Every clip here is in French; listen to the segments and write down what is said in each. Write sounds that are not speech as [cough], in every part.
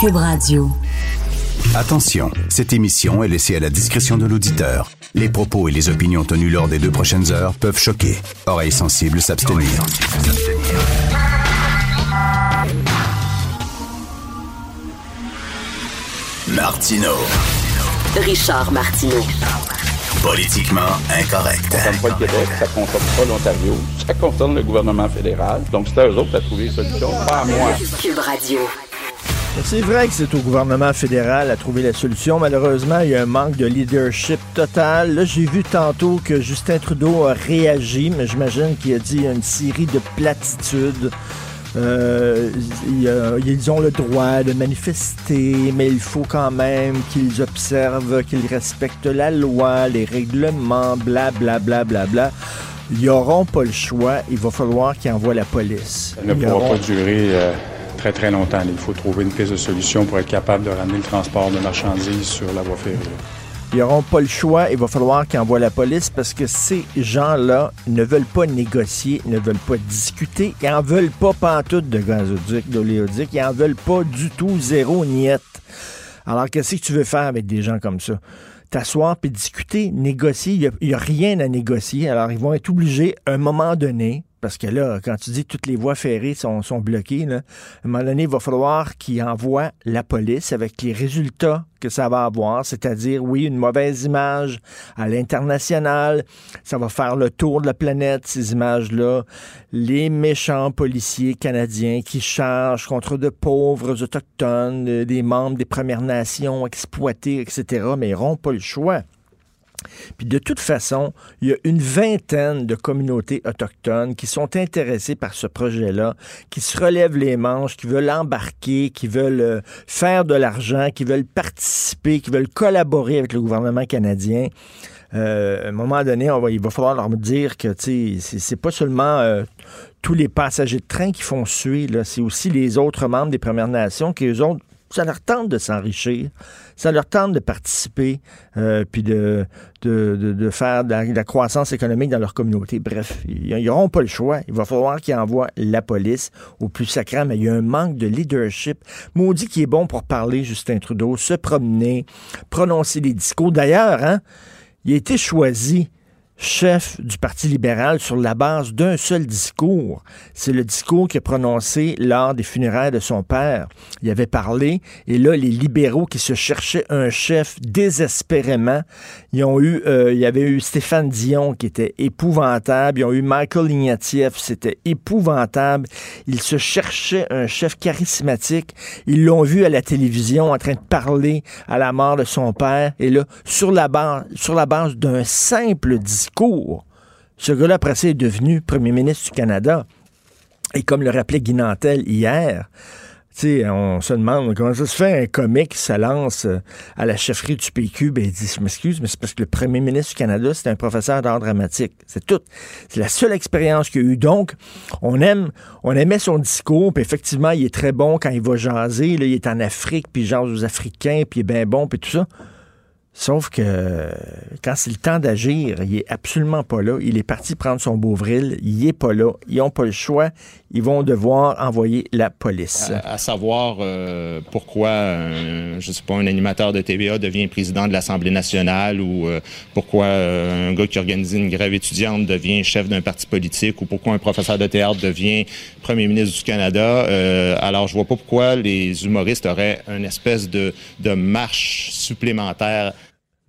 Cube Radio. Attention, cette émission est laissée à la discrétion de l'auditeur. Les propos et les opinions tenues lors des deux prochaines heures peuvent choquer. Oreilles sensibles s'abstenir. Martino. Richard Martineau. Politiquement incorrect. Ça concerne pas le Québec, ça concerne pas l'Ontario, ça concerne le gouvernement fédéral. Donc c'est à eux autres à trouver les solutions, pas à moi. Cube Radio. C'est vrai que c'est au gouvernement fédéral à trouver la solution. Malheureusement, il y a un manque de leadership total. Là, j'ai vu tantôt que Justin Trudeau a réagi, mais j'imagine qu'il a dit une série de platitudes. Euh, ils ont le droit de manifester, mais il faut quand même qu'ils observent, qu'ils respectent la loi, les règlements, bla bla bla bla bla. Ils n'auront pas le choix. Il va falloir qu'ils envoient la police. Ne pourra auront- pas durer euh, très très longtemps. Il faut trouver une piste de solution pour être capable de ramener le transport de marchandises sur la voie ferrée. Ils n'auront pas le choix. Il va falloir qu'ils envoient la police parce que ces gens-là ne veulent pas négocier, ne veulent pas discuter. Ils n'en veulent pas pantoute de gazoduc, d'oléoduc. Ils n'en veulent pas du tout, zéro, niette. Alors, qu'est-ce que tu veux faire avec des gens comme ça? T'asseoir puis discuter, négocier. Il n'y a, rien à négocier. Alors, ils vont être obligés, à un moment donné, parce que là, quand tu dis que toutes les voies ferrées sont, sont bloquées, là, à un moment donné, il va falloir qu'ils envoient la police avec les résultats que ça va avoir, c'est-à-dire, oui, une mauvaise image à l'international. Ça va faire le tour de la planète, ces images-là. Les méchants policiers canadiens qui chargent contre de pauvres autochtones, euh, des membres des Premières Nations exploités, etc., mais ils n'auront pas le choix. Puis de toute façon, il y a une vingtaine de communautés autochtones qui sont intéressées par ce projet-là, qui se relèvent les manches, qui veulent embarquer, qui veulent euh, faire de l'argent, qui veulent participer, qui veulent collaborer avec le gouvernement canadien. Euh, à un moment donné, il va falloir leur dire que c'est pas seulement euh, tous les passagers de train qui font suer, c'est aussi les autres membres des Premières Nations qui, eux autres, ça leur tente de s'enrichir, ça leur tente de participer, euh, puis de, faire de la, de la croissance économique dans leur communauté. Bref, ils n'auront pas le choix. Il va falloir qu'ils envoient la police au plus sacré, mais il y a un manque de leadership. Maudit qui est bon pour parler, Justin Trudeau, se promener, prononcer des discours. D'ailleurs, hein, il a été choisi chef du Parti libéral sur la base d'un seul discours. C'est le discours qu'il a prononcé lors des funérailles de son père. Il avait parlé, et là, les libéraux qui se cherchaient un chef désespérément, ils ont eu, euh, il y avait eu Stéphane Dion qui était épouvantable, ils ont eu Michael Ignatieff, c'était épouvantable. Ils se cherchaient un chef charismatique. Ils l'ont vu à la télévision en train de parler à la mort de son père, et là, sur la base, sur la base d'un simple discours, ce gars-là, après ça, est devenu premier ministre du Canada. Et comme le rappelait Guy hier, sais, on se demande comment ça se fait un comique qui se lance euh, à la chefferie du PQ. Ben, il dit, je m'excuse, mais c'est parce que le premier ministre du Canada, c'est un professeur d'art dramatique. C'est tout. C'est la seule expérience qu'il a eu. Donc, on aime, on aimait son discours, puis effectivement, il est très bon quand il va jaser. Il est en Afrique, puis il jase aux Africains, puis il est bien bon, puis tout ça. Sauf que euh, quand c'est le temps d'agir, il est absolument pas là. Il est parti prendre son Beauvril. Il est pas là. Ils n'ont pas le choix. Ils vont devoir envoyer la police. à, savoir euh, pourquoi, un, je sais pas, un animateur de TVA devient président de l'Assemblée nationale ou euh, pourquoi euh, un gars qui organise une grève étudiante devient chef d'un parti politique ou pourquoi un professeur de théâtre devient premier ministre du Canada. Euh, alors, je vois pas pourquoi les humoristes auraient une espèce de, de marche supplémentaire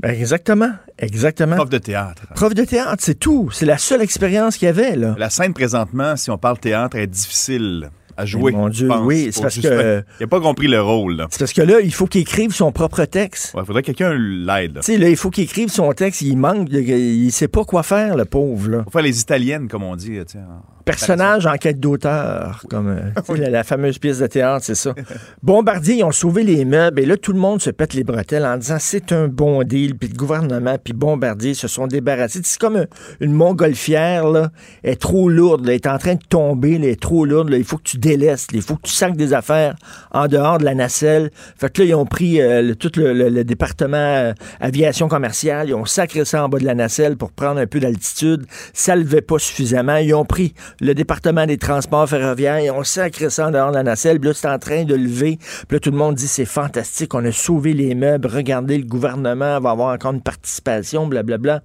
Exactement. Exactement. Prof de théâtre. Prof de théâtre, c'est tout. C'est la seule expérience qu'il y avait, là. La scène présentement, si on parle théâtre, est difficile à jouer. mon Dieu, pense, oui, c'est parce que- Il n'a pas compris le rôle. C'est parce que là, il faut qu'il écrive son propre texte. Il faudrait que quelqu'un l'aide. là. Tu sais, là, il faut qu'il écrive son texte. Il manque, il sait pas quoi faire, le pauvre, là. Faut faire les italiennes, comme on dit. tiens. Personnage en quête d'auteur, comme euh, la, la fameuse pièce de théâtre, c'est ça. [laughs] Bombardier, ils ont sauvé les meubles et là, tout le monde se pète les bretelles en disant c'est un bon deal. Puis le gouvernement, puis Bombardier se sont débarrassés. C'est comme un- une montgolfière, là, elle est trop lourde, là, elle est en train de tomber, là, elle est trop lourde. là. il faut que tu délestes, là, il faut que tu sacs des affaires en dehors de la nacelle. Fait que là, ils ont pris euh, le- tout le, le- le département euh, aviation commerciale, ils ont sacré ça en bas de la nacelle pour prendre un peu d'altitude. Ça levait pas suffisamment. Ils ont pris le département des transports ferroviaires, ont sacré ça en dehors de la nacelle, puis là, c'est en train de lever, puis là, tout le monde dit, c'est fantastique, on a sauvé les meubles, regardez, le gouvernement va avoir encore une participation, blablabla.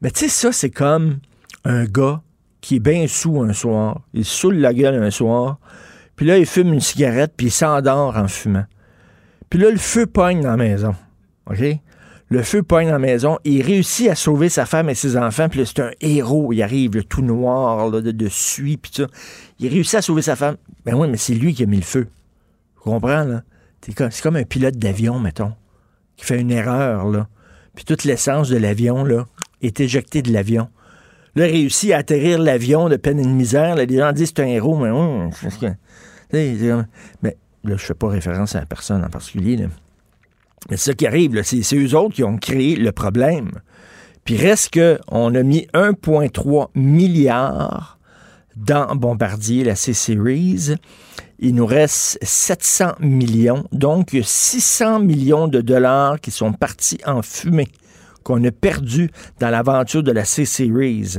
Mais tu sais, ça, c'est comme un gars qui est bien sous un soir, il saoule la gueule un soir, puis là, il fume une cigarette, puis il s'endort en fumant. Puis là, le feu pogne dans la maison. OK? Le feu pogne dans la maison. Il réussit à sauver sa femme et ses enfants. Puis c'est un héros. Il arrive, le tout noir, là, de, de suie, puis ça. Il réussit à sauver sa femme. Ben oui, mais c'est lui qui a mis le feu. Tu comprends, là? C'est comme, un pilote d'avion, mettons, qui fait une erreur, là. Puis toute l'essence de l'avion, est éjectée de l'avion. Là, il réussit à atterrir l'avion de peine et de misère. Les gens disent c'est un héros, mais hum, mais là, je fais pas référence à la personne en particulier. Ça qui arrive, c'est eux autres qui ont créé le problème. Puis reste qu'on a mis 1,3 milliard dans Bombardier, la C-Series. Il nous reste 700 millions, donc 600 millions de dollars qui sont partis en fumée, qu'on a perdu dans l'aventure de la C-Series.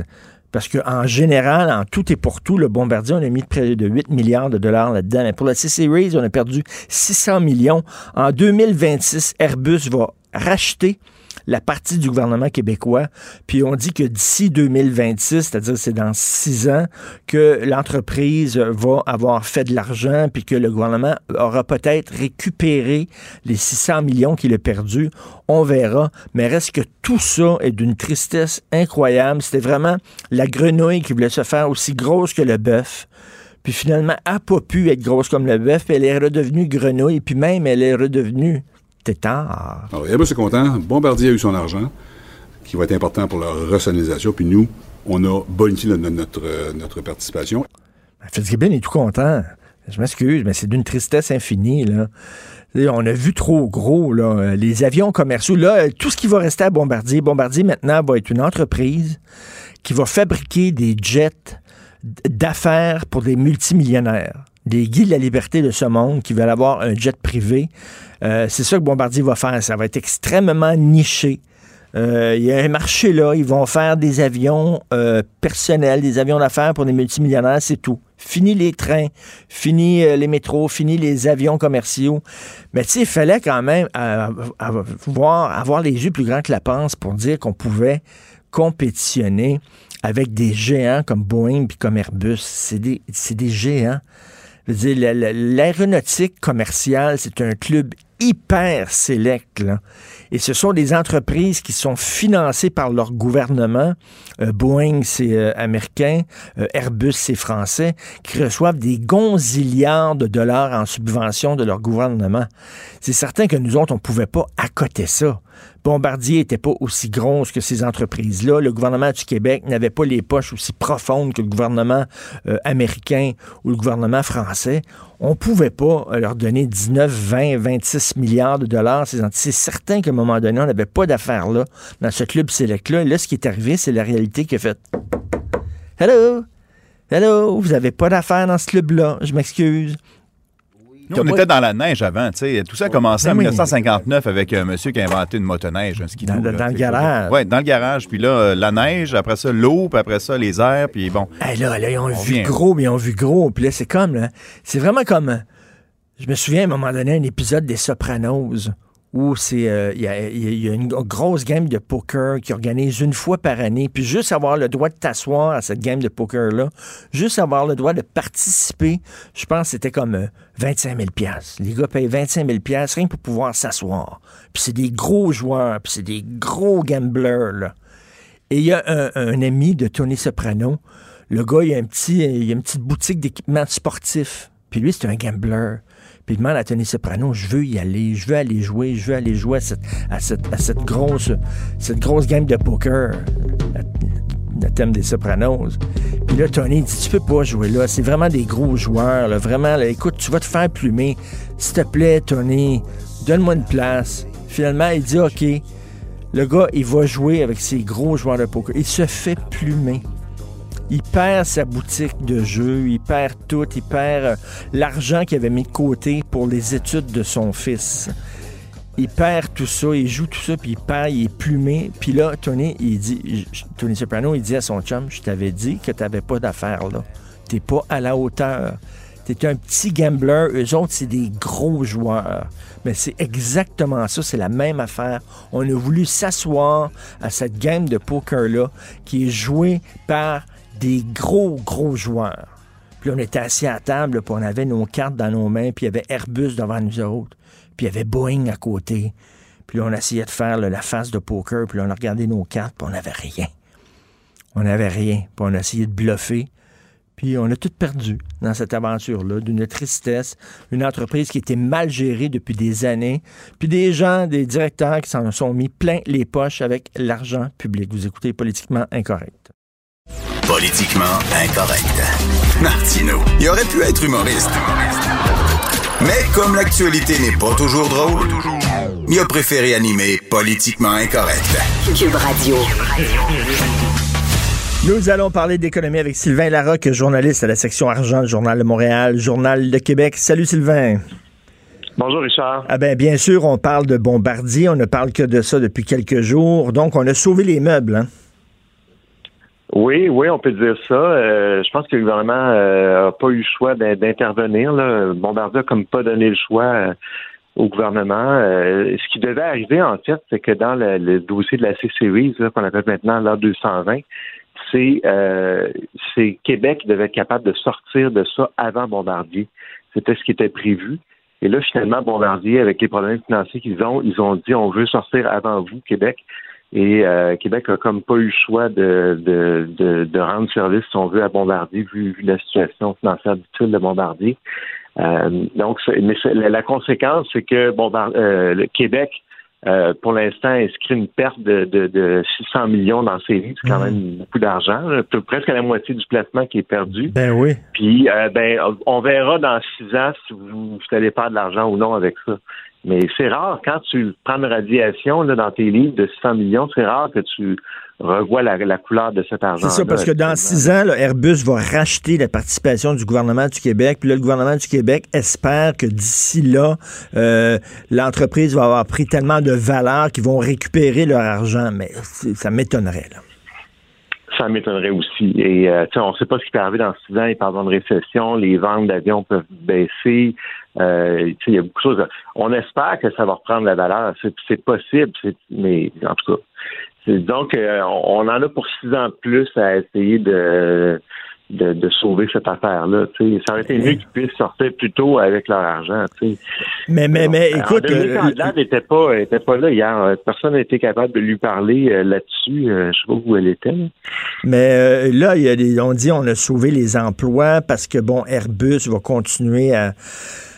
Parce qu'en général, en tout et pour tout, le Bombardier, on a mis près de 8 milliards de dollars là-dedans. Mais pour la C-Series, on a perdu 600 millions. En 2026, Airbus va racheter la partie du gouvernement québécois. Puis on dit que d'ici 2026, c'est-à-dire c'est dans six ans, que l'entreprise va avoir fait de l'argent, puis que le gouvernement aura peut-être récupéré les 600 millions qu'il a perdus. On verra. Mais reste que tout ça est d'une tristesse incroyable. C'était vraiment la grenouille qui voulait se faire aussi grosse que le bœuf. Puis finalement, elle n'a pas pu être grosse comme le bœuf, elle est redevenue grenouille, puis même elle est redevenue tétard. Alors, Airbus est content. Bombardier a eu son argent, qui va être important pour leur rationalisation. Puis nous, on a bonifié notre, notre, euh, notre participation. Fitzgibbon est tout content. Je m'excuse, mais c'est d'une tristesse infinie. Là. On a vu trop gros, là. les avions commerciaux. Là, tout ce qui va rester à Bombardier, Bombardier maintenant va être une entreprise qui va fabriquer des jets d'affaires pour des multimillionnaires. Des Guy de la liberté de ce monde qui veulent avoir un jet privé. Euh, c'est ça que Bombardier va faire. Ça va être extrêmement niché. Euh, Il y a un marché là, ils vont faire des avions euh, personnels, des avions d'affaires pour des multimillionnaires, c'est tout. Fini les trains, fini les métros, fini les avions commerciaux. Mais tu sais, il fallait quand même avoir, les yeux plus grands que la panse pour dire qu'on pouvait compétitionner avec des géants comme Boeing puis comme Airbus. C'est des, c'est des géants. L'aéronautique commerciale, c'est un club hyper sélect. Et ce sont des entreprises qui sont financées par leur gouvernement. Euh, Boeing, c'est euh, américain. Euh, Airbus, c'est français. Qui reçoivent des gonzillards de dollars en subvention de leur gouvernement. C'est certain que nous autres, on ne pouvait pas accoter ça. Bombardier n'était pas aussi grosse que ces entreprises-là. Le gouvernement du Québec n'avait pas les poches aussi profondes que le gouvernement euh, américain ou le gouvernement français. On ne pouvait pas euh, leur donner 19, 20, 26 milliards de dollars. C'est c'est certain qu'à un moment donné, on n'avait pas d'affaires là, dans ce club select-là. Et là, ce qui est arrivé, c'est la réalité qui a fait Hello! Hello! Vous n'avez pas d'affaires dans ce club-là. Je m'excuse. Nous, on était dans la neige avant, tu sais. Tout ça a commencé en oui. 1959 avec un monsieur qui a inventé une motoneige, un ski Dans- dans- dans le garage. Oui, dans le garage. Puis là, euh, la neige, après ça, l'eau, puis après ça, les airs, puis bon. Hey, là, là, ils ont On vu vient. gros, mais ils ont vu gros. Puis là, c'est comme, là, c'est vraiment comme, euh, je me souviens à un moment donné, un épisode des Sopranos où c'est, euh, il y, a, une grosse game de poker qui organise une fois par année, puis juste avoir le droit de t'asseoir à cette game de poker-là, juste avoir le droit de participer, je pense que c'était comme euh, 25 000 Les gars payent 25 000 rien que pour pouvoir s'asseoir. Puis c'est des gros joueurs, puis c'est des gros gamblers, là. Et il y a un, un ami de Tony Soprano. Le gars, il a, un petit, il a une petite boutique d'équipement sportif. Puis lui, c'est un gambler. Puis il demande à Tony Soprano, je veux y aller, je veux aller jouer, je veux aller jouer à cette, grosse, cette grosse game de poker. Le thème des Sopranos. Puis là, Tony dit, tu peux pas jouer là. C'est vraiment des gros joueurs. Là. Vraiment, là, écoute, tu vas te faire plumer. S'il te plaît, Tony, donne-moi une place. Finalement, il dit, OK. Le gars, il va jouer avec ses gros joueurs de poker. Il se fait plumer. Il perd sa boutique de jeux, il perd tout, il perd euh, l'argent qu'il avait mis de côté pour les études de son fils. il perd tout ça, il joue tout ça, puis il perd, il est plumé. Puis là, Tony, il dit, Tony Soprano, il dit à son chum, je t'avais dit que t'avais pas d'affaires là. T'es pas à la hauteur. T'es un petit gambler, eux autres, c'est des gros joueurs. Mais c'est exactement ça, c'est la même affaire. On a voulu s'asseoir à cette game de poker-là qui est jouée par des gros, gros joueurs. Puis on était assis à table, puis on avait nos cartes dans nos mains, puis il y avait Airbus devant nous autres, puis il y avait Boeing à côté. Puis là, on essayait de faire la face de poker, puis on a regardé nos cartes, puis on n'avait rien. On n'avait rien, puis on a essayé de bluffer. Puis on a tout perdu dans cette aventure-là, d'une tristesse, une entreprise qui était mal gérée depuis des années, puis des gens, des directeurs qui s'en sont mis plein les poches avec l'argent public. Vous écoutez Politiquement Incorrect. Politiquement Incorrect. Martino, il aurait pu être humoriste. Mais comme l'actualité n'est pas toujours drôle, il a préféré animer Politiquement Incorrect. Cube Radio. Nous allons parler d'économie avec Sylvain Larocque, journaliste à la section argent du Journal de Montréal, Journal de Québec. Salut Sylvain. Bonjour Richard. Ah ben bien sûr, on parle de Bombardier, on ne parle que de ça depuis quelques jours. Donc on a sauvé les meubles. Hein? Oui, oui, on peut dire ça. Euh, je pense que le gouvernement n'a euh, pas eu le choix d'intervenir. Bombardier n'a comme pas donné le choix euh, au gouvernement. ce qui devait arriver, en fait, c'est que dans le, dossier de la C-Series, qu'on appelle maintenant l'A 220, euh, c'est Québec qui devait être capable de sortir de ça avant Bombardier. C'était ce qui était prévu. Et là, finalement, Bombardier, avec les problèmes financiers qu'ils ont, ils ont dit on veut sortir avant vous, Québec. Et euh, Québec a comme pas eu le choix de, de, rendre service, si on veut, à Bombardier, vu, la situation financière difficile de Bombardier. Euh, donc, mais la, conséquence, c'est que Bombardier, le Québec euh, pour l'instant, inscrit une perte de, de, 600 millions dans ces livres? C'est quand mhm. même beaucoup d'argent. Presque la moitié du placement qui est perdu. Ben oui. Puis, euh, ben, on verra dans six ans si vous, vous allez faire de l'argent ou non avec ça. Mais c'est rare, quand tu prends une radiation là, dans tes livres de 600 millions, c'est rare que tu revois la, couleur de cet argent. C'est ça, parce que dans six ans, Airbus va racheter la participation du gouvernement du Québec. Puis là, le gouvernement du Québec espère que d'ici là, euh, l'entreprise va avoir pris tellement de valeur qu'ils vont récupérer leur argent. Mais ça m'étonnerait, là ça m'étonnerait aussi. Et euh, on ne sait pas ce qui peut arriver dans six ans. Il avoir une récession, les ventes d'avions peuvent baisser. Euh, il y a beaucoup de choses. On espère que ça va reprendre la valeur. C'est possible, mais en tout cas, donc euh, on en a pour six ans de plus à essayer de de, sauver cette affaire-là. Ça aurait été mieux qu'ils puissent sortir plus tôt avec leur argent. Mais, mais, mais écoute. n'était pas, était pas là hier. Personne n'a été capable de lui parler là-dessus. je sais pas où elle était. Mais là, il y a des, on dit on a sauvé les emplois parce que, bon, Airbus va continuer à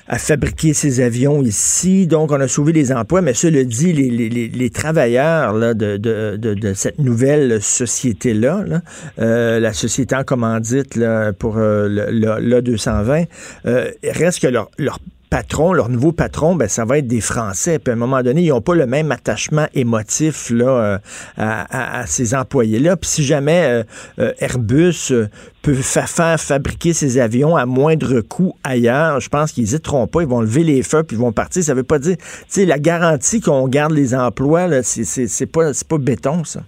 à fabriquer ces avions ici. Donc, on a sauvé les emplois, mais cela dit, les, les, les travailleurs là, de, de, de, cette nouvelle société-là, euh, la société en commandite là, pour euh, l'A220, euh, reste que leur, leur patron, leur nouveau patron, ben, ça va être des Français. Puis à un moment donné, ils n'ont pas le même attachement émotif là, euh, à, ces employés-là. Puis si jamais euh, euh, Airbus peut faire fabriquer ses avions à moindre coût ailleurs, je pense qu'ils n'hésiteront pas. Ils vont lever les feux puis ils vont partir. Ça ne veut pas dire, tu sais, la garantie qu'on garde les emplois, c'est pas, pas béton, ça.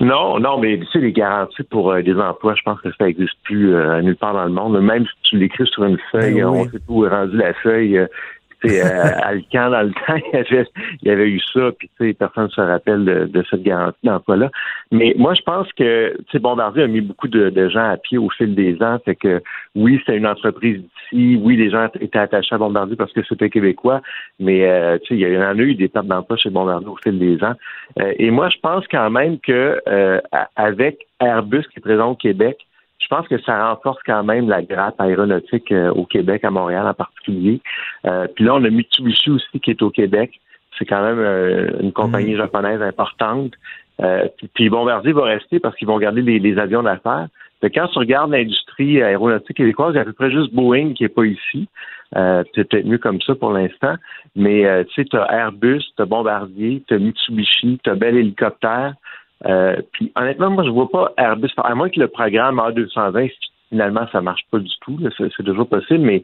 Non, non, mais tu sais, les garanties pour euh, des emplois, je pense que ça n'existe plus euh, nulle part dans le monde. Même si tu l'écris sur une feuille, ben on sait où est rendu la feuille. Euh, euh, Alcan, dans le [laughs] temps, il y avait, eu ça, puis personne ne se rappelle de, cette garantie d'emploi-là. Mais moi, je pense que Bombardier a mis beaucoup de, gens à pied au fil des ans. Fait que oui, c'est une entreprise d'ici, oui, les gens étaient attachés à Bombardier parce que c'était québécois, mais euh, il y en a eu des pertes d'emploi chez Bombardier au fil des ans. Euh, et moi, je pense quand même que euh, avec Airbus qui est présent au Québec, je pense que ça renforce quand même la grappe aéronautique euh, au Québec, à Montréal en particulier. Euh, puis là, on a Mitsubishi aussi qui est au Québec. C'est quand même euh, une compagnie mm. japonaise importante. puis, Bombardier va rester parce qu'ils vont garder les, avions d'affaires. Quand tu regardes l'industrie aéronautique québécoise, il y a à peu près juste Boeing qui n'est pas ici. c'est peut-être mieux comme ça pour l'instant. Mais tu sais, tu as Airbus, tu as Bombardier, tu as Mitsubishi, tu as Bell Hélicoptère. Euh, puis honnêtement, moi, je vois pas Airbus, à moins que le programme A220, finalement, ça marche pas du tout, c'est toujours possible, mais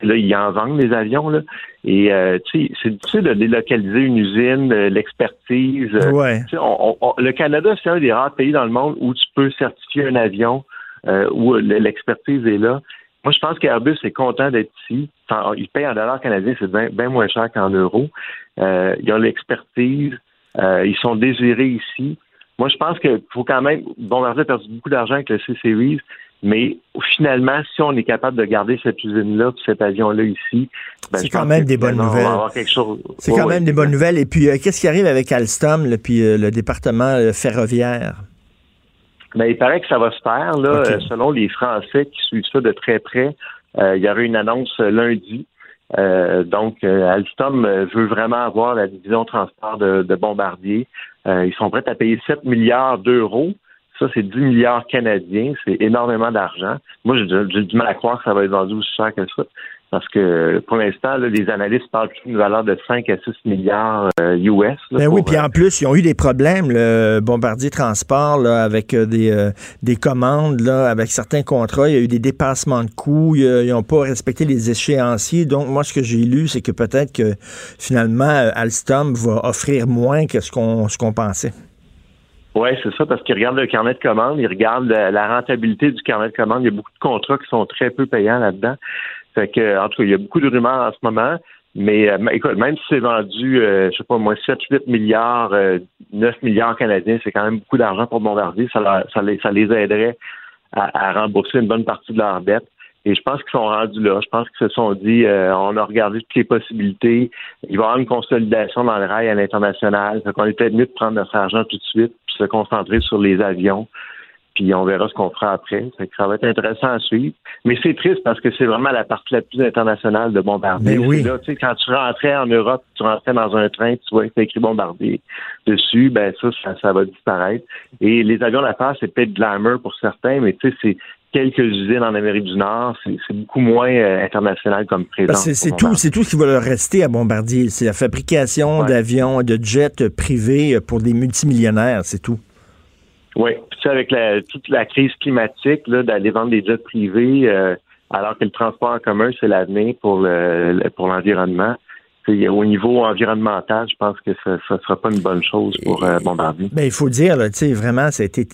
Là, ils en vendent des avions, là. Et euh, tu sais, c'est difficile de délocaliser une usine, euh, l'expertise. euh, Ouais. on- on- le Canada, c'est un des rares pays dans le monde où tu peux certifier un avion euh, où l'expertise est là. Moi, je pense qu'Airbus est content d'être ici. Enfin, ils payent en dollars canadiens, c'est bien bien moins cher qu'en euros. Euh, ils ont l'expertise. Euh, ils sont désirés ici. Moi, je pense qu'il faut quand même. Bombardier a perdu beaucoup d'argent avec le C-Series, mais finalement, si on est capable de garder cette usine-là, puis cet avion-là ici, ben, C'est quand même des bonnes nouvelles. C'est Ouais, quand ouais, même des bonnes nouvelles. Et puis, euh, qu'est-ce qui arrive avec Alstom, là, puis euh, le département euh, ferroviaire? Ben, il paraît que ça va se faire, là, selon les Français qui suivent ça de très près. il y aurait une annonce lundi. Euh, donc, euh, Alstom euh, veut vraiment avoir la division transport de, de Bombardier. Euh, ils sont prêts à payer 7 milliards d'euros. Ça, c'est 10 milliards canadiens. C'est énormément d'argent. Moi, j'ai du mal à croire que ça va être vendu aussi cher que ça. Parce que pour l'instant, les analystes parlent d'une valeur de 5 à 6 milliards euh, US. là, Ben oui, puis euh, en plus, ils ont eu des problèmes, le Bombardier Transport, là, avec euh, des, euh, des commandes, là, avec certains contrats. Il y a eu des dépassements de coûts. Ils n'ont pas respecté les échéanciers. Donc, moi, ce que j'ai lu, c'est que peut-être que finalement, euh, Alstom va offrir moins que ce qu'on ce qu'on pensait. Oui, c'est ça, parce qu'ils regardent le carnet de commandes, ils regardent la rentabilité du carnet de commandes. Il y a beaucoup de contrats qui sont très peu payants là-dedans. En tout cas, il y a beaucoup de rumeurs en ce moment. Mais euh, écoute, même si c'est vendu, euh, je sais pas moi, 7, 8 milliards, euh, 9 milliards canadiens, c'est quand même beaucoup d'argent pour Bombardier. Ça, les, aiderait à, rembourser une bonne partie de leur dette. Et je pense qu'ils sont rendus là. Je pense qu'ils se sont dit, euh, on a regardé toutes les possibilités. Il va y avoir une consolidation dans le rail à l'international. Fait qu'on est peut-être mieux de prendre notre argent tout de suite, puis se concentrer sur les avions. Puis on verra ce qu'on fera après. Ça va être intéressant à suivre. Mais c'est triste parce que c'est vraiment la partie la plus internationale de Bombardier. Ben oui. Là, quand tu rentrais en Europe, tu rentrais dans un train, tu vois que c'est écrit Bombardier dessus, ben ça, ça, ça va disparaître. Et les avions d'affaires, c'est peut-être glamour pour certains, mais tu sais, c'est quelques usines en Amérique du Nord, c'est beaucoup moins euh, international comme présence. Parce que c'est tout, c'est tout ce qui va leur rester à Bombardier. C'est la fabrication Ouais. d'avions, de jets privés pour des multimillionnaires, c'est tout. Oui, sais, avec la, toute la crise climatique, là, d'aller vendre des jets privés, euh, alors que le transport en commun, c'est l'avenir pour le, le- pour l'environnement. Au niveau environnemental, je pense que ça ne sera pas une bonne chose pour euh, Bombardier. Ben, il faut dire, là, vraiment, ça a, été,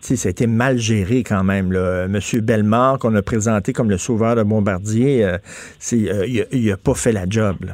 ça a été mal géré quand même. Là. Monsieur Bellemare, qu'on a présenté comme le sauveur de Bombardier, euh, euh, il, a, il a pas fait la job. là.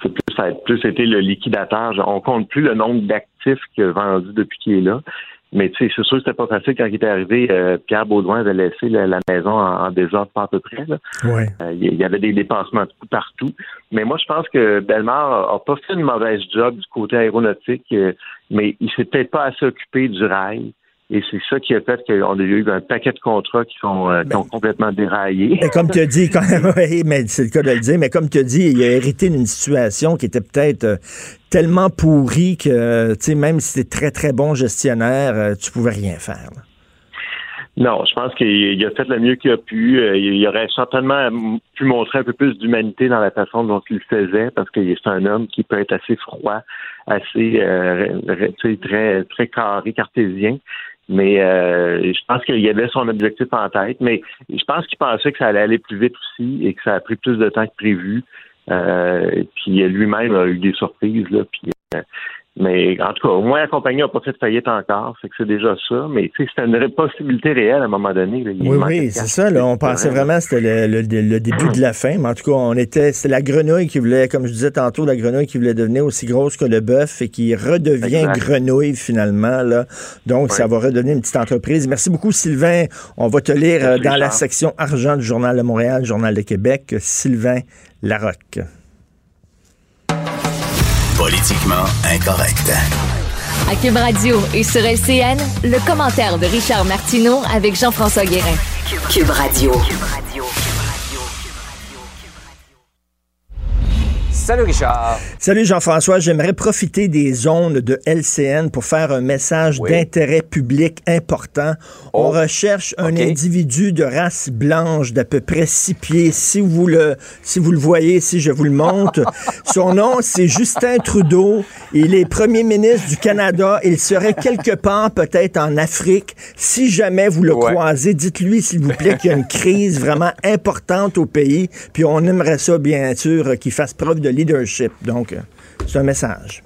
Plus, ça a plus été le liquidateur. On compte plus le nombre d'actifs qu'il a vendus depuis qu'il est là. Mais tu sais, c'est sûr que c'était pas facile quand il est arrivé. euh, Pierre Baudouin avait laissé la, la maison en, en désordre pas à peu près. Là. Ouais. Euh, il y avait des dépassements de partout. Mais moi, je pense que Belmar a pas fait une mauvaise job du côté aéronautique, euh, mais il s'est peut-être pas assez occupé du rail. Et c'est ça qui a fait qu'on a eu un paquet de contrats qui, sont, euh, qui ont complètement déraillé. Mais comme tu as dit, quand même, [laughs] oui, mais c'est le cas de le dire, mais comme tu as dit, il a hérité d'une situation qui était peut-être euh, tellement pourrie que, euh, tu sais, même si c'était très, très bon gestionnaire, tu pouvais rien faire. là. Non, je pense qu'il il a fait le mieux qu'il a pu. Il, aurait certainement pu montrer un peu plus d'humanité dans la façon dont il le faisait, parce que c'est un homme qui peut être assez froid, assez euh, très très carré, cartésien. Mais euh, je pense qu'il avait son objectif en tête. Mais je pense qu'il pensait que ça allait aller plus vite aussi et que ça a pris plus de temps que prévu. Euh, puis lui-même a eu des surprises là. Puis euh, mais en tout cas, au moins la compagnie n'a pas fait de faillite encore, c'est que c'est déjà ça. Mais tu sais, c'était une possibilité réelle à un moment donné. là. Oui, oui, c'est ça. Là, on pensait vraiment que c'était le, le- le début de la fin. Mais en tout cas, on était. C'était la grenouille qui voulait, comme je disais tantôt, la grenouille qui voulait devenir aussi grosse que le bœuf et qui redevient Exact. grenouille finalement. Là. Donc, ça va redevenir une petite entreprise. Merci beaucoup, Sylvain. On va te lire euh, Merci, dans la section argent du Journal de Montréal, Journal de Québec, Sylvain Larocque. Politiquement incorrect. À Cube Radio et sur LCN, le commentaire de Richard Martineau avec Jean-François Guérin. Cube Radio. Salut Richard. Salut Jean-François. J'aimerais profiter des ondes de LCN pour faire un message d'intérêt public important. On Oh. recherche un individu de race blanche d'à peu près six pieds. Si vous le, si vous le voyez, si je vous le montre, [laughs] son nom c'est Justin Trudeau. Il est premier ministre du Canada. Il serait quelque part peut-être en Afrique. Si jamais vous le Ouais. croisez, dites-lui s'il vous plaît qu'il y a une crise vraiment importante au pays. Puis on aimerait ça bien sûr qu'il fasse preuve de leadership. Donc, euh, c'est un message.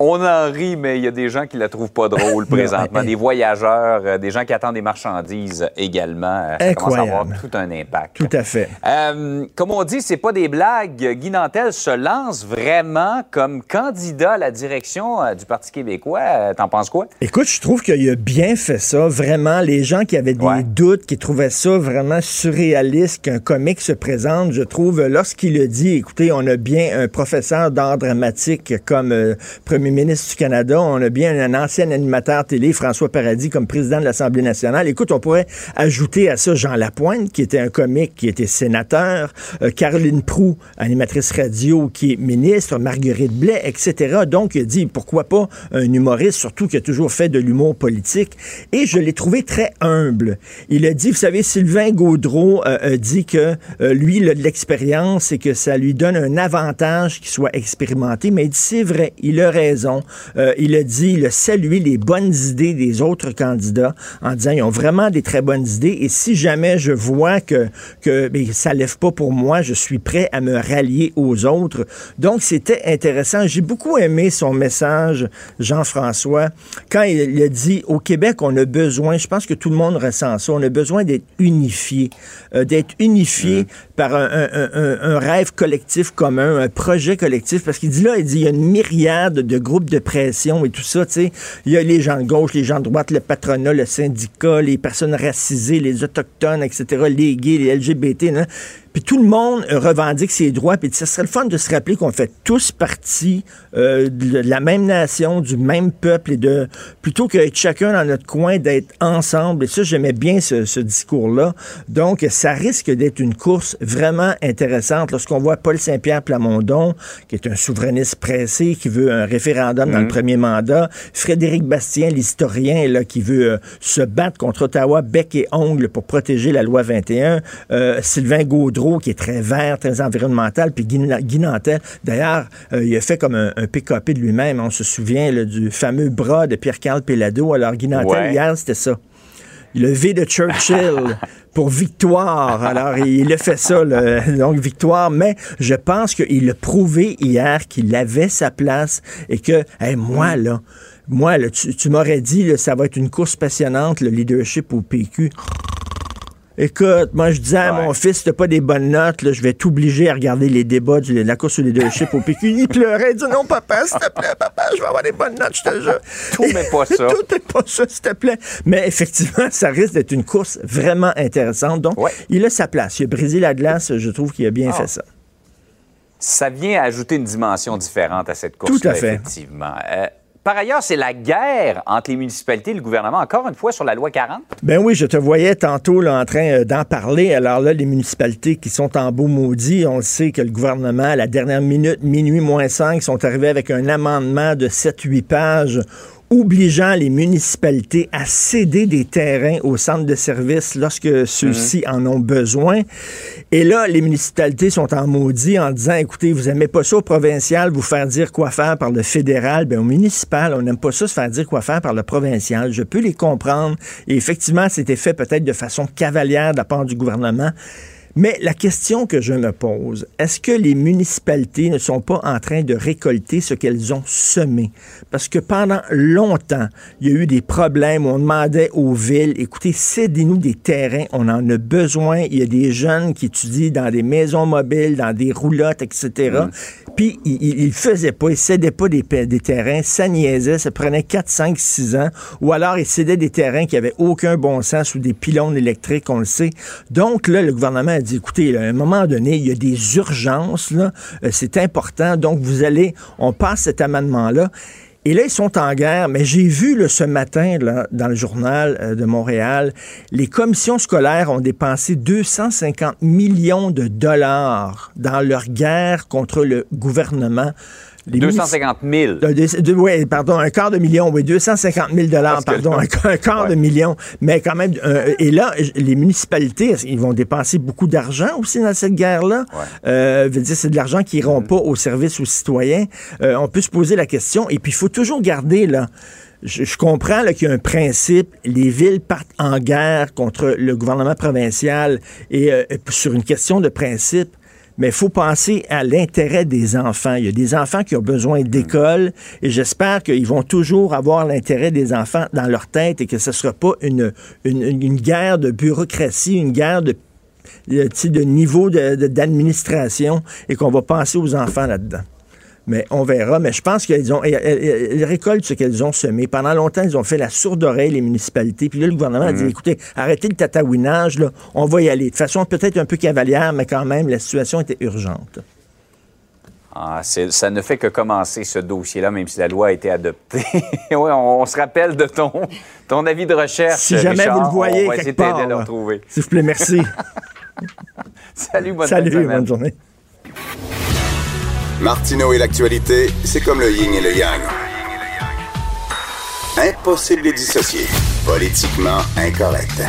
On, en rit, mais il y a des gens qui la trouvent pas drôle [laughs] présentement. Des voyageurs, euh, des gens qui attendent des marchandises également. Euh, ça commence à avoir tout un impact. Tout à fait. Euh, comme on dit, c'est pas des blagues. Guy Nantel se lance vraiment comme candidat à la direction du Parti québécois. T'en penses quoi? Écoute, je trouve qu'il a bien fait ça. Vraiment, les gens qui avaient des Ouais. doutes, qui trouvaient ça vraiment surréaliste qu'un comique se présente, je trouve, lorsqu'il a dit, écoutez, on a bien un professeur d'art dramatique comme euh, premier ministre du Canada, on a bien un ancien animateur télé, François Paradis, comme président de l'Assemblée nationale. Écoute, on pourrait ajouter à ça Jean Lapointe, qui était un comique, qui était sénateur, euh, Caroline Prou, animatrice radio, qui est ministre, Marguerite Blais, etc. Donc, il dit, pourquoi pas un humoriste, surtout qui a toujours fait de l'humour politique. Et je l'ai trouvé très humble. Il a dit, vous savez, Sylvain Gaudreau euh, a dit que euh, lui, il a de l'expérience et que ça lui donne un avantage qu'il soit expérimenté. Mais il dit, c'est vrai, il a raison. Euh, il a dit, il a salué les bonnes idées des autres candidats en disant, ils ont vraiment des très bonnes idées. Et si jamais je vois que, que ben, ça lève pas pour moi, je suis prêt à me rallier aux autres. Donc, c'était intéressant. J'ai beaucoup aimé son message, Jean-François, quand il, a dit, au Québec, on a besoin, je pense que tout le monde ressent ça, on a besoin d'être unifié, euh, d'être unifié par un, un- un- un- un rêve collectif commun, un projet collectif, parce qu'il dit là, il dit, il y a une myriade de groupes de pression et tout ça, tu sais. Il y a les gens de gauche, les gens de droite, le patronat, le syndicat, les personnes racisées, les autochtones, etc., les gays, les LGBT, hein. Puis tout le monde euh, revendique ses droits. Puis ça serait le fun de se rappeler qu'on fait tous partie euh, de la même nation, du même peuple, et de plutôt qu'être chacun dans notre coin, d'être ensemble. Et ça, j'aimais bien ce, ce discours-là. Donc, ça risque d'être une course vraiment intéressante lorsqu'on voit Paul Saint-Pierre Plamondon, qui est un souverainiste pressé, qui veut un référendum dans le premier mandat. Frédéric Bastien, l'historien, là, qui veut euh, se battre contre Ottawa, bec et ongle pour protéger la loi 21. Euh, Sylvain Gaudreau, qui est très vert, très environnemental, puis Guy, Guy Nantel. D'ailleurs, euh, il a fait comme un, un PKP de lui-même. On se souvient là, du fameux bras de Pierre-Carl Pellado. Alors, Guy Nantel, Ouais. hier, c'était ça. Le V de Churchill [laughs] pour victoire. Alors, il a fait ça, là, donc victoire. Mais je pense qu'il a prouvé hier qu'il avait sa place et que, hey, moi, là, moi, là, tu, tu m'aurais dit, là, ça va être une course passionnante, le leadership au PQ. Écoute, moi, je disais à mon fils, t'as pas des bonnes notes, là, je vais t'obliger à regarder les débats de la course au leadership au PQ. Il pleurait, il dit non, papa, s'il te plaît, papa, je vais avoir des bonnes notes, je te jure. Tout, mais pas ça. [laughs] Tout est pas ça, s'il te plaît. Mais effectivement, ça risque d'être une course vraiment intéressante. Donc, il a sa place. Il a brisé la glace, je trouve qu'il a bien Ah. fait ça. Ça vient ajouter une dimension différente à cette course Tout à fait. effectivement. Euh, par ailleurs, c'est la guerre entre les municipalités et le gouvernement, encore une fois, sur la loi 40. Ben oui, je te voyais tantôt là, en train euh, d'en parler. Alors là, les municipalités qui sont en beau maudit, on le sait que le gouvernement, à la dernière minute, minuit moins 5, sont arrivés avec un amendement de 7-8 pages obligeant les municipalités à céder des terrains aux centres de services lorsque ceux-ci en ont besoin. Et là, les municipalités sont en maudit en disant, écoutez, vous n'aimez pas ça au provincial, vous faire dire quoi faire par le fédéral. Ben, au municipal, on n'aime pas ça se faire dire quoi faire par le provincial. Je peux les comprendre. Et effectivement, c'était fait peut-être de façon cavalière de la part du gouvernement. Mais la question que je me pose, est-ce que les municipalités ne sont pas en train de récolter ce qu'elles ont semé? Parce que pendant longtemps, il y a eu des problèmes où on demandait aux villes, écoutez, cédez-nous des terrains, on en a besoin. Il y a des jeunes qui étudient dans des maisons mobiles, dans des roulottes, etc. Puis, ils ne faisaient pas, ils cédaient pas des, des terrains, ça niaisait, ça prenait 4, 5, 6 ans. Ou alors, ils cédaient des terrains qui avaient aucun bon sens ou des pylônes électriques, on le sait. Donc, là, le gouvernement a dit, écoutez, à un moment donné, il y a des urgences, euh, c'est important. Donc, vous allez, on passe cet amendement-là. Et là, ils sont en guerre, mais j'ai vu ce matin dans le journal euh, de Montréal, les commissions scolaires ont dépensé 250 millions de dollars dans leur guerre contre le gouvernement. 250 000. oui, pardon, un quart de million, oui, 250 000 dollars, pardon, un, quart de million. Mais quand même, euh, et là, les municipalités, ils vont dépenser beaucoup d'argent aussi dans cette guerre-là? Euh, veut dire, c'est de l'argent qui n'iront mm. pas au service aux citoyens. Euh, on peut se poser la question, et puis il faut toujours garder, là, je, comprends qu'il y a un principe, les villes partent en guerre contre le gouvernement provincial et sur une question de principe, mais il faut penser à l'intérêt des enfants. Il y a des enfants qui ont besoin d'école et j'espère qu'ils vont toujours avoir l'intérêt des enfants dans leur tête et que ce ne sera pas une, une, guerre de bureaucratie, une guerre de, de, de niveau d'administration et qu'on va penser aux enfants là-dedans mais on verra. Mais je pense qu'ils ont, ils récoltent ce qu'elles ont semé. Pendant longtemps, ils ont fait la sourde oreille, les municipalités. Puis là, le gouvernement a dit, mhm. écoutez, arrêtez le tatouinage, là, on va y aller. De façon peut-être un peu cavalière, mais quand même, la situation était urgente. Ah, ça ne fait que commencer ce dossier-là, même si la loi a été adoptée. [laughs] oui, on, se rappelle de ton, ton avis de recherche. Si jamais vous le voyez, on va essayer de le retrouver. S'il vous plaît, merci. [laughs] Salut, bonne Salut, bonne journée. Martineau et l'actualité, c'est comme le yin et le yang. Impossible de dissocier. Politiquement incorrect.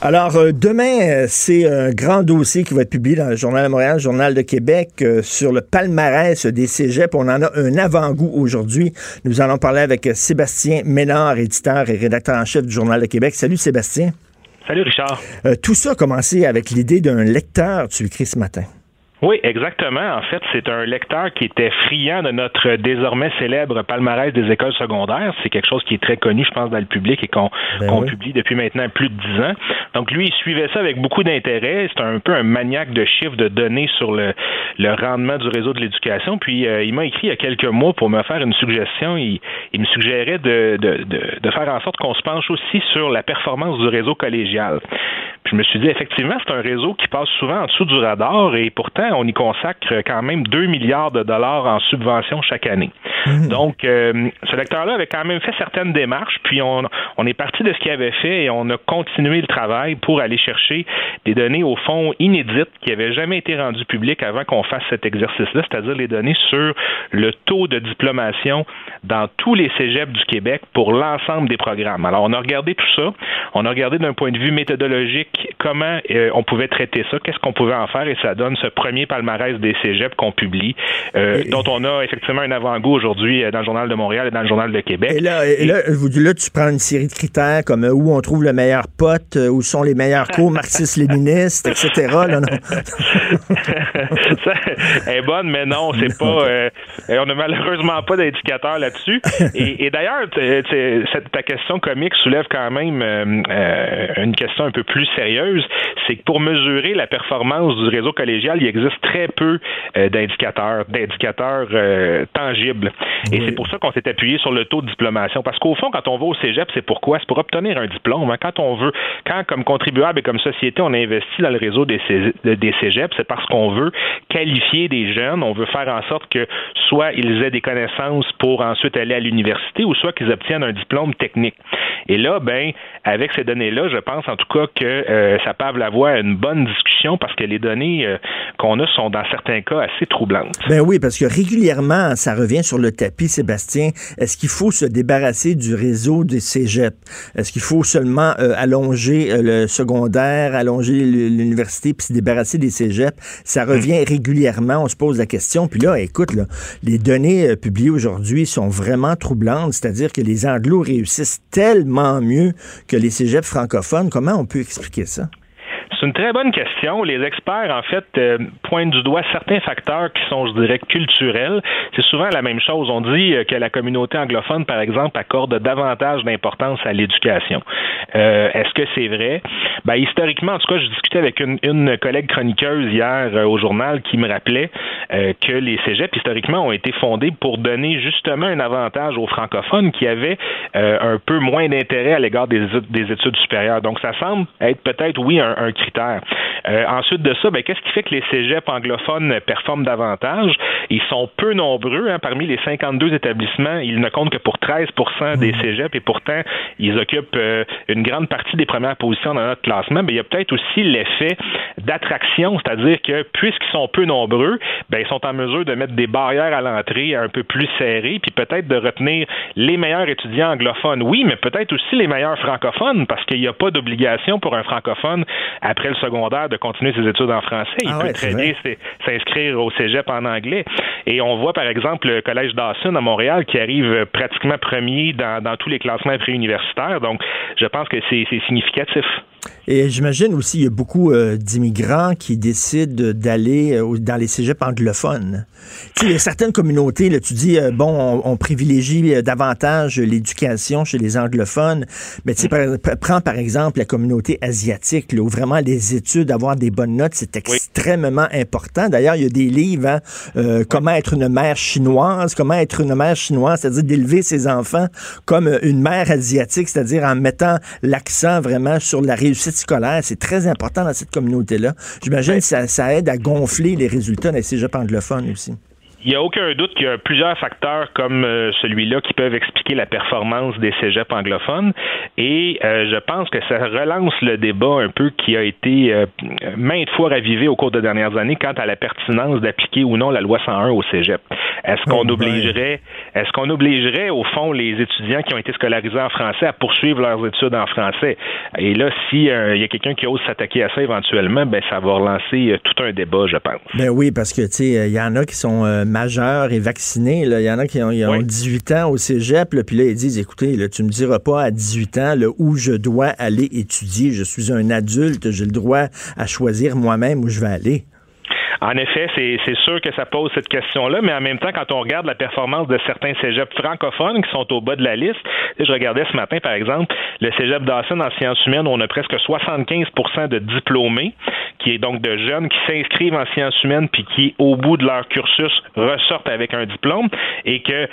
Alors, euh, demain, euh, c'est un grand dossier qui va être publié dans le Journal de Montréal, le Journal de Québec, euh, sur le palmarès des cégeps. On en a un avant-goût aujourd'hui. Nous allons parler avec Sébastien Ménard, éditeur et rédacteur en chef du Journal de Québec. Salut Sébastien. Salut Richard. tout ça a commencé avec l'idée d'un lecteur, tu écris ce matin. Oui, exactement. En fait, c'est un lecteur qui était friand de notre désormais célèbre palmarès des écoles secondaires. C'est quelque chose qui est très connu, je pense, dans le public et qu'on ben publie depuis maintenant plus de dix ans. Donc, lui, il suivait ça avec beaucoup d'intérêt. C'est un peu un maniaque de chiffres, de données sur le, le rendement du réseau de l'éducation. Puis, euh, il m'a écrit il y a quelques mois pour me faire une suggestion. Il, il me suggérait de, de, de, de faire en sorte qu'on se penche aussi sur la performance du réseau collégial. Puis, je me suis dit, effectivement, c'est un réseau qui passe souvent en dessous du radar et pourtant, on y consacre quand même 2 milliards de dollars en subventions chaque année. Mhm. Donc, euh, ce lecteur-là avait quand même fait certaines démarches, puis on, on est parti de ce qu'il avait fait et on a continué le travail pour aller chercher des données, au fond, inédites qui n'avaient jamais été rendues publiques avant qu'on fasse cet exercice-là, c'est-à-dire les données sur le taux de diplomation dans tous les cégeps du Québec pour l'ensemble des programmes. Alors, on a regardé tout ça. On a regardé d'un point de vue méthodologique comment euh, on pouvait traiter ça, qu'est-ce qu'on pouvait en faire, et ça donne ce premier palmarès des cégeps qu'on publie, euh, dont on a effectivement un avant-goût aujourd'hui euh, dans le Journal de Montréal et dans le Journal de Québec. Et là, et là, là, tu prends une série de critères comme où on trouve le meilleur pote, où sont les meilleurs [laughs] cours marxistes-léninistes, etc. Là, non? [laughs] ça est bonne, mais non, c'est pas. on n'a malheureusement pas d'indicateur là [laughs] et, d'ailleurs, ta question comique soulève quand même euh, euh, une question un peu plus sérieuse. C'est que pour mesurer la performance du réseau collégial, il existe très peu euh, d'indicateurs, d'indicateurs tangibles. Et c'est pour ça qu'on s'est appuyé sur le taux de diplomation. Parce qu'au fond, quand on va au cégep, c'est pourquoi? C'est pour obtenir un diplôme. Hein. Quand on veut, quand comme contribuable et comme société, on investit dans le réseau des, des cégeps, c'est parce qu'on veut qualifier des jeunes, on veut faire en sorte que soit ils aient des connaissances pour ensuite aller à l'université ou soit qu'ils obtiennent un diplôme technique. Et là, ben, avec ces données-là, je pense en tout cas que euh, ça pave la voie à une bonne discussion parce que les données euh, qu'on a sont dans certains cas assez troublantes. Ben oui, parce que régulièrement, ça revient sur le tapis, Sébastien. Est-ce qu'il faut se débarrasser du réseau des cégeps? Est-ce qu'il faut seulement euh, allonger le secondaire, allonger l'université, puis se débarrasser des cégeps? Ça revient hmm. régulièrement, on se pose la question. Puis là, écoute, là, les données publiées aujourd'hui sont vraiment troublante, c'est-à-dire que les anglos réussissent tellement mieux que les cégeps francophones. Comment on peut expliquer ça? C'est une très bonne question. Les experts, en fait, euh, pointent du doigt certains facteurs qui sont, je dirais, culturels. C'est souvent la même chose. On dit euh, que la communauté anglophone, par exemple, accorde davantage d'importance à l'éducation. Euh, est-ce que c'est vrai? Ben, historiquement, en tout cas, je discutais avec une, une collègue chroniqueuse hier au journal qui me rappelait que les cégeps, historiquement, ont été fondés pour donner justement un avantage aux francophones qui avaient un peu moins d'intérêt à l'égard des, des, études supérieures. Donc, ça semble être peut-être, oui, un, un critères. Euh, ensuite de ça, ben, qu'est-ce qui fait que les cégeps anglophones performent davantage? Ils sont peu nombreux. Hein, parmi les 52 établissements, ils ne comptent que pour 13% des mmh. cégeps et pourtant, ils occupent euh, une grande partie des premières positions dans notre classement. Mais il y a peut-être aussi l'effet d'attraction, c'est-à-dire que puisqu'ils sont peu nombreux, ben, ils sont en mesure de mettre des barrières à l'entrée un peu plus serrées, puis peut-être de retenir les meilleurs étudiants anglophones. Oui, mais peut-être aussi les meilleurs francophones, parce qu'il n'y a pas d'obligation pour un francophone après le secondaire de continuer ses études en français. Il ah peut très bien s'inscrire au cégep en anglais. Et on voit, par exemple, le Collège Dawson à Montréal qui arrive pratiquement premier dans, dans tous les classements préuniversitaires. Donc, je pense que c'est significatif. Et j'imagine aussi, il y a beaucoup euh, d'immigrants qui décident d'aller euh, dans les cégeps anglophones. Tu sais, il y a certaines communautés, là, tu dis, euh, bon, on, privilégie davantage l'éducation chez les anglophones, mais tu sais, prends par exemple la communauté asiatique, là, où vraiment les études, avoir des bonnes notes, c'est extrêmement important. D'ailleurs, il y a des livres, hein, comment être une mère chinoise, comment être une mère chinoise, c'est-à-dire d'élever ses enfants comme une mère asiatique, c'est-à-dire en mettant l'accent vraiment sur la réussite scolaire, c'est très important dans cette communauté-là. J'imagine que ça, aide à gonfler les résultats des cégeps anglophones aussi. Il n'y a aucun doute qu'il y a plusieurs facteurs comme euh, celui-là qui peuvent expliquer la performance des cégeps anglophones. Et euh, je pense que ça relance le débat un peu qui a été euh, maintes fois ravivé au cours des dernières années quant à la pertinence d'appliquer ou non la loi 101 au cégep. Est-ce qu'on oh obligerait, est-ce qu'on obligerait au fond les étudiants qui ont été scolarisés en français à poursuivre leurs études en français? Et là, si il y a quelqu'un qui ose s'attaquer à ça éventuellement, ben ça va relancer tout un débat, je pense. Ben oui, parce que tu sais, il y en a qui sont majeurs et vaccinés. Il y en a qui ont, 18 ans au cégep, puis là, ils disent, écoutez, là, tu me diras pas à 18 ans où je dois aller étudier. Je suis un adulte, j'ai le droit à choisir moi-même où je vais aller. En effet, c'est sûr que ça pose cette question-là, mais en même temps, quand on regarde la performance de certains cégeps francophones qui sont au bas de la liste, je regardais ce matin, par exemple, le cégep Dawson en sciences humaines, on a presque 75% de diplômés, qui est donc de jeunes qui s'inscrivent en sciences humaines puis qui, au bout de leur cursus, ressortent avec un diplôme, et que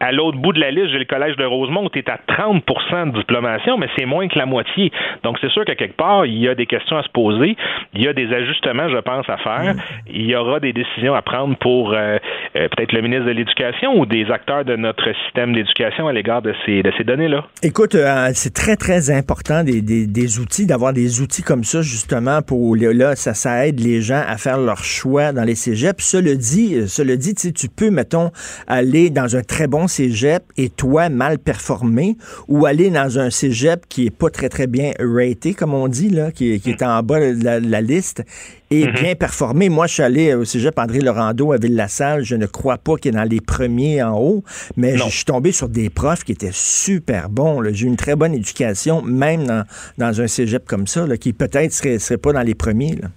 à l'autre bout de la liste, j'ai le collège de Rosemont, tu es à 30% de diplomation, mais c'est moins que la moitié. Donc, c'est sûr qu'à quelque part, il y a des questions à se poser. Il y a des ajustements, je pense, à faire. Il y aura des décisions à prendre pour euh, euh, peut-être le ministre de l'Éducation ou des acteurs de notre système d'éducation à l'égard de ces, de ces données-là. Écoute, euh, c'est très, très important des, des, des outils, d'avoir des outils comme ça, justement, pour là, ça, ça aide les gens à faire leur choix dans les cégeps. Cela dit, cela dit, tu peux, mettons, aller dans un très bon cégep et toi mal performé ou aller dans un cégep qui est pas très très bien raté comme on dit là qui, est en bas de la, liste et mm-hmm. bien performé. Moi, je suis allé au cégep André Laurando à Ville-la-Salle. Je ne crois pas qu'il est dans les premiers en haut, mais je suis tombé sur des profs qui étaient super bons. J'ai eu une très bonne éducation, même dans, un cégep comme ça, qui peut-être serait, serait pas dans les premiers. Là.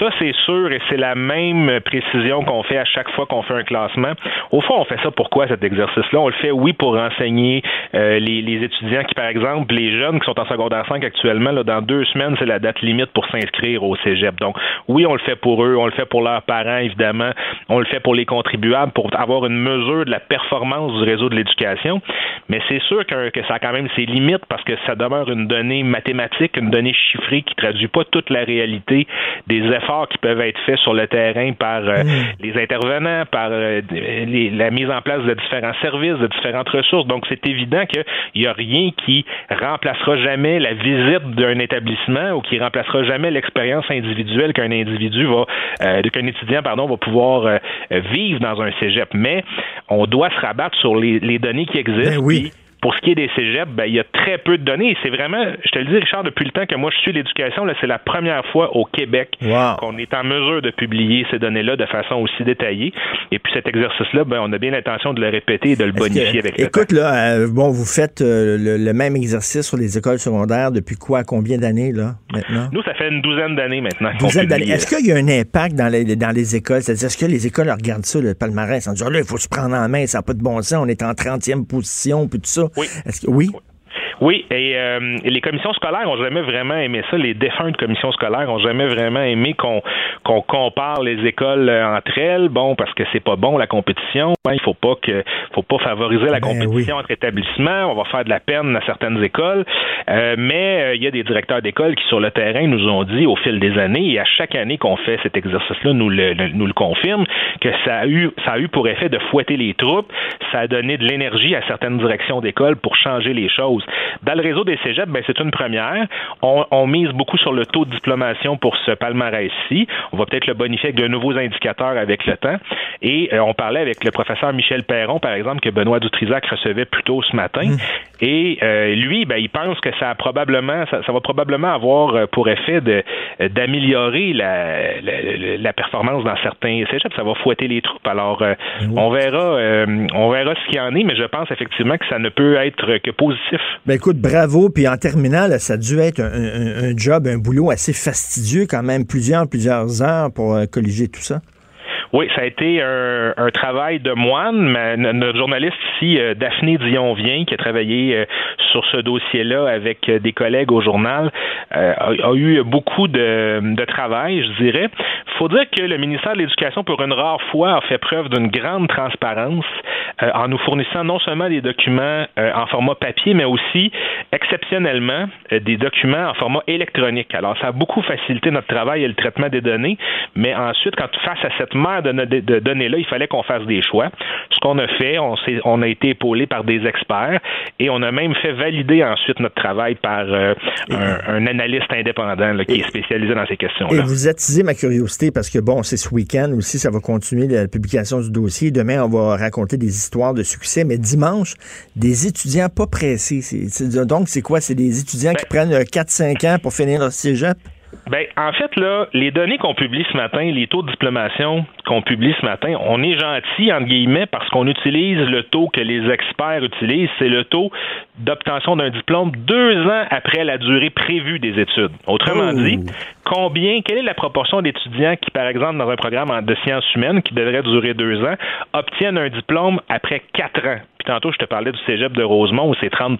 Ça, c'est sûr, et c'est la même précision qu'on fait à chaque fois qu'on fait un classement. Au fond, on fait ça pourquoi cet exercice-là? On le fait, oui, pour renseigner euh, les, étudiants qui, par exemple, les jeunes qui sont en secondaire 5 actuellement, là, dans deux semaines, c'est la date limite pour s'inscrire au cégep. Donc, oui, on le fait pour eux, on le fait pour leurs parents, évidemment, on le fait pour les contribuables, pour avoir une mesure de la performance du réseau de l'éducation. Mais c'est sûr que, que ça a quand même ses limites parce que ça demeure une donnée mathématique, une donnée chiffrée qui traduit pas toute la réalité des efforts qui peuvent être faits sur le terrain par euh, mm. les intervenants, par euh, la mise en place de différents services, de différentes ressources. Donc, c'est évident qu'il n'y a rien qui remplacera jamais la visite d'un établissement ou qui remplacera jamais l'expérience individuelle qu'un individu va, euh, qu'un étudiant, pardon, va pouvoir vivre dans un cégep. Mais on doit se rabattre sur les, données qui existent. Ben oui. Pour ce qui est des cégeps, ben, il y a très peu de données. C'est vraiment, je te le dis, Richard, depuis le temps que moi je suis l'éducation, c'est la première fois au Québec qu'on est en mesure de publier ces données-là de façon aussi détaillée. Et puis cet exercice-là, ben, on a bien l'intention de le répéter et de le bonifier avec le Écoute, là, euh, bon, vous faites euh, le, même exercice sur les écoles secondaires depuis quoi, combien d'années, là, maintenant? Nous, ça fait une douzaine d'années maintenant. Douzaine d'années. Est-ce qu'il y a un impact dans les, dans les écoles? C'est-à-dire, est-ce que les écoles regardent ça, le palmarès, en disant, là, il faut se prendre en main, ça n'a pas de bon sens, on est en 30e position, puis tout ça? Oui. Est-ce que, oui? Oui, et euh, les commissions scolaires ont jamais vraiment aimé ça. Les défuntes commissions scolaires ont jamais vraiment aimé qu'on qu'on compare les écoles euh, entre elles. Bon, parce que c'est pas bon la compétition. Ben, il faut pas que faut pas favoriser la Ben compétition entre établissements. On va faire de la peine à certaines écoles. Euh, mais euh, il y a des directeurs d'école qui sur le terrain nous ont dit au fil des années et à chaque année qu'on fait cet exercice-là nous le, le- nous le confirme que ça a eu ça a eu pour effet de fouetter les troupes. Ça a donné de l'énergie à certaines directions d'école pour changer les choses. Dans le réseau des cégeps, ben, c'est une première. On, on mise beaucoup sur le taux de diplomation pour ce palmarès-ci. On va peut-être le bonifier avec de nouveaux indicateurs avec le temps. Et euh, on parlait avec le professeur Michel Perron, par exemple, que Benoît Dutrisac recevait plus tôt ce matin. Et euh, lui, ben, il pense que ça a probablement, ça, ça va probablement avoir euh, pour effet euh, d'améliorer la, la, la performance dans certains cégeps. Ça va fouetter les troupes. Alors, euh, on verra, euh, on verra ce qu'il y en est, mais je pense effectivement que ça ne peut être que positif. Ben écoute, bravo. Puis en terminant, ça a dû être un job, un boulot assez fastidieux quand même, plusieurs, plusieurs heures pour euh, colliger tout ça. Oui, ça a été un, un travail de moine. Notre journaliste ici, euh, Daphné Dion-Vient, qui a travaillé euh, sur ce dossier-là avec euh, des collègues au journal, euh, a, eu beaucoup de, travail, je dirais. faut dire que le ministère de l'Éducation, pour une rare fois, a fait preuve d'une grande transparence euh, en nous fournissant non seulement des documents euh, en format papier, mais aussi, exceptionnellement, euh, des documents en format électronique. Alors, ça a beaucoup facilité notre travail et le traitement des données, mais ensuite, quand face à cette mer de, de- de données-là, il fallait qu'on fasse des choix. Ce qu'on a fait, on, a été épaulé par des experts et on a même fait valider ensuite notre travail par euh, un, un analyste indépendant là, qui est spécialisé dans ces Et questions-là. vous attisez ma curiosité parce que, bon, c'est ce week-end aussi, ça va continuer la publication du dossier. Demain, on va raconter des histoires de succès, mais dimanche, des étudiants pas pressés. Donc, c'est quoi? C'est des étudiants qui prennent euh, 4-5 ans pour finir leur cégep? Ben, en fait, là, les données qu'on publie ce matin, les taux de diplomation qu'on publie ce matin, on est gentil, entre guillemets, parce qu'on utilise le taux que les experts utilisent, c'est le taux d'obtention d'un diplôme deux ans après la durée prévue des études. Autrement Oh. dit, combien, quelle est la proportion d'étudiants qui, par exemple, dans un programme de sciences humaines qui devrait durer deux ans, obtiennent un diplôme après quatre ans? Tantôt, je te parlais du cégep de Rosemont où c'est 30%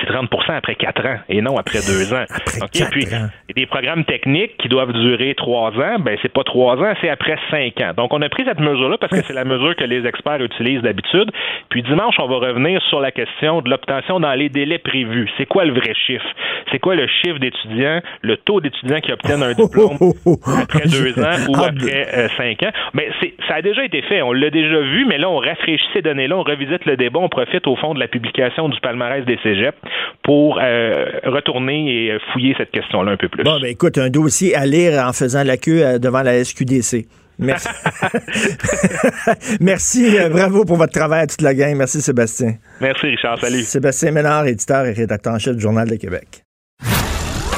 c'est 30% après quatre ans et non après deux ans. [laughs] OK? Puis, des programmes techniques qui doivent durer trois ans, ben c'est pas trois ans, c'est après cinq ans. Donc on a pris cette mesure-là parce que c'est la mesure que les experts utilisent d'habitude. Puis dimanche, on va revenir sur la question de l'obtention dans les délais prévus. C'est quoi le vrai chiffre? C'est quoi le chiffre d'étudiants, le taux d'étudiants qui obtiennent un diplôme [laughs] après deux ans ou après euh, cinq ans? Mais c'est ça a déjà été fait, on l'a déjà vu, mais là on rafraîchit ces données-là, on revisite le débat, on profite au fond de la publication du palmarès des cégeps pour euh, retourner et fouiller cette question-là un peu plus. Bon, ben écoute, un dossier à lire en faisant la queue euh, devant la SQDC. Merci. [laughs] [laughs] Merci, euh, bravo pour votre travail à toute la gang. Merci Sébastien. Merci Richard, salut. Sébastien Ménard, éditeur et rédacteur en chef du Journal de Québec.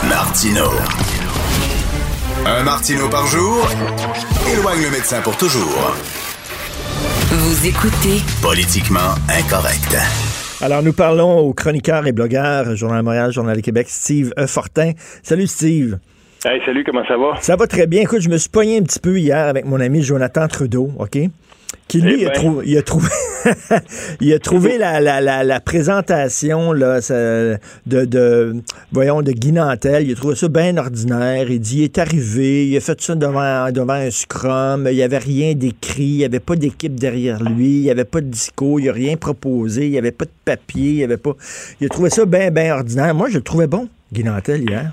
Martino. Un Martino par jour éloigne le médecin pour toujours. Vous écoutez Politiquement incorrect. Alors, nous parlons au chroniqueur et blogueur, Journal de Montréal, Journal de Québec, Steve. Fortin. Salut, Steve. Hey, salut, comment ça va? Ça va très bien. Écoute, je me suis pogné un petit peu hier avec mon ami Jonathan Trudeau, OK? Qui, lui, Eh il, a ben. trou- il a trouvé, [laughs] il a trouvé la, la, la, la présentation là, de, de, voyons, de Guy Nantel. Il a trouvé ça bien ordinaire. Il dit, il est arrivé, il a fait ça devant, devant un scrum, il n'y avait rien d'écrit, il n'y avait pas d'équipe derrière lui, il n'y avait pas de discours, il n'a rien proposé, il n'y avait pas de papier, il n'y avait pas... Il a trouvé ça bien, bien ordinaire. Moi, je le trouvais bon, Guy Nantel, hier.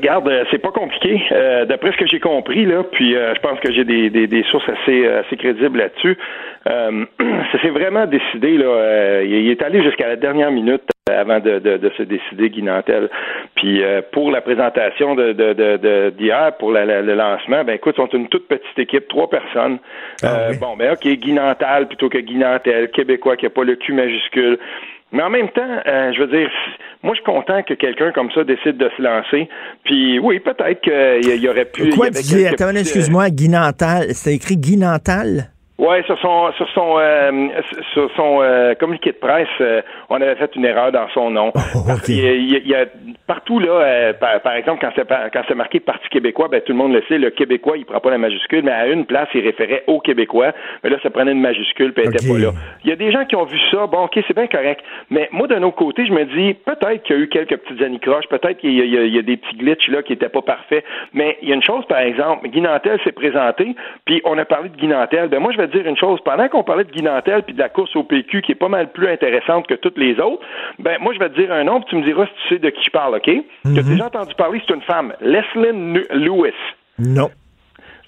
Garde, euh, c'est pas compliqué. Euh, D'après ce que j'ai compris, là, puis euh, je pense que j'ai des, des, des sources assez, euh, assez crédibles là-dessus. Euh, [clears throat] ça s'est vraiment décidé, là. euh, il est allé jusqu'à la dernière minute avant de, de, de se décider, Guy Nantel. Puis euh, pour la présentation de de- de- d'hier, pour la- la- le lancement, ben écoute, ils sont une toute petite équipe, trois personnes. Euh, Bon, ben ok, Guy Nantel plutôt que Guy Nantel, québécois qui a pas le Q majuscule. Mais en même temps, euh, je veux dire, moi, je suis content que quelqu'un comme ça décide de se lancer. Puis oui, peut-être qu'il y, y aurait pu. Quoi, tu dis, attends, euh, excuse-moi, Guy Nantal, c'était écrit Guy Nantal? Oui, sur son sur son euh, sur son euh, communiqué de presse, euh, on avait fait une erreur dans son nom. [laughs] Oh, il, y a, partout là, par, exemple quand c'est quand c'est marqué Parti québécois, ben tout le monde le sait, le québécois il prend pas la majuscule, mais à une place il référait au québécois, mais là ça prenait une majuscule puis elle était pas là. Il y a des gens qui ont vu ça, bon ok c'est bien correct, mais moi d'un autre côté je me dis peut-être qu'il y a eu quelques petites anicroches, peut-être qu'il y, y, a des petits glitches là qui étaient pas parfaits, mais il y a une chose par exemple, Guy Nantel s'est présenté, puis on a parlé de Guy Nantel, ben moi je vais dire une chose. Pendant qu'on parlait de Guy Nantel puis de la course au PQ qui est pas mal plus intéressante que toutes les autres, ben moi je vais te dire un nom, puis tu me diras si tu sais de qui je parle, OK? Tu as déjà entendu parler, c'est une femme, Leslie Lewis. Non.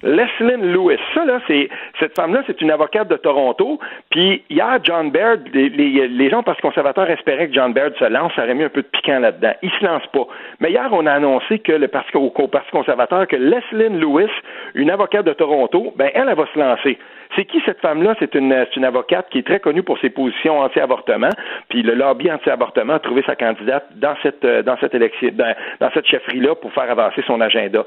Leslie Lewis. Ça, là, c'est, cette femme-là, c'est une avocate de Toronto. Puis hier, John Baird, les, les, gens parce conservateurs espéraient que John Baird se lance, ça aurait mis un peu de piquant là-dedans. Il se lance pas. Mais hier, on a annoncé que le Parti, au, Parti conservateur, que Leslie Lewis, une avocate de Toronto, ben, elle, elle va se lancer. C'est qui cette femme-là? C'est une, une avocate qui est très connue pour ses positions anti-avortement. Puis le lobby anti-avortement a trouvé sa candidate dans cette, euh, dans cette élection, dans, dans cette chefferie-là pour faire avancer son agenda.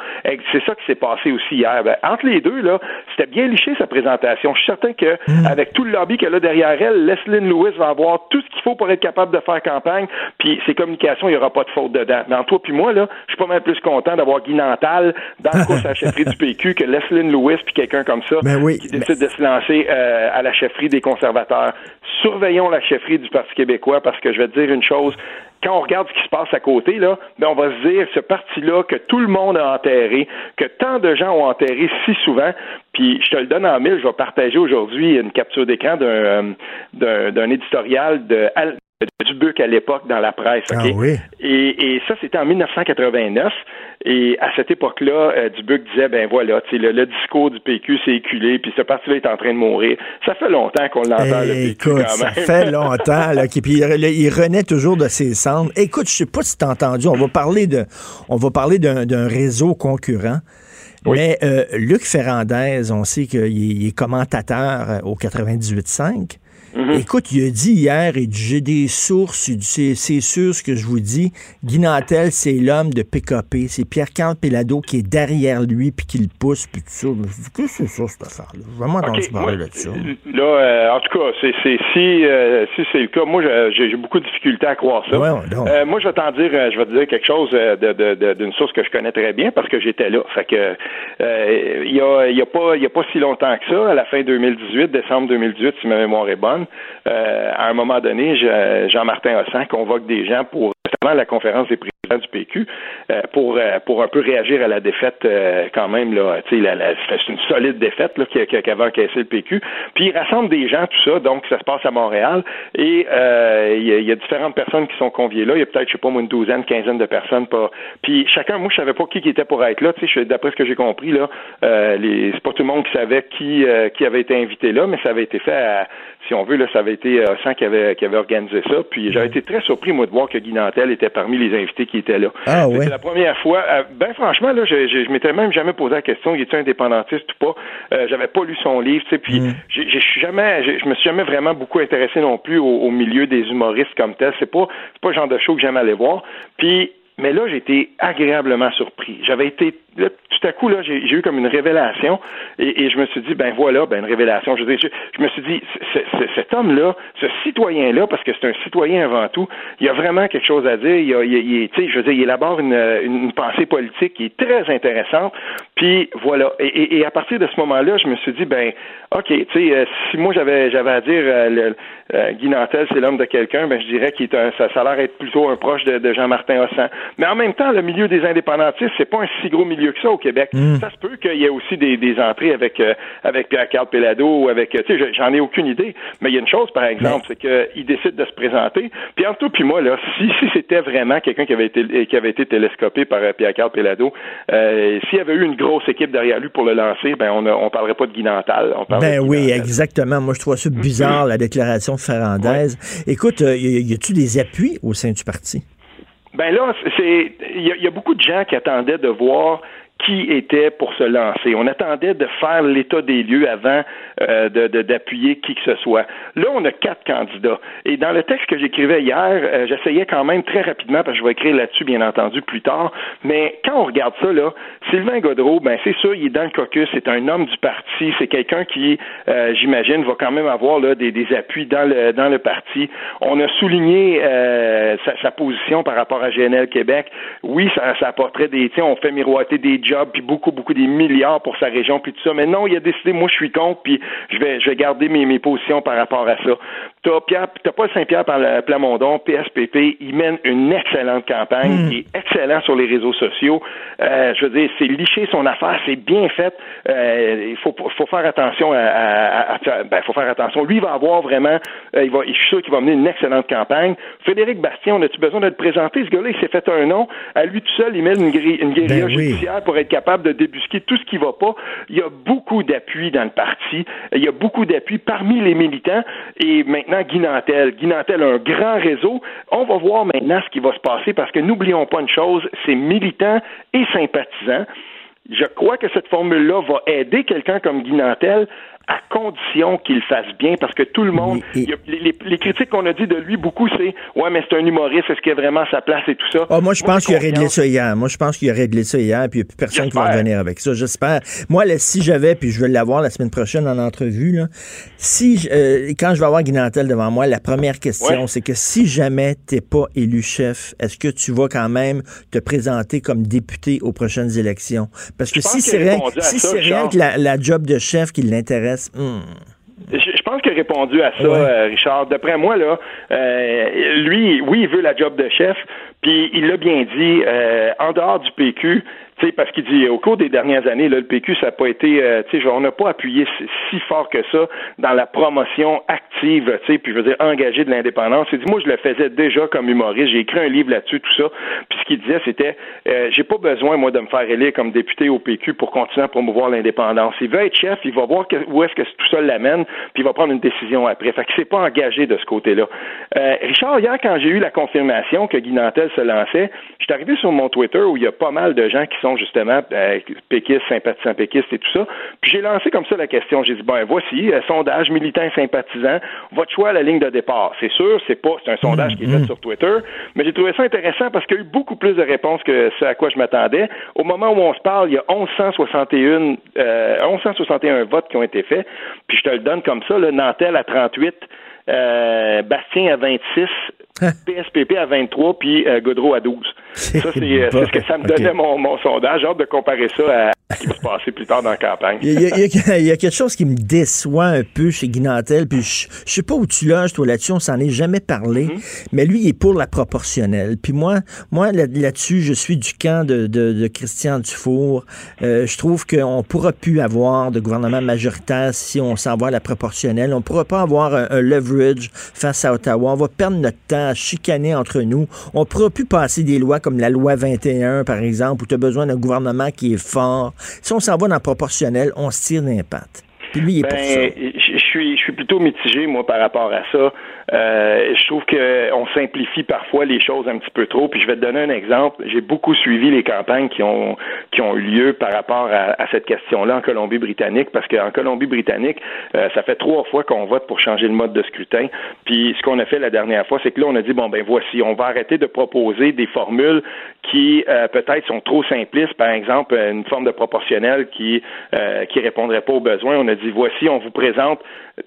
C'est ça qui s'est passé aussi hier. Ben, entre les deux, là, c'était bien liché sa présentation. Je suis certain que mm. avec tout le lobby qu'elle a derrière elle, Leslie Lewis va avoir tout ce qu'il faut pour être capable de faire campagne. Puis ses communications, il n'y aura pas de faute dedans. Mais en toi puis moi, là, je suis pas mal plus content d'avoir Guy Nantal dans le course à la chefferie du PQ que Leslie Lewis puis quelqu'un comme ça ben oui, qui décide de se euh, à la chefferie des conservateurs. Surveillons la chefferie du Parti québécois parce que je vais te dire une chose, quand on regarde ce qui se passe à côté, là, ben on va se dire ce parti-là que tout le monde a enterré, que tant de gens ont enterré si souvent, puis je te le donne en mille, je vais partager aujourd'hui une capture d'écran d'un, euh, d'un, éditorial de Dubuc à l'époque dans la presse. Ah oui. et, et, ça, c'était en 1989. Et à cette époque-là, euh, Dubuc disait, ben voilà, le, le discours du PQ s'est éculé, puis ce parti-là est en train de mourir. Ça fait longtemps qu'on l'entend, le PQ, quand même. Ça fait [laughs] longtemps, là, puis il, il, renaît toujours de ses cendres. Écoute, je sais pas si tu as entendu, on va parler de, on va parler d'un réseau concurrent. Mais euh, Luc Ferrandez, on sait qu'il est commentateur euh, au 98.5. Mm-hmm. Écoute, il a dit hier, et j'ai des sources, c'est sûr ce que je vous dis. Guy Nantel, c'est l'homme de PKP. C'est Pierre-Carl Pelado qui est derrière lui, puis qui le pousse, puis tout ça. Qu'est-ce que c'est ça, cette affaire-là? Vraiment entendu parler là-dessus. Là, euh, en tout cas, c'est si, euh, si c'est le cas, moi, j'ai beaucoup de difficultés à croire ça. euh, moi, je vais t'en dire, je vais te dire quelque chose d'une de, de, source que je connais très bien parce que j'étais là. Fait que il y a, y a pas y a pas si longtemps que ça, à la fin 2018, décembre 2018, si ma mémoire est bonne, euh, à un moment donné, Jean-Martin Hossan convoque des gens pour justement la conférence des présidents du PQ euh, pour euh, pour un peu réagir à la défaite quand même là, tu sais, c'est une solide défaite là qu'avait encaissé le PQ. Puis il rassemble des gens tout ça, donc ça se passe à Montréal et il y, a différentes personnes qui sont conviées là. Il y a peut-être je sais pas une douzaine, quinzaine de personnes. Pas... Puis chacun, moi je savais pas qui, qui était pour être là. Tu sais, d'après ce que j'ai compris là, les c'est pas tout le monde qui savait qui qui avait été invité là, mais ça avait été fait à si on veut, là, ça avait été euh, qui avait, qui avait organisé ça. Puis j'avais été très surpris, moi, de voir que Guy était parmi les invités qui étaient là. Ah, C'était la première fois. Euh, ben franchement, là, je, je, m'étais même jamais posé la question, il était indépendantiste ou pas? Euh, j'avais pas lu son livre, tu sais, puis mm. je suis jamais, je me suis jamais vraiment beaucoup intéressé non plus au, milieu des humoristes comme tel. C'est pas, pas le genre de show que j'aime aller voir. Puis mais là, j'ai été agréablement surpris. J'avais été tout à coup, là, j'ai eu comme une révélation et, je me suis dit, ben voilà, ben une révélation. Je, veux dire, je, me suis dit, cet homme-là, ce citoyen-là, parce que c'est un citoyen avant tout, il a vraiment quelque chose à dire. Il, a, je veux dire, il élabore une, une, pensée politique qui est très intéressante. Puis voilà. Et, et, à partir de ce moment-là, je me suis dit, ben, ok, tu sais, euh, si moi j'avais j'avais à dire euh, le, euh, Guy Nantel, c'est l'homme de quelqu'un, ben je dirais qu'il est un, ça, ça a l'air être plutôt un proche de, de Jean-Martin Hossan. Mais en même temps, le milieu des indépendantistes, c'est pas un si gros milieu que ça au Québec. Hmm. Ça se peut qu'il y ait aussi des, des entrées avec euh, avec Pierre-Carl Pelado ou avec, tu sais, j'en ai aucune idée. Mais il y a une chose, par exemple, c'est qu'il décide de se présenter. Puis entre toi puis moi, là, si, si c'était vraiment quelqu'un qui avait été qui avait été télescopé par Pierre-Carl Pelado, s'il y avait eu une grosse équipe derrière lui pour le lancer, ben on on parlerait pas de Guy Nantal. ben oui, exactement. Moi, je trouve ça bizarre, la déclaration de Ferrandez. Écoute, euh, y, a-tu des appuis au sein du parti? Ben là, c'est il y, a beaucoup de gens qui attendaient de voir qui était pour se lancer. On attendait de faire l'état des lieux avant euh, d'appuyer qui que ce soit. Là, on a quatre candidats. Et dans le texte que j'écrivais hier, euh, j'essayais quand même très rapidement, parce que je vais écrire là-dessus, bien entendu, plus tard, mais quand on regarde ça, là, Sylvain Godreau, ben c'est sûr, il est dans le caucus, c'est un homme du parti, c'est quelqu'un qui, euh, j'imagine, va quand même avoir là, des, des, appuis dans le, dans le parti. On a souligné euh, sa, sa, position par rapport à GNL Québec. Oui, ça, ça apporterait des, on fait miroiter des jobs, puis beaucoup, beaucoup des milliards pour sa région, puis tout ça. Mais non, il a décidé, moi, je suis contre, puis je vais, je vais garder mes, mes positions par rapport à ça. T'as Pierre, t'as Paul Saint-Pierre par le Plamondon, PSPP, il mène une excellente campagne, il est excellent sur les réseaux sociaux. Euh, je veux dire, c'est liché son affaire, c'est bien fait. Euh, il faut, faut faire attention à, à, à, ben, faut faire attention. Lui, il va avoir vraiment, euh, il va, je suis sûr qu'il va mener une excellente campagne. Frédéric Bastien, on a-tu besoin de le présenter? Ce gars-là, il s'est fait un nom. À lui tout seul, il mène une, une guérilla ben judiciaire pour être capable de débusquer tout ce qui va pas. Il y a beaucoup d'appui dans le parti. Il y a beaucoup d'appui parmi les militants. Et maintenant, Guy Nantel. Guy Nantel a un grand réseau. On va voir maintenant ce qui va se passer parce que n'oublions pas une chose, c'est militants et sympathisants. Je crois que cette formule-là va aider quelqu'un comme Guy Nantel à condition qu'il fasse bien, parce que tout le monde, les, critiques qu'on a dit de lui beaucoup, c'est ouais, mais c'est un humoriste, est-ce qu'il a vraiment sa place et tout ça? Ah, moi, je pense qu'il a réglé ça hier. Moi, je pense qu'il a réglé ça hier, puis il n'y a plus personne qui va revenir avec ça. J'espère. Moi, si j'avais, puis je vais l'avoir la semaine prochaine en entrevue, là, si euh, quand je vais avoir Guinantel devant moi, la première question, c'est que si jamais tu n'es pas élu chef, est-ce que tu vas quand même te présenter comme député aux prochaines élections? Parce que si c'est rien, si c'est rien que la, la job de chef qui l'intéresse, Hmm. Je, pense qu'il a répondu à ça, euh, Richard. D'après moi, là, euh, lui, oui, il veut la job de chef, puis il l'a bien dit, euh, en dehors du PQ, sais, parce qu'il dit au cours des dernières années, là, le PQ, ça n'a pas été, euh, tu sais, on n'a pas appuyé si, fort que ça dans la promotion active, tu sais, puis je veux dire engagée de l'indépendance. Il dit, moi, je le faisais déjà comme humoriste. J'ai écrit un livre là-dessus, tout ça. Puis ce qu'il disait, c'était, euh, j'ai pas besoin moi de me faire élire comme député au PQ pour continuer à promouvoir l'indépendance. Il veut être chef, il va voir où est-ce que tout ça l'amène, puis il va prendre une décision après. Fait qu'il s'est pas engagé de ce côté-là. Euh, Richard, hier, quand j'ai eu la confirmation que Guy Nantel se lançait, je suis arrivé sur mon Twitter où il y a pas mal de gens qui justement euh, péquistes, sympathisants péquistes et tout ça. Puis j'ai lancé comme ça la question. J'ai dit ben voici euh, sondage militant sympathisant. Votre choix à la ligne de départ. C'est sûr, c'est pas c'est un sondage qui est fait mm-hmm. sur Twitter, mais j'ai trouvé ça intéressant parce qu'il y a eu beaucoup plus de réponses que ce à quoi je m'attendais. Au moment où on se parle, il y a 1161 euh, 1161 votes qui ont été faits. Puis je te le donne comme ça. Le Nantel à 38. Euh, Bastien à 26, PSPP à 23, puis euh, Godreau à 12. Ça, c'est euh, ce que ça me donnait mon, mon, sondage. J'ai hâte de comparer ça à ce qui va se passer plus tard dans la campagne. Il y, a, il y, a, quelque chose qui me déçoit un peu chez Guinantel, puis je, je sais pas où tu loges, toi, là-dessus, on s'en est jamais parlé, mm-hmm. mais lui, il est pour la proportionnelle. Puis moi, moi là-dessus, je suis du camp de, de, de Christian Dufour. Euh, je trouve qu'on ne pourra plus avoir de gouvernement majoritaire si on s'en va à la proportionnelle. On ne pourra pas avoir un, un leverage face à Ottawa. On va perdre notre temps chicaner entre nous. On ne pourra plus passer des lois comme la loi 21, par exemple, où tu as besoin d'un gouvernement qui est fort. Si on s'en va dans le proportionnel, on se tire d'impact. Puis lui, il est pour ben, ça. Je suis, je suis plutôt mitigé, moi, par rapport à ça. Euh, je trouve qu'on simplifie parfois les choses un petit peu trop. Puis je vais te donner un exemple. J'ai beaucoup suivi les campagnes qui ont qui ont eu lieu par rapport à, cette question-là en Colombie-Britannique, parce qu'en Colombie-Britannique, euh, ça fait trois fois qu'on vote pour changer le mode de scrutin. Puis ce qu'on a fait la dernière fois, c'est que là, on a dit bon ben voici, on va arrêter de proposer des formules qui euh, peut-être sont trop simplistes. Par exemple, une forme de proportionnel qui qui répondrait pas aux besoins. On a dit voici, on vous présente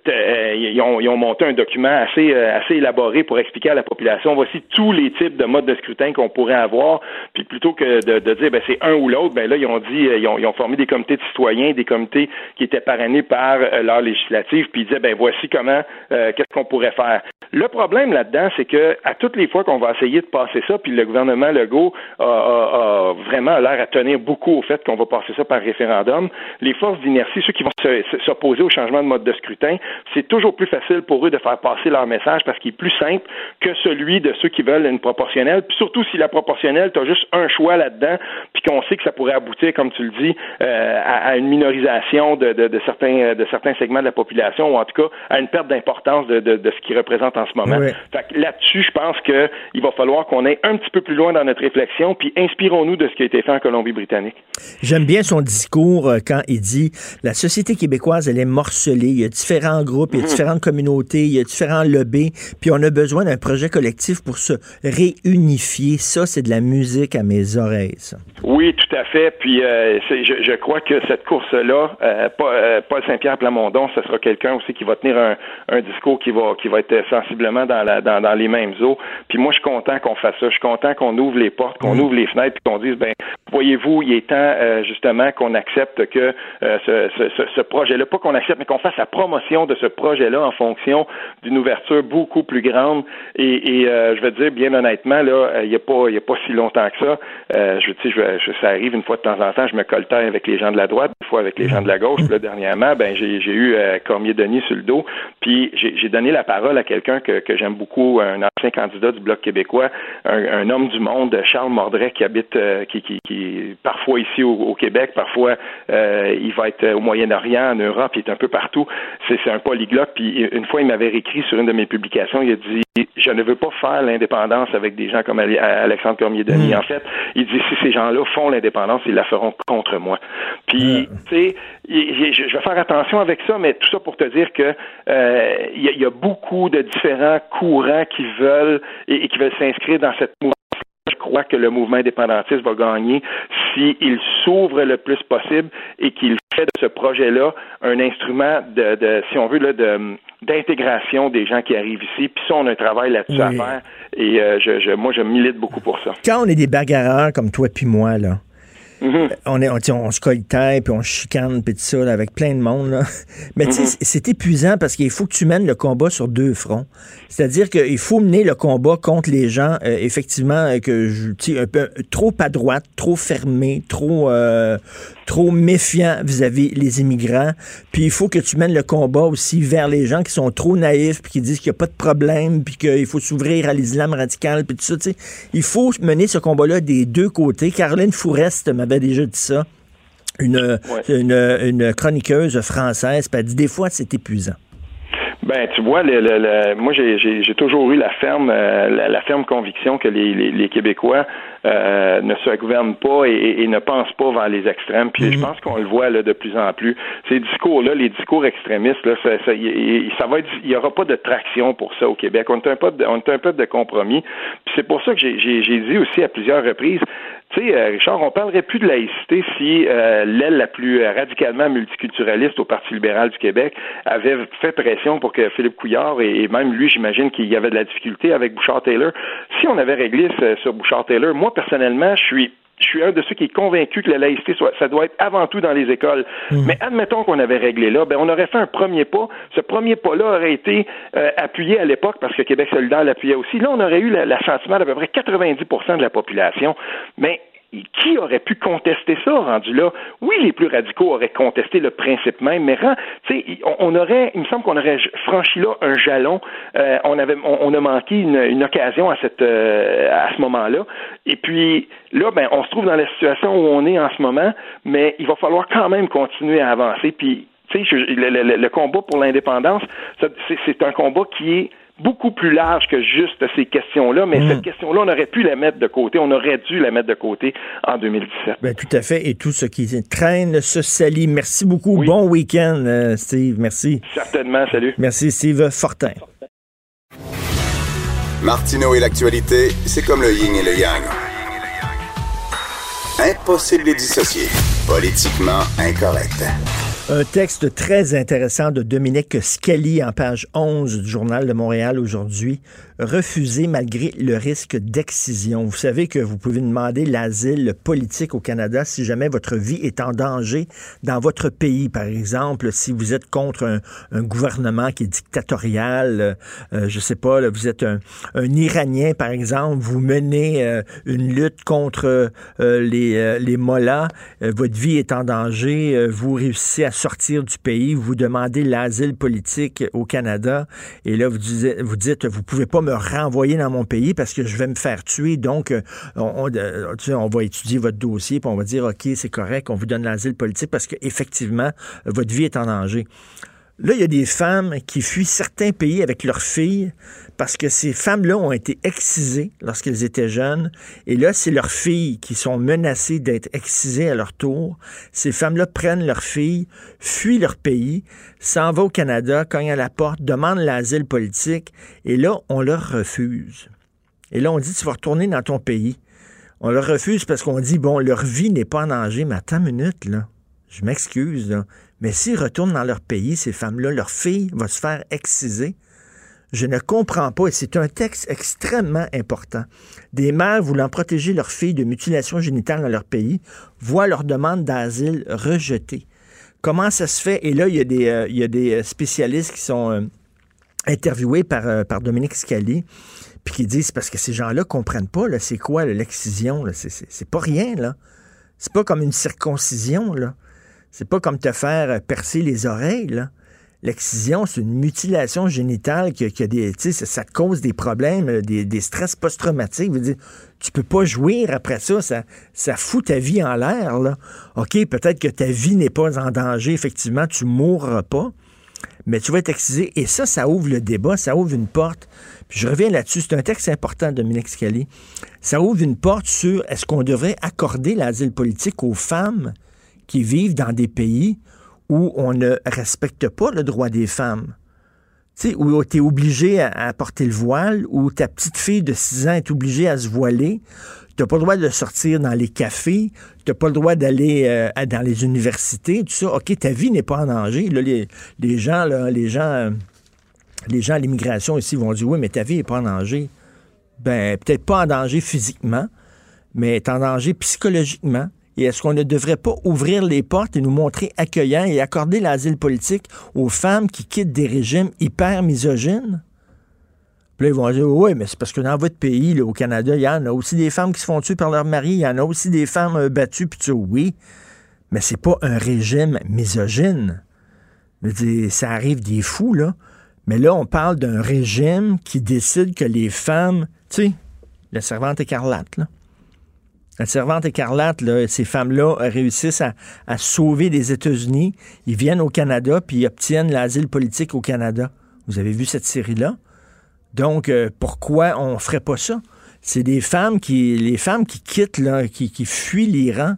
euh, ils, ont, ils, ont, monté un document assez, euh, assez élaboré pour expliquer à la population voici tous les types de modes de scrutin qu'on pourrait avoir. Puis plutôt que de, dire ben, c'est un ou l'autre, ben là, ils ont dit euh, ils ont, formé des comités de citoyens, des comités qui étaient parrainés par leur législative, puis ils disaient ben voici comment qu'est-ce qu'on pourrait faire. Le problème là-dedans, c'est que à toutes les fois qu'on va essayer de passer ça, puis le gouvernement Legault a, a, a vraiment l'air à tenir beaucoup au fait qu'on va passer ça par référendum, les forces d'inertie, ceux qui vont s'opposer au changement de mode de scrutin, c'est toujours plus facile pour eux de faire passer leur message message parce qu'il est plus simple que celui de ceux qui veulent une proportionnelle. Puis surtout si la proportionnelle, tu as juste un choix là-dedans, puis qu'on sait que ça pourrait aboutir, comme tu le dis, euh, à, une minorisation de, de, certains, de certains segments de la population, ou en tout cas à une perte d'importance de, de, ce qui représente en ce moment. là-dessus, je pense qu'il va falloir qu'on aille un petit peu plus loin dans notre réflexion, puis inspirons-nous de ce qui a été fait en Colombie-Britannique. J'aime bien son discours euh, quand il dit la société québécoise, elle est morcelée. Il y a différents groupes, il y a mhm. différentes communautés, il y a différents lobbies, puis on a besoin d'un projet collectif pour se réunifier. Ça, c'est de la musique à mes oreilles, ça. Oui, tout à fait. Puis euh, je, je, crois que cette course-là, euh, Paul Saint-Pierre Plamondon, ce sera quelqu'un aussi qui va tenir un, un, discours qui va qui va être sensiblement dans, la, dans, dans les mêmes eaux. Puis moi, je suis content qu'on fasse ça. Je suis content qu'on ouvre les portes, qu'on mhm. ouvre les fenêtres, puis qu'on dise, ben, voyez-vous, il est temps euh, justement qu'on accepte que euh, ce, ce, ce projet-là, pas qu'on accepte, mais qu'on fasse la promotion de ce projet-là en fonction d'une ouverture beaucoup plus grande. Et, euh, je veux dire, bien honnêtement, là, il n'y a pas, y a pas si longtemps que ça. je, tu sais, je, ça arrive une fois de temps en temps, je me coltaille avec les gens de la droite, une fois avec les gens de la gauche. Puis là, dernièrement, ben, j'ai, eu Cormier Denis sur le dos. Puis j'ai, donné la parole à quelqu'un que, j'aime beaucoup, un ancien candidat du Bloc québécois, un, homme du monde, Charles Mordret, qui habite, qui, qui, parfois ici au, Québec, parfois euh, il va être au Moyen-Orient, en Europe, il est un peu partout. C'est un polyglotte. Puis une fois, il m'avait écrit sur une de mes publications, il a dit je ne veux pas faire l'indépendance avec des gens comme Alexandre Cormier-Denis. Mm. En fait, il dit si ces gens-là font l'indépendance, ils la feront contre moi. Puis, tu sais, je vais faire attention avec ça, mais tout ça pour te dire que euh, il y, a beaucoup de différents courants qui veulent et qui veulent s'inscrire dans cette mouvement crois que le mouvement indépendantiste va gagner s'il s'ouvre le plus possible et qu'il fait de ce projet-là un instrument de, si on veut, d'intégration des gens qui arrivent ici. Puis ça, on a un travail là-dessus à faire. Et euh, je, moi, je milite beaucoup pour ça. Quand on est des bagarreurs comme toi puis moi, là, Mm-hmm. On, est, on, se colle puis on chicane, puis tout ça, avec plein de monde. [laughs] Mais tu sais, mm-hmm. c'est épuisant parce qu'il faut que tu mènes le combat sur deux fronts. C'est-à-dire qu'il faut mener le combat contre les gens, euh, effectivement, euh, que je, un peu trop à droite, trop fermé, trop, euh, trop méfiant vis-à-vis les immigrants. Puis il faut que tu mènes le combat aussi vers les gens qui sont trop naïfs, puis qui disent qu'il n'y a pas de problème, puis qu'il faut s'ouvrir à l'islam radical, puis tout ça. Tu sais. Il faut mener ce combat-là des deux côtés. Caroline Fourest m'avait déjà dit ça. Une, une, une, chroniqueuse française, puis elle dit des fois c'est épuisant. Ben, tu vois, le, moi, j'ai toujours eu la ferme, euh, la, ferme conviction que les, les, Québécois euh, ne se gouvernent pas et, ne pensent pas vers les extrêmes. Puis je mhm. pense qu'on le voit là, de plus en plus. Ces discours-là, les discours extrémistes, là, ça, ça, ça va être, il y aura pas de traction pour ça au Québec. On est un peuple de, on est un peuple de compromis. Puis c'est pour ça que j'ai dit aussi à plusieurs reprises, tu sais, euh, Richard, on parlerait plus de laïcité si euh, l'aile la plus euh, radicalement multiculturaliste au Parti libéral du Québec avait fait pression pour que Philippe Couillard et, même lui, j'imagine qu'il y avait de la difficulté avec Bouchard-Taylor. Si on avait réglé sur Bouchard-Taylor, moi personnellement, je suis je suis un de ceux qui est convaincu que la laïcité, soit, ça doit être avant tout dans les écoles. Hmm. Mais admettons qu'on avait réglé là, ben on aurait fait un premier pas. Ce premier pas-là aurait été euh, appuyé à l'époque parce que Québec solidaire l'appuyait aussi. Là, on aurait eu l'assentiment d'à peu près 90% de la population. Mais qui aurait pu contester ça rendu là? Oui, les plus radicaux auraient contesté le principe même, mais on, aurait, il me semble qu'on aurait franchi là un jalon. Euh, on avait, on, a manqué une, occasion à cette, euh, à ce moment-là. Et puis là, ben, on se trouve dans la situation où on est en ce moment, mais il va falloir quand même continuer à avancer. Puis, tu sais, le, le, le, combat pour l'indépendance, c'est un combat qui est beaucoup plus large que juste ces questions-là, mais cette hmm. question-là, on aurait pu la mettre de côté, on aurait dû la mettre de côté en 2017. Ben, tout à fait, et tout ce qui traîne se salit. Merci beaucoup. Bon week-end, euh, Steve. Merci. Certainement, salut. Merci, Steve Fortin. Martineau et l'actualité, c'est comme le yin et le yang. Impossible de dissocier. Politiquement incorrect. Un texte très intéressant de Dominique Scali en page 11 du Journal de Montréal aujourd'hui refuser malgré le risque d'excision. Vous savez que vous pouvez demander l'asile politique au Canada si jamais votre vie est en danger dans votre pays. Par exemple, si vous êtes contre un, gouvernement qui est dictatorial, euh, euh, je sais pas, là, vous êtes un, Iranien, par exemple, vous menez euh, une lutte contre les, les mollahs, votre vie est en danger, vous réussissez à sortir du pays, vous demandez l'asile politique au Canada, et là, vous, dites, vous dites, vous pouvez pas me renvoyer dans mon pays parce que je vais me faire tuer, donc euh, on, on, va étudier votre dossier, puis on va dire, OK, c'est correct, on vous donne l'asile politique parce qu'effectivement, votre vie est en danger. Là, il y a des femmes qui fuient certains pays avec leurs filles parce que ces femmes-là ont été excisées lorsqu'elles étaient jeunes. Et là, c'est leurs filles qui sont menacées d'être excisées à leur tour. Ces femmes-là prennent leurs filles, fuient leur pays, s'en vont au Canada, cognent à la porte, demandent l'asile politique. Et là, on leur refuse. Et là, on dit, tu vas retourner dans ton pays. On leur refuse parce qu'on dit, bon, leur vie n'est pas en danger. Mais attends une minute, là. Je m'excuse. Mais s'ils retournent dans leur pays, ces femmes-là, leur fille va se faire exciser. Je ne comprends pas, et c'est un texte extrêmement important. Des mères voulant protéger leurs filles de mutilation génitale dans leur pays voient leur demande d'asile rejetée. Comment ça se fait? Et là, il y a des, euh, euh, spécialistes qui sont euh, interviewés par, Dominique Scali, puis qui disent parce que ces gens-là comprennent pas, c'est quoi l'excision? C'est pas rien, là. C'est pas comme une circoncision, là. C'est pas comme te faire percer les oreilles, L'excision, c'est une mutilation génitale qui, a des, ça, ça cause des problèmes, euh, des, stress post-traumatiques. Tu peux pas jouir après ça, ça, fout ta vie en l'air. OK, peut-être que ta vie n'est pas en danger, effectivement, tu mourras pas, mais tu vas être excisé. Et ça, ça ouvre le débat, ça ouvre une porte. Puis je reviens là-dessus, c'est un texte important, Dominique Scali. Ça ouvre une porte sur est-ce qu'on devrait accorder l'asile politique aux femmes qui vivent dans des pays où on ne respecte pas le droit des femmes. Sais, où tu es obligé à, porter le voile, où ta petite fille de 6 ans est obligée à se voiler. Tu n'as pas le droit de sortir dans les cafés. Tu n'as pas le droit d'aller euh, dans les universités. Tout ça. OK, ta vie n'est pas en danger. Là, les, gens, les gens, les gens à l'immigration ici vont dire Oui, mais ta vie n'est pas en danger. Ben, peut-être pas en danger physiquement, mais tu en danger psychologiquement. Et est-ce qu'on ne devrait pas ouvrir les portes et nous montrer accueillants et accorder l'asile politique aux femmes qui quittent des régimes hyper misogynes? Puis là, ils vont dire, oui, mais c'est parce que dans votre pays, au Canada, il y en a aussi des femmes qui se font tuer par leur mari, il y en a aussi des femmes euh, battues, puis tu oui, mais c'est pas un régime misogyne. ça arrive des fous, là. Mais là, on parle d'un régime qui décide que les femmes, tu sais, la servante écarlate, là, la servante écarlate, ces femmes-là réussissent à, sauver les États-Unis. Ils viennent au Canada puis obtiennent l'asile politique au Canada. Vous avez vu cette série-là? Donc, euh, pourquoi on ferait pas ça? C'est des femmes qui, les femmes qui quittent, là, qui, qui fuient l'Iran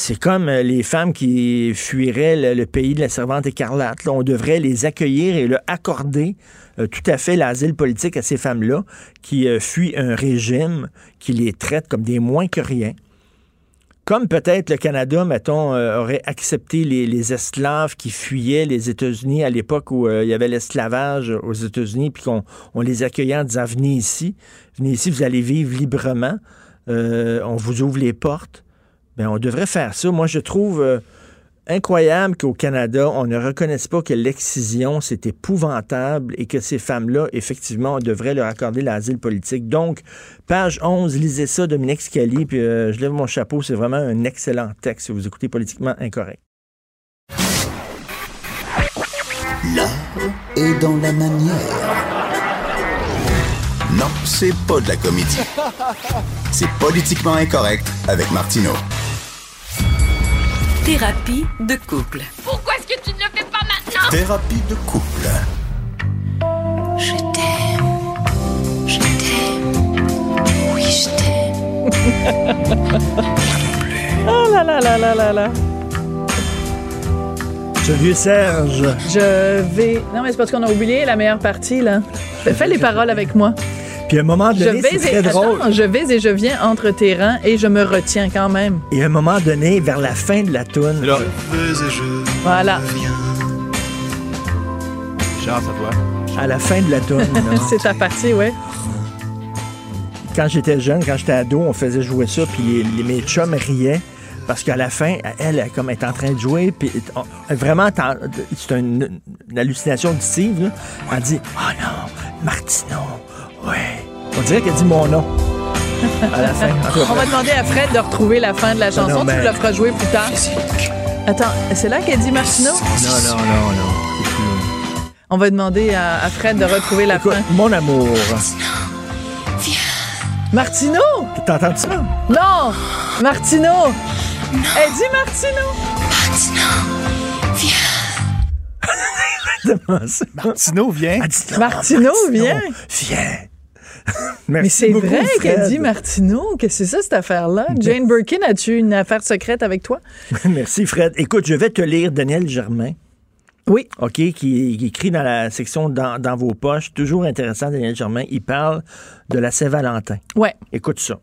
c'est comme euh, les femmes qui fuiraient le, pays de la servante écarlate. on devrait les accueillir et leur accorder euh, tout à fait l'asile politique à ces femmes-là qui euh, fuient un régime qui les traite comme des moins que rien. Comme peut-être le Canada, mettons, aurait accepté les, esclaves qui fuyaient les États-Unis à l'époque où il y avait l'esclavage aux États-Unis, puis qu'on on les accueillait en disant venez ici, venez ici, vous allez vivre librement, on vous ouvre les portes. Ben, on devrait faire ça. Moi, je trouve euh, incroyable qu'au Canada, on ne reconnaisse pas que l'excision, c'est épouvantable et que ces femmes-là, effectivement, on devrait leur accorder l'asile politique. Donc, page 11, lisez ça, Dominique Scali, puis euh, je lève mon chapeau, c'est vraiment un excellent texte si vous écoutez Politiquement Incorrect. L'art est dans la manière. Non, c'est pas de la comédie. C'est Politiquement Incorrect avec Martineau. Thérapie de couple. Pourquoi est-ce que tu ne le fais pas maintenant? Thérapie de couple. Je t'aime. Je t'aime. Oui, je t'aime. [laughs] oh là là là là là là. Ce vieux Serge. Je vais. Non, mais c'est parce qu'on a oublié la meilleure partie, là. Fais les paroles avec moi. Puis à un moment donné, c'est très drôle. je vais et je viens entre tes rangs et je me retiens quand même. Et à un moment donné, vers la fin de la toune. Là. Je voilà. Chance à toi. À la fin de la toune. [laughs] c'est ta partie, ouais. Quand j'étais jeune, quand j'étais ado, on faisait jouer ça, puis les, mes chums riaient parce qu'à la fin, elle, comme est en train de jouer, puis vraiment, c'est une, hallucination auditive. Là. Elle dit Oh non, Martino, Ouais. On dirait qu'elle dit mon nom. [laughs] À la fin. On va demander à Fred de retrouver la fin de la chanson. tu la feras jouer plus tard. Attends, c'est là qu'elle dit Martineau? Non, non, non, non. On va demander à, à Fred de retrouver la Écoute, fin. mon amour. Martineau? T'entends ça? Non! Martineau! Elle dit Martineau! Martineau, viens. [laughs] Martineau, viens! Viens! [laughs] Mais c'est vrai qu'elle dit Martineau. que c'est ça, cette affaire-là? Jane Birkin, as-tu une affaire secrète avec toi? [laughs] Merci, Fred. Écoute, je vais te lire Daniel Germain. Oui. OK, qui, qui écrit dans la section dans, dans vos poches. Toujours intéressant, Daniel Germain. Il parle de la Saint-Valentin. Ouais. Écoute ça.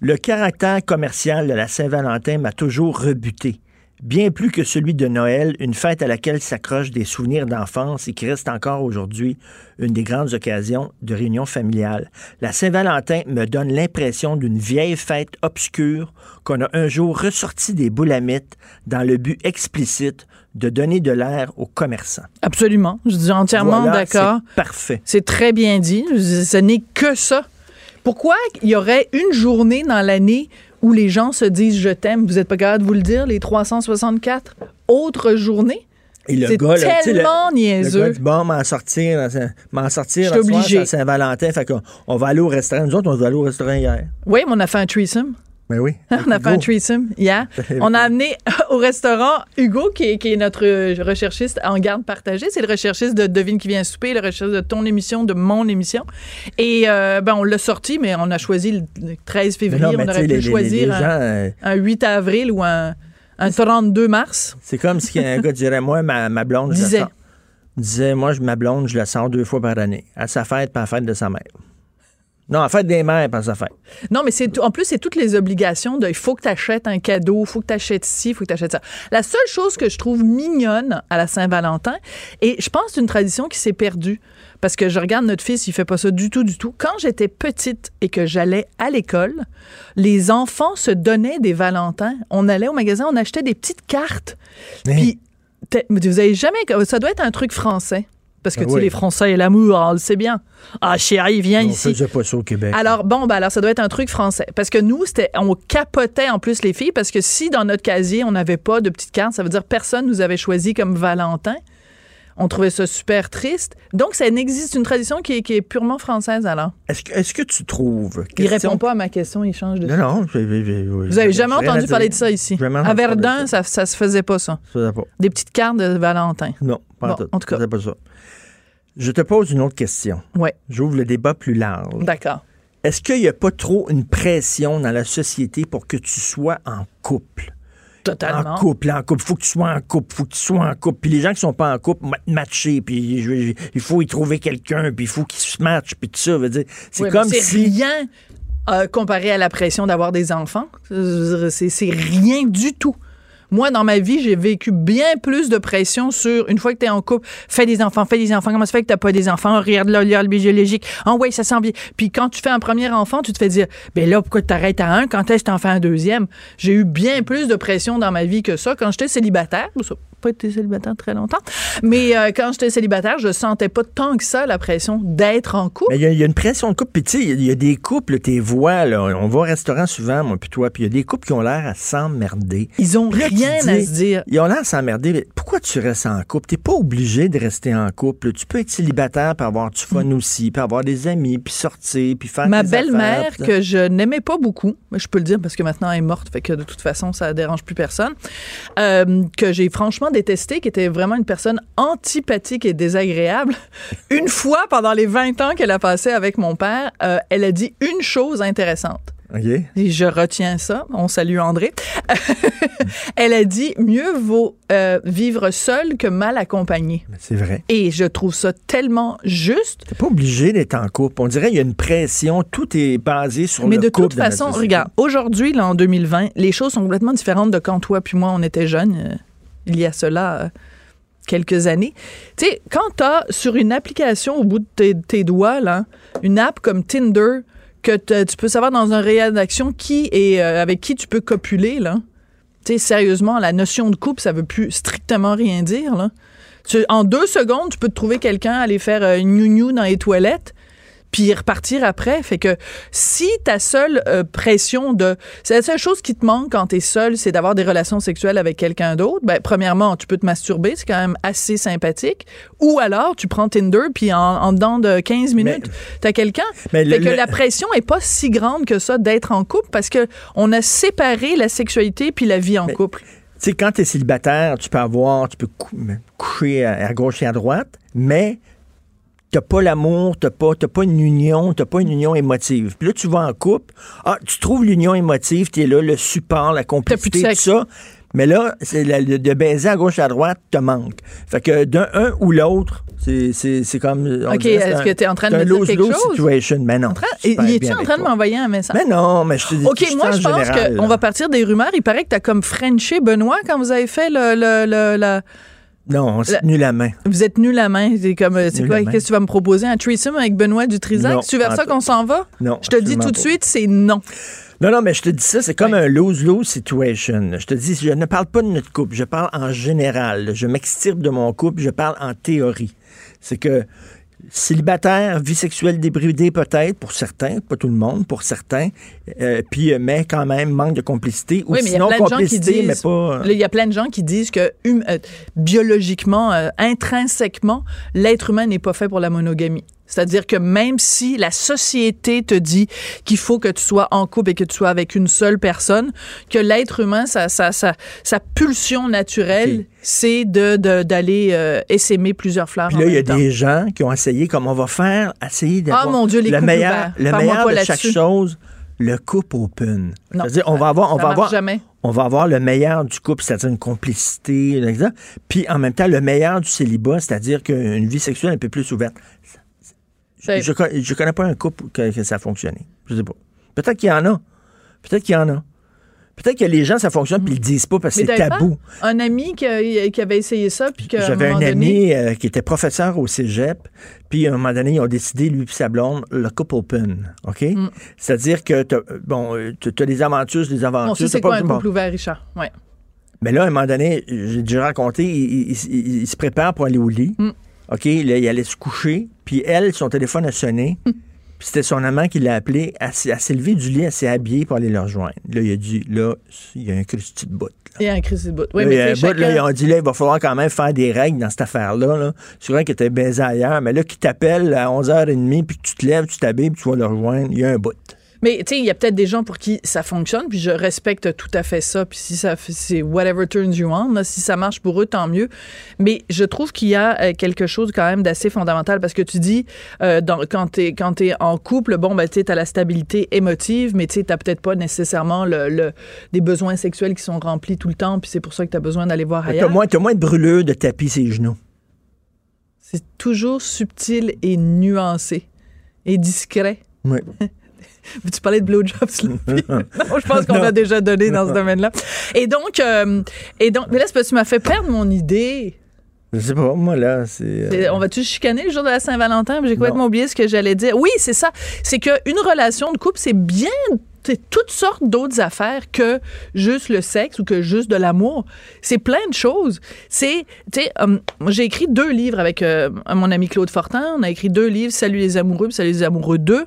Le caractère commercial de la Saint-Valentin m'a toujours rebuté. Bien plus que celui de Noël, une fête à laquelle s'accrochent des souvenirs d'enfance et qui reste encore aujourd'hui une des grandes occasions de réunion familiale. La Saint-Valentin me donne l'impression d'une vieille fête obscure qu'on a un jour ressorti des boulamites dans le but explicite de donner de l'air aux commerçants. Absolument. Je dis entièrement Voilà, d'accord. c'est Parfait. C'est très bien dit. Ce n'est que ça. Pourquoi il y aurait une journée dans l'année où les gens se disent je t'aime? Vous n'êtes pas capable de vous le dire, les 364 autres journées? Et le gars, là, le- tellement Le niaiseux. gars dit, bon, m'en sortir, m'en sortir, à Saint-Valentin. Fait qu'on on va aller au restaurant. Nous autres, on va aller au restaurant hier. Oui, mais on a fait un threesome. Ben oui. [laughs] On a fait un threesome hier. [laughs] On a amené [laughs] au restaurant Hugo, qui est, qui est notre recherchiste en garde partagée. C'est le recherchiste de Devine qui vient souper, le recherchiste de ton émission, de mon émission. Et euh, ben, on l'a sorti, mais on a choisi le le 13 Mais février. non, on aurait pu les- choisir les un, gens, euh, un 8 avril ou un, un 32 mars. C'est comme si un gars dirait, moi, ma, ma blonde, je Disait. la sors. Disait, moi, je- ma blonde, je la sors deux fois par année. À sa fête, puis à la fête de sa mère. Non, la fête des mères, pas fête. Non, mais c'est en plus, c'est toutes les obligations de il faut que tu achètes un cadeau, il faut que tu achètes ci, il faut que tu achètes ça. La seule chose que je trouve mignonne à la Saint-Valentin, et je pense que c'est une tradition qui s'est perdue, parce que je regarde notre fils, il fait pas ça du tout, du tout. Quand j'étais petite et que j'allais à l'école, les enfants se donnaient des Valentins. On allait au magasin, on achetait des petites cartes. Puis, t'es- mais vous avez jamais. Ça doit être un truc français. Parce que Ah tu sais, les Français et l'amour, on le sait bien. Ah, chérie, viens On ici. pas ça au Québec. Alors, bon, ben alors, ça doit être un truc français. Parce que nous, c'était, on capotait en plus les filles, parce que si dans notre casier, on n'avait pas de petites cartes, ça veut dire personne nous avait choisi comme Valentin. On trouvait ça super triste. Donc, ça n'existe une tradition qui est, qui est purement française, alors. Est-ce que, est-ce que tu trouves? Il question- répond pas à ma question, il change de Non, non. oui. Vous avez jamais entendu parler de ça ici? À Verdun, ça, ça se faisait pas, ça. Ça faisait pas. Des petites cartes de Valentin. Non, pas Bon, en tout. en tout cas. Ça faisait pas ça. Je te pose une autre question. Ouais. J'ouvre le débat plus large. D'accord. Est-ce qu'il n'y a pas trop une pression dans la société pour que tu sois en couple? Totalement. En couple, en couple. Faut que tu sois en couple, faut que tu sois en couple. Puis les gens qui sont pas en couple, ma- matcher, puis je- je- il faut y trouver quelqu'un, puis il faut qu'ils se matchent, puis tout ça. veut dire, c'est Oui, comme c'est si... rien euh, comparé à la pression d'avoir des enfants. C'est rien du tout. Moi, dans ma vie, j'ai vécu bien plus de pression sur, une fois que tu es en couple, fais des enfants, fais des enfants. Comment ça fait que tu pas des enfants? Regarde là, le biologique. Ah ouais, ça sent bien. Puis quand tu fais un premier enfant, tu te fais dire, ben là, pourquoi t'arrêtes à un? Quand est-ce que tu en fais un deuxième? J'ai eu bien plus de pression dans ma vie que ça. Quand j'étais célibataire, ça? Pas été célibataire très longtemps, mais euh, quand j'étais célibataire, je sentais pas tant que ça la pression d'être en couple. Il y, a- il y a une pression de couple. Puis tu sais, il y a des couples, tes voix, là, on va au restaurant souvent, moi puis toi, puis il y a des couples qui ont l'air à s'emmerder. Ils ont là, rien dis, à se dire. Ils ont l'air à s'emmerder. mais Pourquoi tu restes en couple? T'es pas obligé de rester en couple. Tu peux être célibataire, puis avoir du fun aussi, puis avoir des amis, puis sortir, puis faire Ma belle-mère, que je n'aimais pas beaucoup, mais je peux le dire parce que maintenant elle est morte, fait que de toute façon, ça dérange plus personne, euh, que j'ai franchement détesté, qui était vraiment une personne antipathique et désagréable. [laughs] Une fois, pendant les 20 ans qu'elle a passé avec mon père, euh, elle a dit une chose intéressante. Et je retiens ça. On salue André. [laughs] elle a dit mieux vaut euh, vivre seul que mal accompagné. C'est vrai. Et je trouve ça tellement juste. T'es pas obligé d'être en couple. On dirait qu'il y a une pression. Tout est basé sur Mais le de couple. toute dans la façon, regarde, aujourd'hui, là, en 2020, les choses sont complètement différentes de quand toi puis moi, on était jeunes, euh, il y a cela euh, quelques années. Tu sais, quand tu as sur une application au bout de tes, doigts, là, une app comme Tinder, que tu peux savoir dans un réel d'action qui et euh, avec qui tu peux copuler, là. Tu sais, sérieusement, la notion de couple, ça veut plus strictement rien dire, là. Tu- en deux secondes, tu peux trouver quelqu'un aller faire euh, une gnou dans les toilettes. Puis repartir après. Fait que si ta seule euh, pression de... C'est la seule chose qui te manque quand t'es seul, c'est d'avoir des relations sexuelles avec quelqu'un d'autre. Ben, premièrement, tu peux te masturber, c'est quand même assez sympathique. Ou alors, tu prends Tinder, puis en, en dedans de 15 minutes, t'as quelqu'un. Mais Fait le- que le- la pression est pas si grande que ça d'être en couple parce que on a séparé la sexualité puis la vie en couple. Tu sais, quand tu es célibataire, tu peux avoir, tu peux cou- coucher à, à gauche et à droite, mais t'as pas l'amour, t'as pas, t'as pas une union, t'as pas une union émotive. Puis là, tu vas en couple, ah, tu trouves l'union émotive, t'es là, le support, la complicité, tout ça. Mais là, c'est de baiser à gauche à droite te manque. Fait que d'un un ou l'autre, c'est, c'est, c'est comme. on OK, est-ce que tu es en train de me dire lose-lose quelque chose? situation. Mais non. Il bien en train de m'envoyer un message? Mais non, mais je te dis OK, je moi, je pense qu'on va partir des rumeurs. Il paraît que tu as comme Frenché Benoît quand vous avez fait le. le- le- Non, on s'est tenu la main. Vous êtes nus la main. C'est comme, c'est quoi? Qu'est-ce que tu vas me proposer? Un threesome avec Benoît Dutrisac? C'est vers ça qu'on s'en va? Non. Je te dis tout de suite, c'est non. Non, non, mais je te dis ça, c'est comme un lose-lose situation. Je te dis, je ne parle pas de notre couple, je parle en général. Je m'extirpe de mon couple, je parle en théorie. C'est que célibataire, vie sexuelle débridée peut-être pour certains, pas tout le monde, pour certains, euh, puis euh, mais quand même manque de complicité ou Oui, mais sinon complicité, disent. mais pas. Là, Il y a plein de gens qui disent que hum- euh, biologiquement, euh, intrinsèquement, l'être humain n'est pas fait pour la monogamie. C'est-à-dire que même si la société te dit qu'il faut que tu sois en couple et que tu sois avec une seule personne, que l'être humain, sa, sa, sa, sa pulsion naturelle, c'est de, de- d'aller euh, essaimer plusieurs fleurs Puis là, il y a temps. des gens qui ont essayé, comme on va faire, essayer d'avoir Ah, mon Dieu, les le meilleur, ouverts. le meilleur de chaque chose, le couple open. C'est-à-dire, on va avoir, on va avoir, jamais. on va avoir le meilleur du couple, c'est-à-dire une complicité, exemple. puis en même temps, le meilleur du célibat, c'est-à-dire qu'une vie sexuelle un peu plus ouverte. Je, je connais pas un couple que, que ça a fonctionné. Je sais pas. Peut-être qu'il y en a. Peut-être qu'il y en a. Peut-être que les gens, ça fonctionne, puis ils le disent pas parce que c'est pas tabou. Un ami qui, qui avait essayé ça, puis qu'à J'avais un donné- ami euh, qui était professeur au cégep, puis à un moment donné, ils ont décidé, lui et sa blonde, le couple open. OK? C'est-à-dire que, bon, tu as des aventures, des aventures. On sait c'est pas- quoi un bon. couple ouvert, Richard? Ouais. Mais là, à un moment donné, j'ai déjà raconté, il, il- il- il se prépare pour aller au lit. Mm. OK? Là, il allait se coucher, puis elle, son téléphone a sonné. [laughs] Puis c'était son amant qui l'a appelé. Elle, elle s'est levée du lit, elle s'est habillée pour aller le rejoindre. Là, il a dit, là, il y a un Christy de bout. Il y a un crise de bout. Oui, Là, mais il y a tu un sais, bout, là, chacun- ils ont dit, là, il va falloir quand même faire des règles dans cette affaire-là. Là. C'est vrai que tu baisé ailleurs, mais là, qui t'appelle à 11h30, puis que tu te lèves, tu t'habilles, puis tu vas le rejoindre, il y a un bout. Mais tu sais, il y a peut-être des gens pour qui ça fonctionne, puis je respecte tout à fait ça. Puis si ça, c'est whatever turns you on, là, si ça marche pour eux, tant mieux. Mais je trouve qu'il y a euh, quelque chose quand même d'assez fondamental parce que tu dis, euh, dans, quand t'es quand t'es en couple, bon, ben tu as la stabilité émotive, mais tu sais, t'as peut-être pas nécessairement le, le- des besoins sexuels qui sont remplis tout le temps, puis c'est pour ça que tu as besoin d'aller voir T'as ailleurs. moins, t'as moins de brûleux de tapis ses genoux. C'est toujours subtil et nuancé et discret. Oui. [laughs] Veux-tu parler de blowjobs, Sloppy? [laughs] non, je pense qu'on l'a déjà donné dans ce domaine-là. Et donc, euh, et donc, mais là, tu m'as fait perdre mon idée. Je sais pas, moi, là, c'est... euh, On va-tu chicaner le jour de la Saint-Valentin? J'ai complètement oublié ce que j'allais dire. Oui, c'est ça. C'est qu'une relation de couple, c'est bien c'est toutes sortes d'autres affaires que juste le sexe ou que juste de l'amour. C'est plein de choses. C'est, tu sais, euh, j'ai écrit deux livres avec euh, mon ami Claude Fortin. On a écrit deux livres, Salut les amoureux, puis Salut les amoureux 2.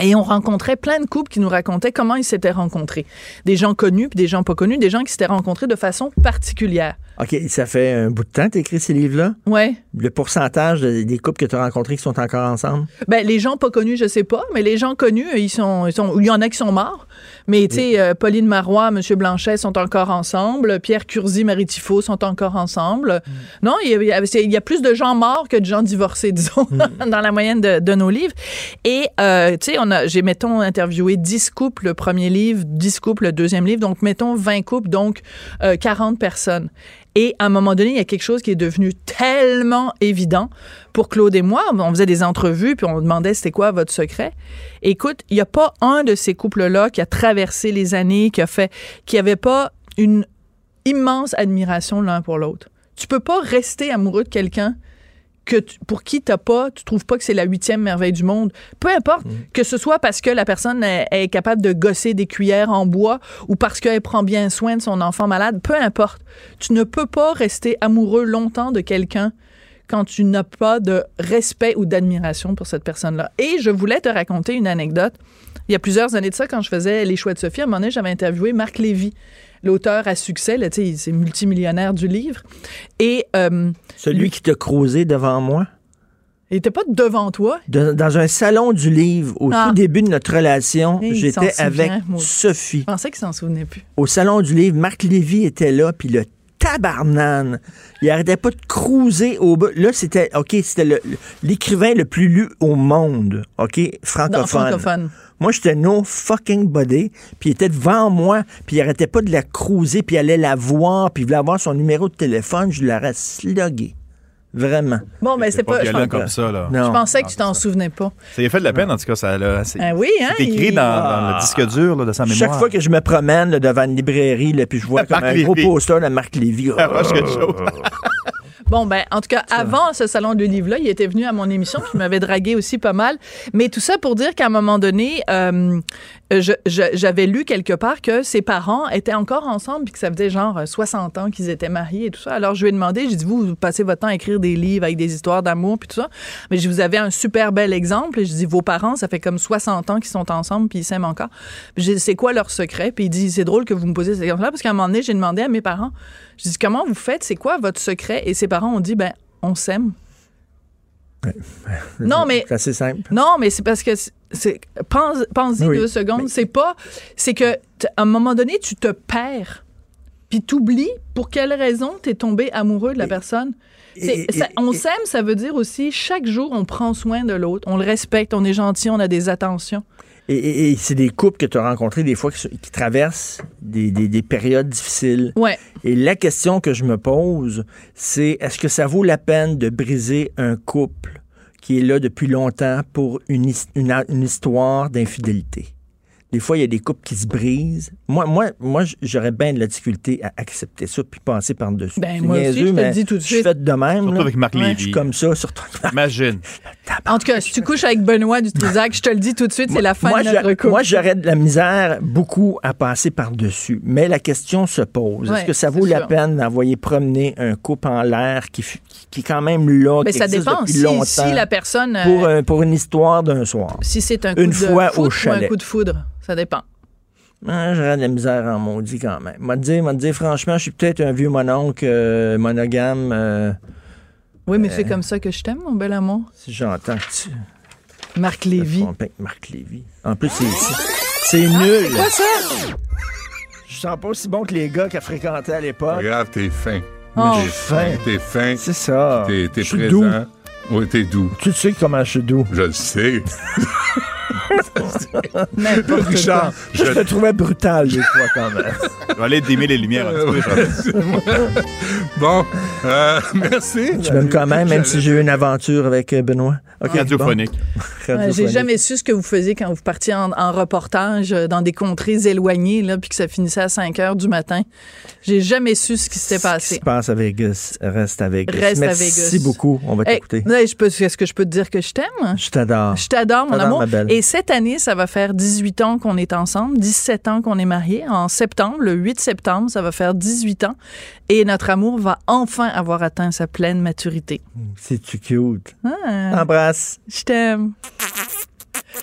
Et on rencontrait plein de couples qui nous racontaient comment ils s'étaient rencontrés. Des gens connus, puis des gens pas connus, des gens qui s'étaient rencontrés de façon particulière. OK, ça fait un bout de temps que tu écrit ces livres-là? Ouais. Le pourcentage de- des couples que tu as rencontrés qui sont encore ensemble? Ben, les gens pas connus, je sais pas, mais les gens connus, ils sont, ils sont, il y en a qui sont morts. Mais, tu sais, euh, Pauline Marois, M. Blanchet sont encore ensemble. Pierre Curzi, Marie Tifo sont encore ensemble. Non, il y, a, il y plus de gens morts que de gens divorcés, disons, [laughs] dans la moyenne de, de nos livres. Et, euh, tu sais, on j'ai, mettons, interviewé 10 couples le premier livre, 10 couples le deuxième livre. Donc, mettons 20 couples, donc euh, 40 personnes. Et à un moment donné, il y a quelque chose qui est devenu tellement évident pour Claude et moi. On faisait des entrevues, puis on demandait c'était quoi votre secret. Écoute, il n'y a pas un de ces couples-là qui a traversé les années, qui a fait, qui n'avait pas une immense admiration l'un pour l'autre. Tu peux pas rester amoureux de quelqu'un que tu- pour qui t'as pas, tu trouves pas que c'est la huitième merveille du monde. Peu importe, que ce soit parce que la personne est, est capable de gosser des cuillères en bois ou parce qu'elle prend bien soin de son enfant malade, peu importe. Tu ne peux pas rester amoureux longtemps de quelqu'un quand tu n'as pas de respect ou d'admiration pour cette personne-là. Et je voulais te raconter une anecdote. Il y a plusieurs années de ça, quand je faisais Les Choix de Sophie, à un moment donné, j'avais interviewé Marc Lévy, l'auteur à succès, là, c'est multimillionnaire du livre. Et euh, Celui qui t'a croisé devant moi? il était pas devant toi. De- dans un salon du livre, au Ah. tout début de notre relation, Et j'étais avec souvient. Sophie. Je pensais qu'il s'en souvenait plus. Au salon du livre, Marc Lévy était là, puis le tabarnane, il arrêtait pas de cruiser au bas. Là, c'était, OK, c'était le- l'écrivain le, plus lu au monde, OK, francophone. Non, francophone. Moi, j'étais no fucking body, puis il était devant moi, puis il arrêtait pas de la cruiser, puis il allait la voir, puis il voulait avoir son numéro de téléphone, je l'aurais slugué. Vraiment. Bon, mais c'est pas. comme ça, là. Non. Je pensais que tu t'en souvenais pas. Ça lui a fait de la peine, en tout cas. Ça, là, c'est Ah oui, hein? c'est écrit il- dans, dans le disque dur là, de sa mémoire. Chaque fois que je me promène là, devant une librairie, là, puis je vois [laughs] comme un gros poster de Marc Lévy. Ah, Bon, ben, en tout cas, avant ce salon de livre-là, il était venu à mon émission, puis il m'avait dragué aussi pas mal. Mais tout ça pour dire qu'à un moment donné, euh, j'avais lu quelque part que ses parents étaient encore ensemble, puis que ça faisait genre euh, 60 ans qu'ils étaient mariés et tout ça. Alors, je lui ai demandé, j'ai dit, vous, vous passez votre temps à écrire des livres avec des histoires d'amour, puis tout ça. Mais je vous avais un super bel exemple. Et je dis, vos parents, ça fait comme 60 ans qu'ils sont ensemble, puis ils s'aiment encore. Puis j'ai dit, c'est quoi leur secret? Puis il dit, c'est drôle que vous me posiez cette question-là, parce qu'à un moment donné, j'ai demandé à mes parents, je dis, comment vous faites? C'est quoi votre secret? Et ses parents ont dit, ben, on s'aime. Non, mais C'est assez simple. non, mais c'est parce que c'est- pense pense-y Oui, deux secondes. C'est pas, c'est que à un moment donné tu te perds, puis t'oublies pour quelle raison t'es tombé amoureux de la personne. Et- ça- on s'aime, ça veut dire aussi chaque jour on prend soin de l'autre, on le respecte, on est gentil, on a des attentions. Et, et- et c'est des couples que tu as rencontrés des fois qui, qui traversent des, des- des périodes difficiles. Ouais. Et la question que je me pose, c'est est-ce que ça vaut la peine de briser un couple qui est là depuis longtemps pour une, une une histoire d'infidélité? Des fois, il y a des couples qui se brisent. Moi, moi, moi j'aurais bien de la difficulté à accepter ça puis passer par-dessus. Ben, moi aussi, je te le mais dis tout de Je suite. suis fait de même. Surtout là. avec Marc Lévy. Je suis comme ça, surtout avec Imagine. En tout cas, si tu couches avec Benoît du Trisac, je te le dis tout de suite, c'est la fin moi, de notre couple. moi, j'aurais de la misère beaucoup à passer par-dessus. Mais la question se pose. Ouais, Est-ce que ça vaut la sûr. peine d'envoyer promener un couple en l'air qui, qui, qui est quand même là, Mais qui ça existe dépend depuis si, longtemps, si la personne euh, pour, un- pour une histoire d'un soir? si c'est un coup une de fois au ou un chalet. coup de foudre, ça dépend. Ah, J'aurais de la misère en maudit quand même. M'a dit, m'a dit, franchement, je suis peut-être un vieux mononcle euh, monogame. euh, Oui, mais Euh. c'est comme ça que je t'aime, mon bel amour. si j'entends que tu... Marc Lévy. Marc Lévy. En plus, c'est, c'est, c'est nul. Quoi ça? Je sens pas aussi bon que les gars qu'elle fréquentait à l'époque. Regarde, t'es fin. Oh. T'es fin. T'es fin. C'est ça. T'es, présent. doux. Oui, t'es doux. Tu sais comment je suis doux. Je le sais. [laughs] Richard. Je je te trouvais brutal des fois quand même. Je vais aller démer les lumières un petit peu. [laughs] Bon, euh, merci. Tu m'aimes quand même, même si j'ai eu une aventure avec euh, Benoît. Ok, Radiophonique. bon. Ouais, J'ai jamais su ce que vous faisiez quand vous partiez en, en reportage euh, dans des contrées éloignées, là, puis que ça finissait à 5 heures du matin. J'ai jamais su ce qui s'était Ce qui passé. se passe à Vegas reste à Vegas. Reste à Merci Vegas. beaucoup. On va t'écouter. Est-ce que je peux te dire que je t'aime? Je t'adore. Je t'adore, mon amour. ma belle. Et cette année, ça va faire 18 ans qu'on est ensemble, 17 ans qu'on est mariés. En septembre, le 8 septembre, ça va faire 18 ans. Et notre amour va enfin avoir atteint sa pleine maturité. C'est-tu cute? Ah, Embrasse. je t'aime.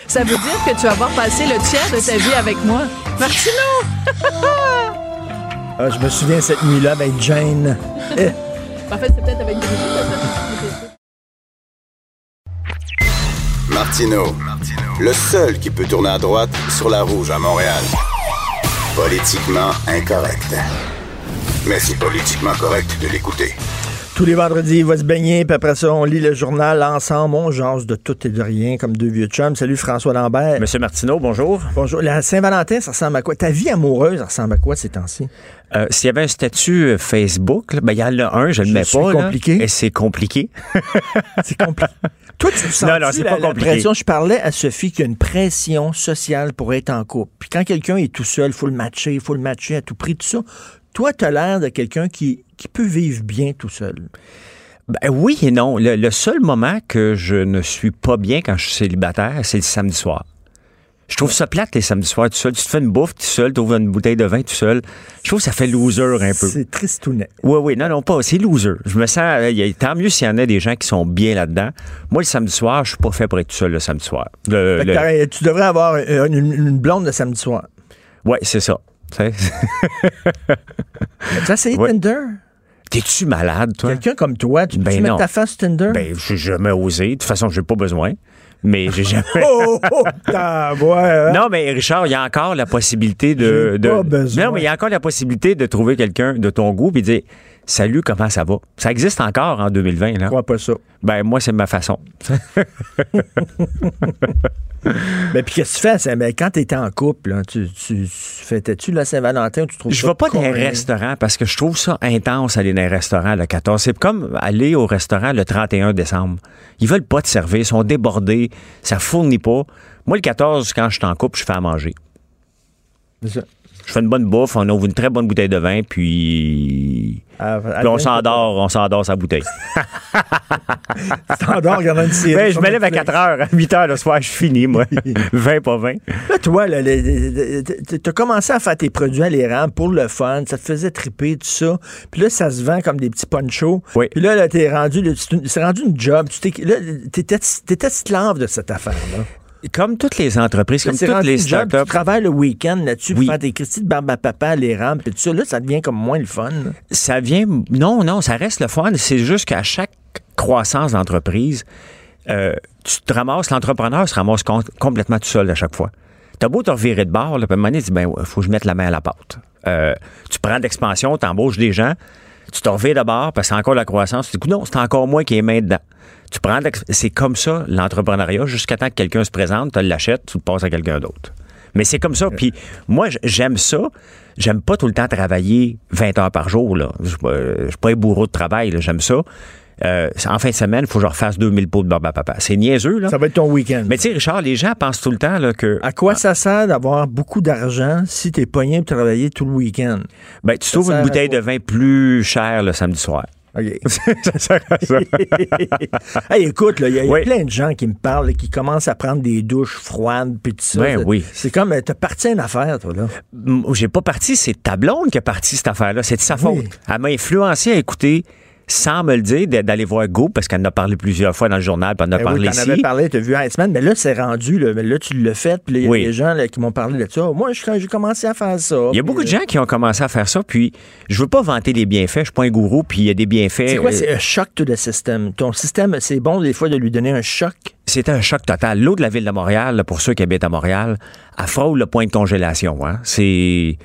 Ça veut dire que tu vas avoir passé le tiers de ta vie avec moi. Martino! Ah, je me souviens cette nuit-là avec Jane. Eh, [laughs] En fait, c'est peut-être avec [laughs] Martineau, le seul qui peut tourner à droite sur la rouge à Montréal. Politiquement incorrect. Mais c'est politiquement correct de l'écouter. Tous les vendredis, il va se baigner, puis après ça, on lit le journal ensemble. On jase de tout et de rien, comme deux vieux chums. Salut François Lambert. Monsieur Martineau, bonjour. Bonjour. La Saint-Valentin, ça ressemble à quoi? Ta vie amoureuse, ça ressemble à quoi ces temps-ci? Euh, S'il y avait un statut euh, Facebook, ben, il y en a un, je ne le mets suis pas. là. compliqué. et c'est compliqué. [laughs] C'est compliqué. Toi, tu sens Non, non, c'est pas compliqué. pression? Je parlais à Sophie qu'il y a une pression sociale pour être en couple. Puis quand quelqu'un est tout seul, il faut le matcher, il faut le matcher à tout prix, tout ça. Toi, tu as l'air de quelqu'un qui, qui peut vivre bien tout seul. Ben, oui et non. Le, le seul moment que je ne suis pas bien quand je suis célibataire, c'est le samedi soir. Je trouve ça plate les samedis soirs tout seul. Tu te fais une bouffe tout seul, tu ouvres une bouteille de vin tout seul. Je trouve que ça fait loser un peu. C'est tristounet. Oui, oui, non, non, pas. C'est loser. Je me sens. euh, tant mieux s'il y en a des gens qui sont bien là-dedans. Moi, le samedi soir, je suis pas fait pour être tout seul le samedi soir. Le- le- tu devrais avoir une, une- blonde le samedi soir. Ouais, c'est ça. Tu. Tu as essayé Ouais. Tinder? T'es-tu malade, toi? Quelqu'un comme toi, tu peux Ben mettre non. ta face sur Tinder? Ben, j'ai jamais osé. De toute façon, j'ai pas besoin. Mais j'ai [laughs] jamais. oh, oh, vois, hein? Non, mais Richard, il y a encore la possibilité de. De- pas besoin. Non, mais il y a encore la possibilité de trouver quelqu'un de ton goût et dire Salut, comment ça va? Ça existe encore en 2020, là. Je crois pas ça. Ben, moi, c'est ma façon. [laughs] Mais puis qu'est-ce que tu fais? c'est- ben, quand tu étais en couple, là, tu, tu, tu fêtais-tu la Saint-Valentin ou tu trouves Je ça vais pas dans les correct? restaurants parce que je trouve ça intense aller dans les restaurants le 14. C'est comme aller au restaurant le 31 décembre. Ils veulent pas te servir, ils sont débordés, ça fournit pas. Moi, le 14, quand je suis en couple, je fais à manger. C'est ça. Je fais une bonne bouffe, on ouvre une très bonne bouteille de vin, puis, À- à puis on s'endort, on s'endort sa bouteille. [laughs] Tu regardant une série. Ben, je me lève à Netflix. 4 heures, à 8 heures le soir, je finis, moi. [laughs] 20 pas 20. Là, toi, les- t'as commencé à faire tes produits à l'érable pour le fun, ça te faisait triper, tout ça. Puis là, ça se vend comme des petits ponchos. Oui. Puis là, là t'es rendu, tu- c'est rendu une job. Tu t'étais, t'étais esclave de cette affaire-là. Comme toutes les entreprises, comme toutes les job, startups. Tu travailles le week-end là-dessus Oui. pour faire tes Christy de barbe à papa à l'érable, puis tout ça. Là, ça devient comme moins le fun. ça vient. Non, non, ça reste le fun. C'est juste qu'à chaque croissance d'entreprise, euh, tu te ramasses, l'entrepreneur se ramasse com- complètement tout seul à chaque fois. T'as beau te revirer de bord, là, puis à un moment donné, tu dis, ben, il faut que je mette la main à la pâte. Euh, tu prends de l'expansion, tu embauches des gens, tu te revires de bord parce que c'est encore la croissance. Tu dis, non, c'est encore moi qui ai main dedans. Tu prends C'est comme ça, l'entrepreneuriat, jusqu'à temps que quelqu'un se présente, tu l'achètes, tu le passes à quelqu'un d'autre. Mais c'est comme ça. Puis moi, j'aime ça. J'aime pas tout le temps travailler 20 heures par jour. Là. Je suis pas- je suis pas un bourreau de travail. J'aime ça. Euh, en fin de semaine, il faut que je refasse 2000 pots de barbe à papa. C'est niaiseux, là. Ça va être ton week-end. Mais tu sais, Richard, les gens pensent tout le temps là, que. À quoi ça sert d'avoir beaucoup d'argent si t'es pogné pour travailler tout le week-end? Ben, tu Ça trouves une bouteille de vin plus chère le samedi soir. OK. [laughs] ça hey, écoute, il y a, y plein de gens qui me parlent, qui commencent à prendre des douches froides, puis tout ça. Ben oui. C'est comme, euh, t'as parti à une affaire, toi, là. J'ai pas parti, c'est ta blonde qui a parti cette affaire-là. C'est de sa Oui. faute. Elle m'a influencé à écouter, sans me le dire, d'aller voir Go, parce qu'elle en a parlé plusieurs fois dans le journal, puis elle en a Ben parlé oui, t'en ici. avais parlé, t'as vu Iceman, mais là, c'est rendu, là, mais là, tu l'as fait, puis il y a Oui. des gens là, qui m'ont parlé de ça. Moi, je- j'ai commencé à faire ça. Il y a beaucoup de euh, gens qui ont commencé à faire ça, puis je veux pas vanter les bienfaits, je suis pas un gourou, puis il y a des bienfaits. C'est quoi, euh, c'est un choc to the system? Ton système, c'est bon des fois de lui donner un choc? C'était un choc total. L'eau de la ville de Montréal, là, pour ceux qui habitent à Montréal, elle frôle le point de congélation. Hein. C'est,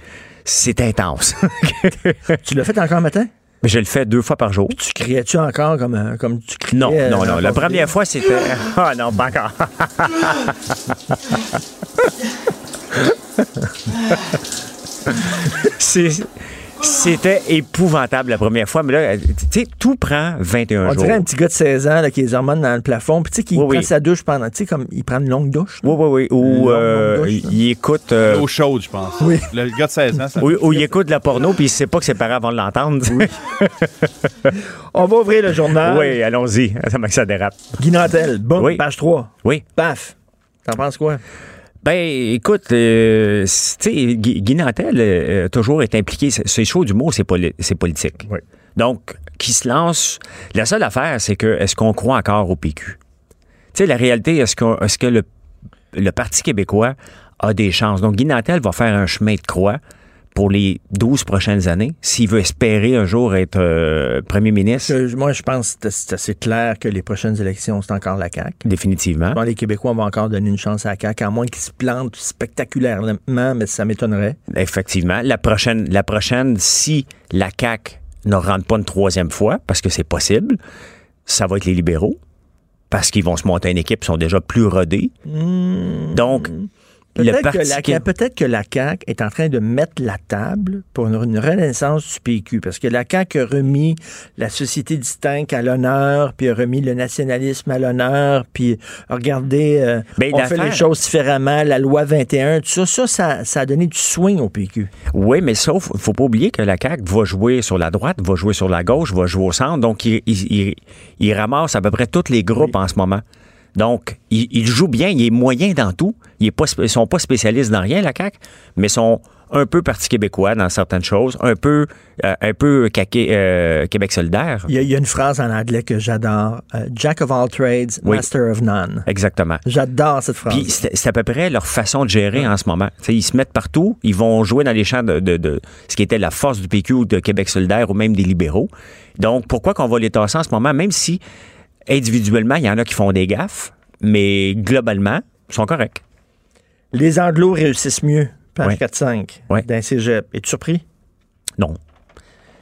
c'est intense. [laughs] Tu l'as fait encore un matin? Mais je le fais deux fois par jour. Tu criais-tu encore comme, euh, comme tu criais? Non, euh, non, non. dans La première fois, c'était. [laughs] Ah non, pas encore. [laughs] [laughs] C'est- C'était épouvantable la première fois, mais là, tu sais, tout prend 21 On jours. dirait un petit gars de 16 ans là, qui a les hormones dans le plafond, puis tu sais, qui Oui, prend oui. sa douche pendant, tu sais, comme il prend une longue douche. Oui, oui, oui. Ou longue, euh, longue douche, là. il écoute. euh, L'eau chaude, je pense. Oui. Le gars de 16 ans, ça. [laughs] ou, ou il écoute de la porno, puis il sait pas que ses parents vont l'entendre. [laughs] On va ouvrir le journal. oui, allons-y. Ça que ça dérape. Guy Nantel, bon, Oui. page 3. Oui. Paf. T'en penses quoi? Ben, écoute, euh, tu sais, Guy, Guy Nantel euh, a toujours été impliqué. C'est- chaud du mot, c'est poli- c'est politique. Oui. Donc, qui se lance. La seule affaire, c'est que est-ce qu'on croit encore au PQ? Tu sais, la réalité, est-ce que, est-ce que le, le Parti québécois a des chances? Donc, Guy Nantel va faire un chemin de croix pour les 12 prochaines années, s'il veut espérer un jour être euh, premier ministre? Euh, moi, je pense que c'est assez clair que les prochaines élections, c'est encore la CAQ. Définitivement. Bon, les Québécois vont encore donner une chance à la CAQ, à moins qu'ils se plantent spectaculairement, mais ça m'étonnerait. Effectivement. La prochaine, la prochaine, si la CAQ ne rentre pas une troisième fois, parce que c'est possible, ça va être les libéraux, parce qu'ils vont se monter une équipe, ils sont déjà plus rodés. Donc, le Peut-être que, la, que CAQ est en train de mettre la table pour une, une renaissance du PQ, parce que la CAQ a remis la société distincte à l'honneur, puis a remis le nationalisme à l'honneur, puis regardez, euh, Ben, on fait les choses différemment, la loi 21, tout ça, ça, ça, ça a donné du swing au PQ. Oui, mais sauf, faut pas oublier que la CAQ va jouer sur la droite, va jouer sur la gauche, va jouer au centre. Donc, il, il, il- il ramasse à peu près tous les groupes en ce moment. Donc, il, il joue bien, il est moyen dans tout. Il est pas, sp- ils sont pas spécialistes dans rien, la CAQ, mais sont un peu Parti québécois dans certaines choses, un peu, euh, un peu caqué- euh, Québec solidaire. Il y, a, il y a une phrase en anglais que j'adore. euh, Jack of all trades, Oui. master of none. Exactement. J'adore cette phrase. Puis c'est à peu près leur façon de gérer en ce moment. Ils se mettent partout, ils vont jouer dans les champs de, de- de ce qui était la force du PQ ou de Québec solidaire ou même des libéraux. Donc, pourquoi qu'on va les tasser en ce moment, même si individuellement, il y en a qui font des gaffes, mais globalement, ils sont corrects. Les Anglos réussissent mieux, page Ouais. 4-5, Ouais. d'un cégep. Es-tu surpris? Non.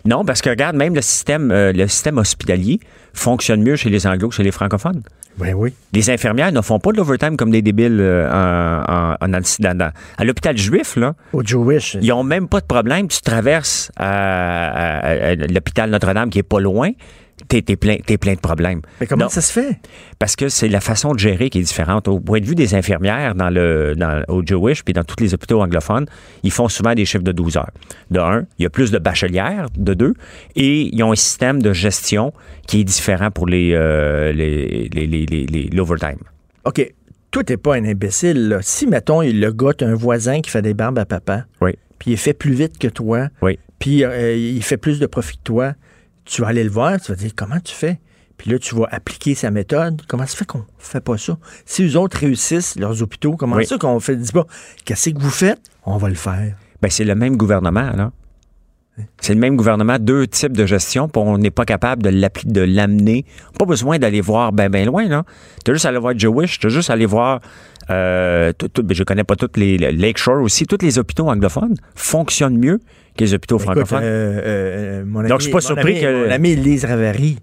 Non, parce que regarde, même le système, euh, le système hospitalier fonctionne mieux chez les anglos que chez les francophones. Ben oui. Les infirmières ne font pas de l'overtime comme des débiles euh, en- en- en- à l'hôpital juif, là. Au Jewish. Ils ont même pas de problème. Tu traverses à, à- à l'hôpital Notre-Dame qui est pas loin. T'es, t'es plein, de problèmes. Mais comment Non, ça se fait? Parce que c'est la façon de gérer qui est différente. Au point de vue des infirmières dans le, dans, au Jewish puis dans tous les hôpitaux anglophones, ils font souvent des chiffres de 12 heures. De un, il y a plus de bachelières, de deux, et ils ont un système de gestion qui est différent pour les, euh, les, les, les- les- les- l'overtime. OK. Toi, t'es pas un imbécile. là. Si, mettons, le gars, t'as un voisin qui fait des barbes à papa, Oui. puis il fait plus vite que toi, Oui. puis euh, il fait plus de profit que toi, tu vas aller le voir, tu vas dire comment tu fais? Puis là, tu vas appliquer sa méthode. Comment ça fait qu'on fait pas ça? Si eux autres réussissent leurs hôpitaux, comment Oui. ça qu'on fait dit pas qu'est-ce que vous faites? On va le faire. Ben, c'est le même gouvernement, là. C'est le même gouvernement, deux types de gestion, puis on n'est pas capable de l'amener. Pas besoin d'aller voir ben ben loin, là. T'as juste à aller voir Jewish, t'as juste à aller voir, euh, tout- tout- ben, je connais pas toutes les, le Lakeshore aussi, tous les hôpitaux anglophones fonctionnent mieux les hôpitaux francophones. euh, euh, mon ami, Donc, je suis pas surpris ami- que- Mon amie Lise Ravary,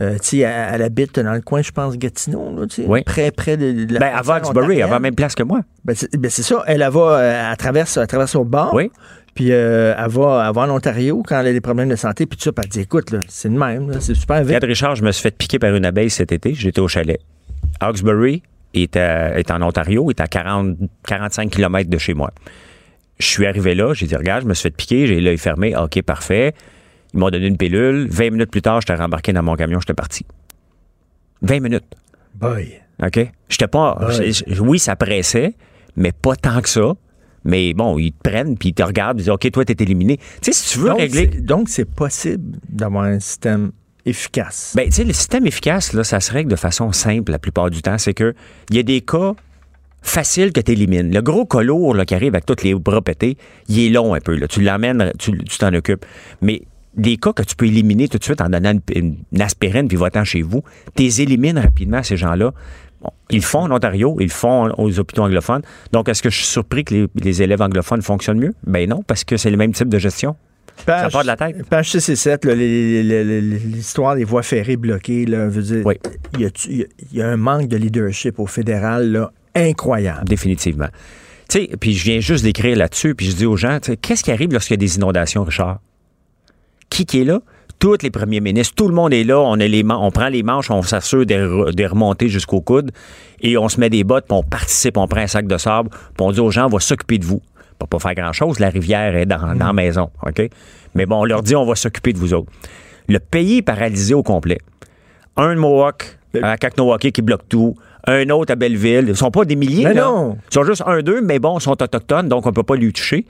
euh, tu sais, elle, elle habite dans le coin, je pense, Gatineau, là, tu sais, Oui. près, près de, de la ben, à frontière Voxbury, elle va à la même place que moi. Ben, c'est ben, ça. Elle, elle va, euh, elle traverse, elle traverse au bord. Oui. Puis euh, elle, va, elle va en Ontario quand elle a des problèmes de santé. Puis tout ça, elle dit écoute, c'est le même, c'est super vite. Regarde, Richard, je me suis fait piquer par une abeille cet été. J'étais au chalet. Hawkesbury est, à- est en Ontario, est à 40, 45 km de chez moi. Je suis arrivé là, j'ai dit, regarde, je me suis fait piquer, j'ai l'œil fermé. OK, parfait. Ils m'ont donné une pilule. 20 minutes plus tard, j'étais rembarqué dans mon camion, j'étais parti. 20 minutes. Boy. OK? J'étais pas. Oui, ça pressait, mais pas tant que ça. Mais bon, ils te prennent, puis ils te regardent, ils disent OK, toi, t'es éliminé. Tu sais, si tu veux donc, régler. donc, c'est possible d'avoir un système efficace. Ben, tu sais, le système efficace, là, ça se règle de façon simple la plupart du temps. C'est que il y a des cas faciles que tu élimines. Le gros lourd là, qui arrive avec tous les bras pétés, il est long un peu. Là. Tu l'emmènes, tu tu t'en occupes. Mais des cas que tu peux éliminer tout de suite en donnant une, une- une aspirine puis va-t'en chez vous, tu les élimines rapidement, ces gens-là. Bon, ils le font en Ontario, ils le font aux hôpitaux anglophones. Donc, est-ce que je suis surpris que les, les élèves anglophones fonctionnent mieux? Ben non, parce que c'est le même type de gestion. ça part de la tête. Page 6 et 7, là, les- les- les- l'histoire des voies ferrées bloquées, là, veut dire, il, y a, il y a- il y a un manque de leadership au fédéral là, incroyable. Définitivement. Tu sais, puis je viens juste d'écrire là-dessus, puis je dis aux gens, qu'est-ce qui arrive lorsqu'il y a des inondations, Richard? Qui qui est là? Tous les premiers ministres, tout le monde est là, on, a les on prend les manches, on s'assure de, re- de remonter jusqu'au coude, et on se met des bottes, puis on participe, on prend un sac de sable, puis on dit aux gens, on va s'occuper de vous. On va pas faire grand-chose, la rivière est dans, dans la maison, OK? Mais bon, on leur dit, on va s'occuper de vous autres. Le pays est paralysé au complet. Un de Mohawk, à Kaknawake qui bloque tout. Un autre à Belleville. Ils sont pas des milliers, Mais là. non. Ils sont juste un, deux, mais bon, ils sont autochtones, donc on peut pas lui toucher.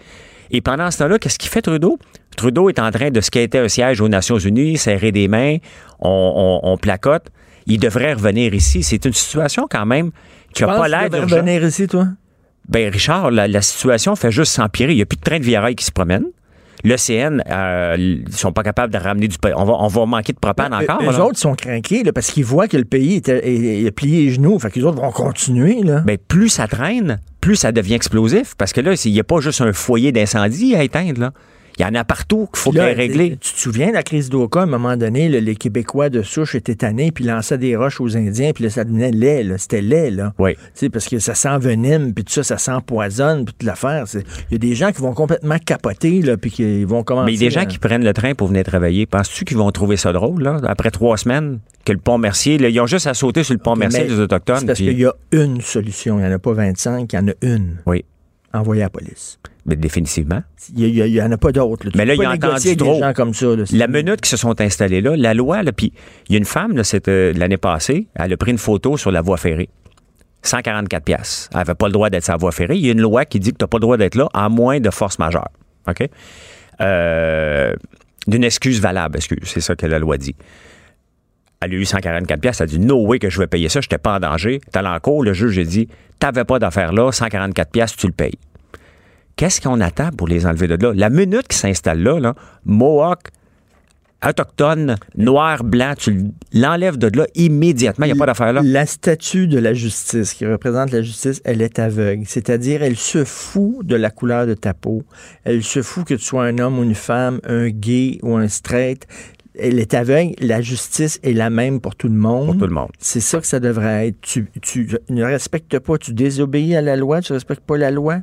Et pendant ce temps-là, qu'est-ce qu'il fait Trudeau? Trudeau est en train de skater un siège aux Nations Unies, serrer des mains, on, on- on placote. Il devrait revenir ici. C'est une situation quand même qui n'a pas l'air d'urgent. revenir ici, toi? Ben, Richard, la, la situation fait juste s'empirer. Il n'y a plus de train de rail qui se promène. L'OCN, euh, ils sont pas capables de ramener du pain. On va, on va manquer de propane encore. Les autres sont craqués là, parce qu'ils voient que le pays est, est- est- est plié les genoux. Fait que les autres vont continuer. Là. Ben, plus ça traîne, plus ça devient explosif. Parce que là, il n'y a pas juste un foyer d'incendie à éteindre. Là. Il y en a partout qu'il faut qu'il régler. Tu te souviens de la crise d'Oka, à un moment donné, là, les Québécois de souche étaient tannés, puis lançaient des roches aux Indiens, puis là, ça devenait laid. C'était laid, là. Oui. Tu sais, parce que ça s'envenime, puis tout ça, ça s'empoisonne, puis toute l'affaire. Il y a des gens qui vont complètement capoter, là, puis qui vont commencer... Mais il y a des gens à- qui prennent le train pour venir travailler. Penses-tu qu'ils vont trouver ça drôle, là, après trois semaines, que le pont Mercier, là, ils ont juste à sauter sur le pont Mercier des Autochtones. Parce puis- qu'il y a une solution. Il n'y en a pas 25, il y en a une. Oui. Envoyer la police. Mais définitivement. Il n'y en a pas d'autres. Tu Mais là, il pas a entendu trop. gens comme ça. là. La minute qui se sont installés là, la loi, là, puis il y a une femme, c'était l'année passée, elle a pris une photo sur la voie ferrée. 144 pièces. Elle n'avait pas le droit d'être sur la voie ferrée. Il y a une loi qui dit que tu n'as pas le droit d'être là à moins de force majeure. OK? Euh, D'une excuse valable, excuse. C'est ça que la loi dit. Elle a eu 144 pièces. Elle a dit no way que je vais payer ça. Je n'étais pas en danger. T'es en cours. Le juge a dit t'avais pas d'affaire là. 144 pièces, tu le payes. Qu'est-ce qu'on attend pour les enlever de là? La minute qu'ils s'installent là, là, Mohawk, autochtone, noir, blanc, tu l'enlèves de là immédiatement. Il n'y a pas d'affaire là. La statue de la justice, qui représente la justice, elle est aveugle. C'est-à-dire, elle se fout de la couleur de ta peau. Elle se fout que tu sois un homme ou une femme, un gay ou un straight. Elle est aveugle. La justice est la même pour tout le monde. Pour tout le monde. C'est ça que ça devrait être. Tu, tu ne respectes pas, tu désobéis à la loi, tu ne respectes pas la loi,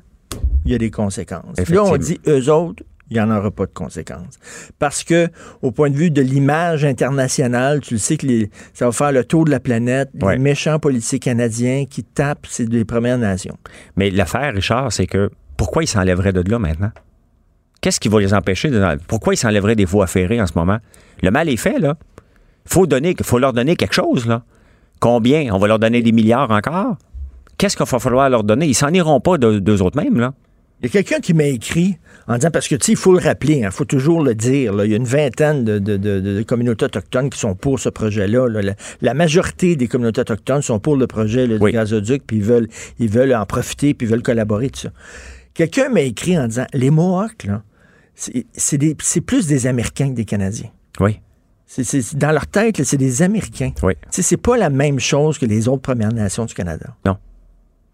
il y a des conséquences. Là, on dit, eux autres, il n'y en aura pas de conséquences. Parce que, au point de vue de l'image internationale, tu le sais que les- ça va faire le tour de la planète. Ouais. Les méchants policiers canadiens qui tapent, c'est des Premières Nations. Mais l'affaire, Richard, c'est que pourquoi ils s'enlèveraient de là maintenant? Qu'est-ce qui va les empêcher de. Pourquoi ils s'enlèveraient des voies ferrées en ce moment? Le mal est fait, là. Faut donner, faut leur donner quelque chose, là. Combien? On va leur donner des milliards encore? Qu'est-ce qu'il va falloir leur donner? Ils s'en iront pas de- d'eux autres mêmes, là. Il y a quelqu'un qui m'a écrit en disant, parce que, tu sais, il faut le rappeler, il faut toujours le dire, là, il y a une vingtaine de, de- de- de communautés autochtones qui sont pour ce projet-là. là. La, la majorité des communautés autochtones sont pour le projet là, du gazoduc, puis ils veulent, ils veulent en profiter, puis ils veulent collaborer, tout ça. Quelqu'un m'a écrit en disant, les Mohawks, là, c'est plus des Américains que des Canadiens. Oui. Dans leur tête, c'est des Américains. Oui. Tu sais, C'est pas la même chose que les autres Premières Nations du Canada. Non.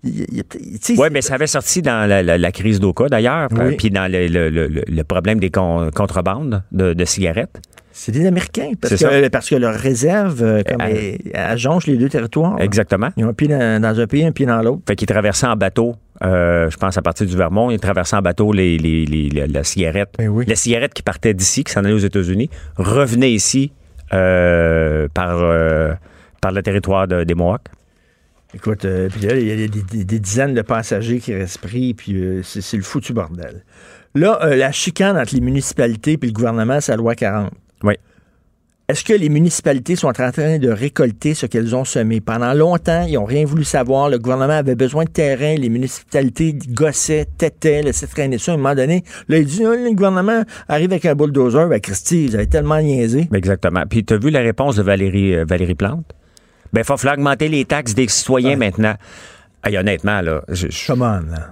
Oui, mais ça avait sorti dans la, la- la crise d'Oka, d'ailleurs, Oui. puis dans le, le- le- le problème des con- contrebandes de, de cigarettes. C'est des Américains, parce que, parce que leur réserve, euh, comme Euh, elle, elle jonche les deux territoires. Exactement. Ils ont un pied dans, dans un pays, un pied dans l'autre. Fait qu'ils traversaient en bateau, euh, je pense à partir du Vermont, ils traversaient en bateau les, les- les- la, la cigarette. La cigarette qui partait d'ici, qui s'en allait aux États-Unis, revenait ici euh, par, euh, par le territoire de- des Mohawks. Écoute, euh, puis là, il y a des, des- des dizaines de passagers qui restent pris, puis euh, c'est le foutu bordel. Là, euh, la chicane entre les municipalités puis le gouvernement, c'est la loi 40. Oui. Est-ce que les municipalités sont en train de récolter ce qu'elles ont semé? Pendant longtemps, ils n'ont rien voulu savoir. Le gouvernement avait besoin de terrain. Les municipalités gossaient, têtaient, laissaient traîner ça. À un moment donné, là, il dit, Ah, le gouvernement arrive avec un bulldozer. Ben, Christy, ils avaient tellement niaisé. Exactement. Puis tu as vu la réponse de Valérie, euh, Valérie Plante? Ben, il va falloir augmenter les taxes des citoyens maintenant. Hey, honnêtement, là, je, je-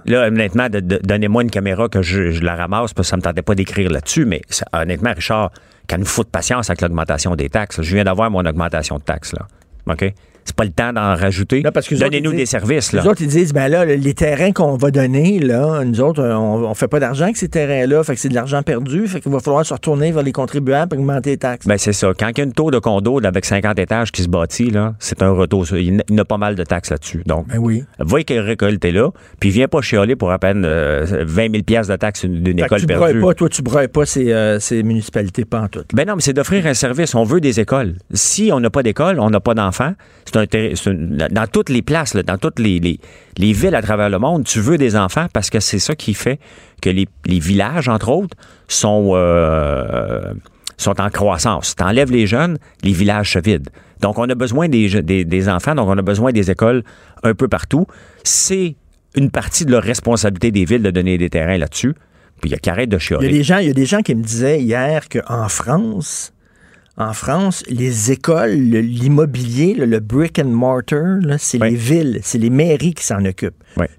là, honnêtement, de- de- donnez-moi une caméra que je, je la ramasse parce que ça me tentait pas d'écrire là-dessus, mais ça- honnêtement, Richard, qu'elle nous fout de patience avec l'augmentation des taxes. Je viens d'avoir mon augmentation de taxes, là. OK? C'est pas le temps d'en rajouter. Donnez-nous des services, là. Les autres, ils disent, ben là, les terrains qu'on va donner, là, nous autres, on, on fait pas d'argent avec ces terrains-là, fait que c'est de l'argent perdu, fait qu'il va falloir se retourner vers les contribuables et augmenter les taxes. Ben, c'est ça. Quand il y a une tour de condo avec 50 étages qui se bâtit, là, c'est un retour. Il y a- pas mal de taxes là-dessus. Donc, Ben oui. va y récolter là, puis viens pas chialer pour à peine euh, 20 000 piastres de taxes d'une école tu perdue. pas, toi, tu broyes pas ces, euh, ces municipalités pas en tout. Ben non, mais c'est d'offrir un service. On veut des écoles. Si on n'a pas d'école, on n'a pas d'enfants. C'est dans toutes les places, dans toutes les, les- les villes à travers le monde, tu veux des enfants parce que c'est ça qui fait que les, villages, entre autres, sont, euh, sont en croissance. Tu enlèves les jeunes, les villages se vident. Donc, on a besoin des, enfants, donc on a besoin des écoles un peu partout. C'est une partie de leur responsabilité des villes de donner des terrains là-dessus. Puis il y a qu'arrête de Il des gens, il y a des gens qui me disaient hier qu'en France, en France, les écoles, le- l'immobilier, le, le brick and mortar, là, c'est les villes, c'est les mairies qui s'en occupent.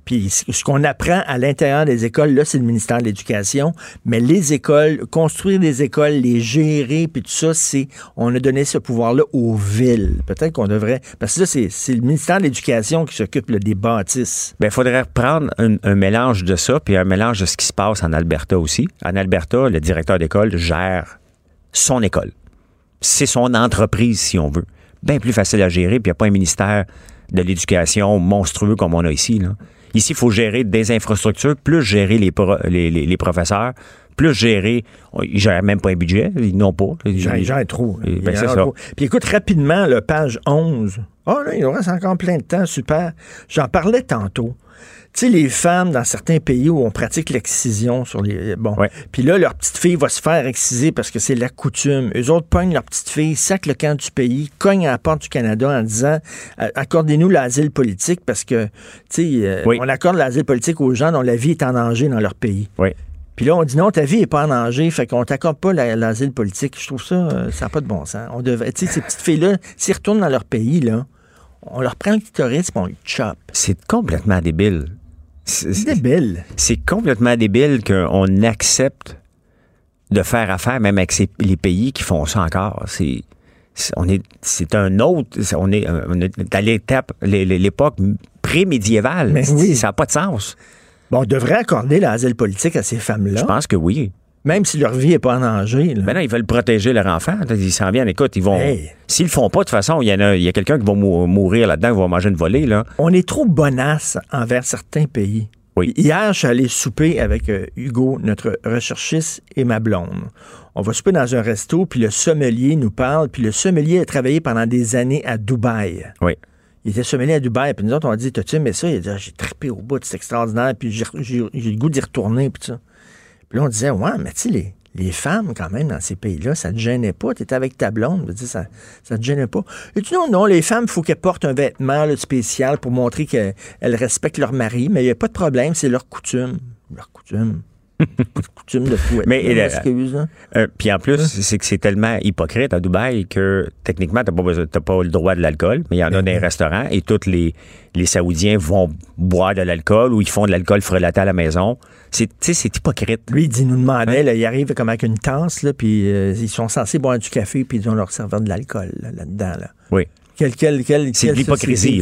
Puis ce qu'on apprend à l'intérieur des écoles, là, c'est le ministère de l'Éducation, mais les écoles, construire des écoles, les gérer, puis tout ça, c'est, on a donné ce pouvoir-là aux villes. Peut-être qu'on devrait, parce que ça, c'est le ministère de l'Éducation qui s'occupe là, des bâtisses. Ben, il faudrait prendre un, un mélange de ça, puis un mélange de ce qui se passe en Alberta aussi. En Alberta, le directeur d'école gère son école. C'est son entreprise, si on veut. Bien plus facile à gérer, puis il n'y a pas un ministère de l'éducation monstrueux comme on a ici. Là. Ici, il faut gérer des infrastructures, plus gérer les, pro- les, les- les professeurs, plus gérer. Ils ne gèrent même pas un budget, ils n'ont pas. Ils J'en j'en trop. Ben, trop. Puis écoute, rapidement, le page 11. Ah là, il nous reste encore plein de temps, super. J'en parlais tantôt. Tu sais, les femmes dans certains pays où on pratique l'excision sur les. Bon. Puis là, leur petite fille va se faire exciser parce que c'est la coutume. Eux autres pognent leur petite fille, sacent le camp du pays, cognent à la porte du Canada en disant euh, accordez-nous l'asile politique parce que, tu sais, euh, on accorde l'asile politique aux gens dont la vie est en danger dans leur pays. Oui. Puis là, on dit non, ta vie n'est pas en danger, fait qu'on t'accorde pas la- l'asile politique. Je trouve ça, euh, ça n'a pas de bon sens. On devait, tu sais, ces petites filles-là, s'ils retournent dans leur pays, là, on leur prend le clitoris puis on le chope. C'est complètement débile. C'est débile. C'est complètement débile qu'on accepte de faire affaire même avec ces- les pays qui font ça encore. C'est on est c'est un autre on est, on est à l'étape l'é- l'é- l'époque pré-médiévale. Oui. Ça n'a pas de sens. Bon, on devrait accorder l'asile politique à ces femmes-là. Je pense que oui. Même si leur vie n'est pas en danger. là. Ben non, ils veulent protéger leur enfant. Ils s'en viennent. Écoute, ils vont. Hey. S'ils le font pas, de toute façon, il y, en a, y a quelqu'un qui va mou- mourir là-dedans, qui va manger une volée. Là. On est trop bonasse envers certains pays. Oui. Hier, je suis allé souper avec euh, Hugo, notre recherchiste, et ma blonde. On va souper dans un resto, puis le sommelier nous parle, puis le sommelier a travaillé pendant des années à Dubaï. Oui. Il était sommelier à Dubaï, puis nous autres, on a dit T'as-tu aimé ça? Il a dit Ah, J'ai trippé au bout, c'est extraordinaire, puis j'ai le goût d'y retourner, puis ça. Là, on disait Ouais, mais tu sais, les, les femmes, quand même, dans ces pays-là, ça te gênait pas. Tu étais avec ta blonde, ça, ça te gênait pas. Et tu non, non, les femmes, il faut qu'elles portent un vêtement spécial pour montrer qu'elles elles respectent leur mari, mais il n'y a pas de problème, c'est leur coutume. Leur coutume. [laughs] Coutume de fouette. Mais là, euh, hein. euh, puis en plus, c'est que c'est tellement hypocrite à Dubaï que techniquement, t'as pas, besoin- pas le droit de l'alcool, mais il y en a dans les restaurants et tous les, les Saoudiens vont boire de l'alcool ou ils font de l'alcool frelaté à la maison. C'est, tu sais, c'est hypocrite. Lui, il dit, nous demandait, là, il arrive comme avec une tasse, là, puis euh, ils sont censés boire du café, puis ils ont leur serveur de l'alcool là, là-dedans. Là Oui. Quel, quel, quel, C'est de l'hypocrisie.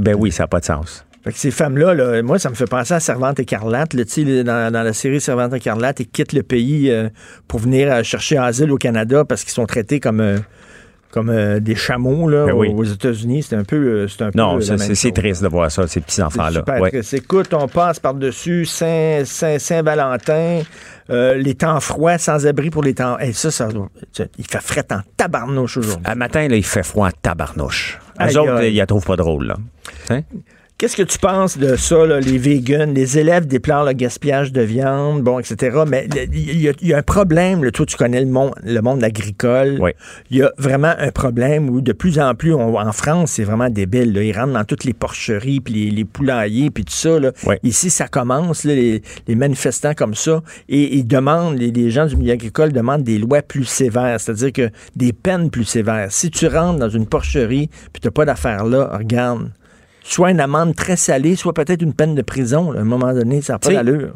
Ben oui, ça n'a pas de sens. Fait que ces femmes-là, là, moi, ça me fait penser à Servante écarlate. Là, dans, dans la série Servante écarlate, ils quittent le pays euh, pour venir euh, chercher asile au Canada parce qu'ils sont traités comme, euh, comme euh, des chameaux là, Ben oui. aux États-Unis. C'est un peu, c'est un Non, c'est, c'est- c'est triste de voir ça, ces C'est petits-enfants-là. super Ouais. Écoute, on passe par-dessus Saint, Saint, Saint-Valentin, euh, les temps froids, sans abri pour les temps. Hey, ça, ça, il fait fret en tabarnouche aujourd'hui. À matin, là, il fait froid en tabarnouche. Eux autres, ils la trouvent pas drôle, là. Hein? Qu'est-ce que tu penses de ça, là, les vegans? Les élèves déplorent le gaspillage de viande, bon, etc. Mais il y, a- il y a un problème, là, toi, tu connais le monde, le monde agricole. Il y a vraiment un problème où de plus en plus, on- en France, c'est vraiment débile. Là. Ils rentrent dans toutes les porcheries, puis les, les poulaillers, puis tout ça. Là. Ici, ça commence, là, les, les manifestants comme ça, et ils demandent, les, les gens du milieu agricole demandent des lois plus sévères, c'est-à-dire que des peines plus sévères. Si tu rentres dans une porcherie, puis tu n'as pas d'affaires là, regarde, soit une amende très salée, soit peut-être une peine de prison. là. À un moment donné, ça n'a pas d'allure.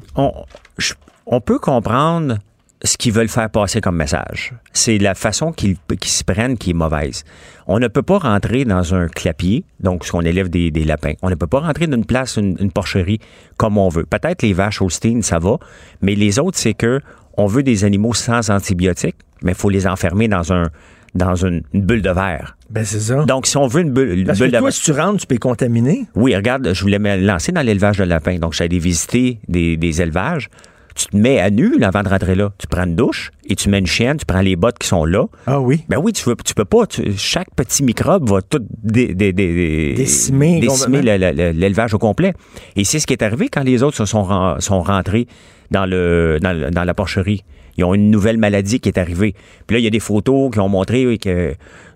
on, peut comprendre ce qu'ils veulent faire passer comme message. C'est la façon qu'ils s'y prennent qui est mauvaise. On ne peut pas rentrer dans un clapier, donc ce qu'on élève des, des lapins. On ne peut pas rentrer dans une place, une, une porcherie, comme on veut. Peut-être les vaches Holstein, ça va, mais les autres, c'est que on veut des animaux sans antibiotiques, mais il faut les enfermer dans un dans une, une bulle de verre. Ben, c'est ça. Donc, si on veut une bulle, une Parce bulle que de toi, verre- si tu rentres, tu peux contaminer. oui, regarde, je voulais me lancer dans l'élevage de lapins. Donc, j'allais visiter des, des élevages. Tu te mets à nu là, avant de rentrer là. Tu prends une douche et tu mets une chienne, tu prends les bottes qui sont là. Ah oui? Ben oui, tu, veux, tu peux pas. tu- chaque petit microbe va tout dé- dé- dé- Décimer décimer l'élevage au complet. Et c'est ce qui est arrivé quand les autres se sont, ren- sont rentrés dans, le, dans, le- dans la porcherie. Ils ont une nouvelle maladie qui est arrivée. Puis là, il y a des photos qui ont montré que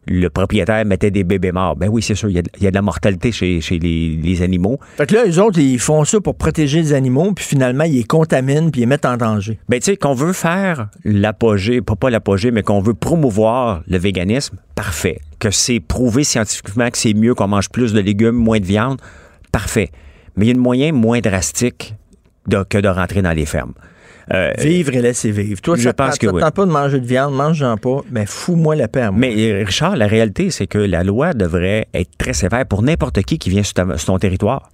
le propriétaire mettait des bébés morts. Ben oui, c'est sûr, il y a, de- il y a de la mortalité chez, chez les, les animaux. Fait que là, eux autres, ils font ça pour protéger les animaux, puis finalement, ils les contaminent, puis ils les mettent en danger. Ben, tu sais, qu'on veut faire l'apogée, pas pas l'apogée, mais qu'on veut promouvoir le véganisme, parfait. Que c'est prouvé scientifiquement que c'est mieux qu'on mange plus de légumes, moins de viande, parfait. Mais il y a un moyen moins drastique de- que de rentrer dans les fermes. Euh, Vivre et laisser vivre. Toi, je ça pense que oui. pas de manger de viande, mange-en pas, mais fous-moi la paix à moi. Mais euh, Richard, la réalité, c'est que la loi devrait être très sévère pour n'importe qui qui vient sur, ta- sur ton territoire.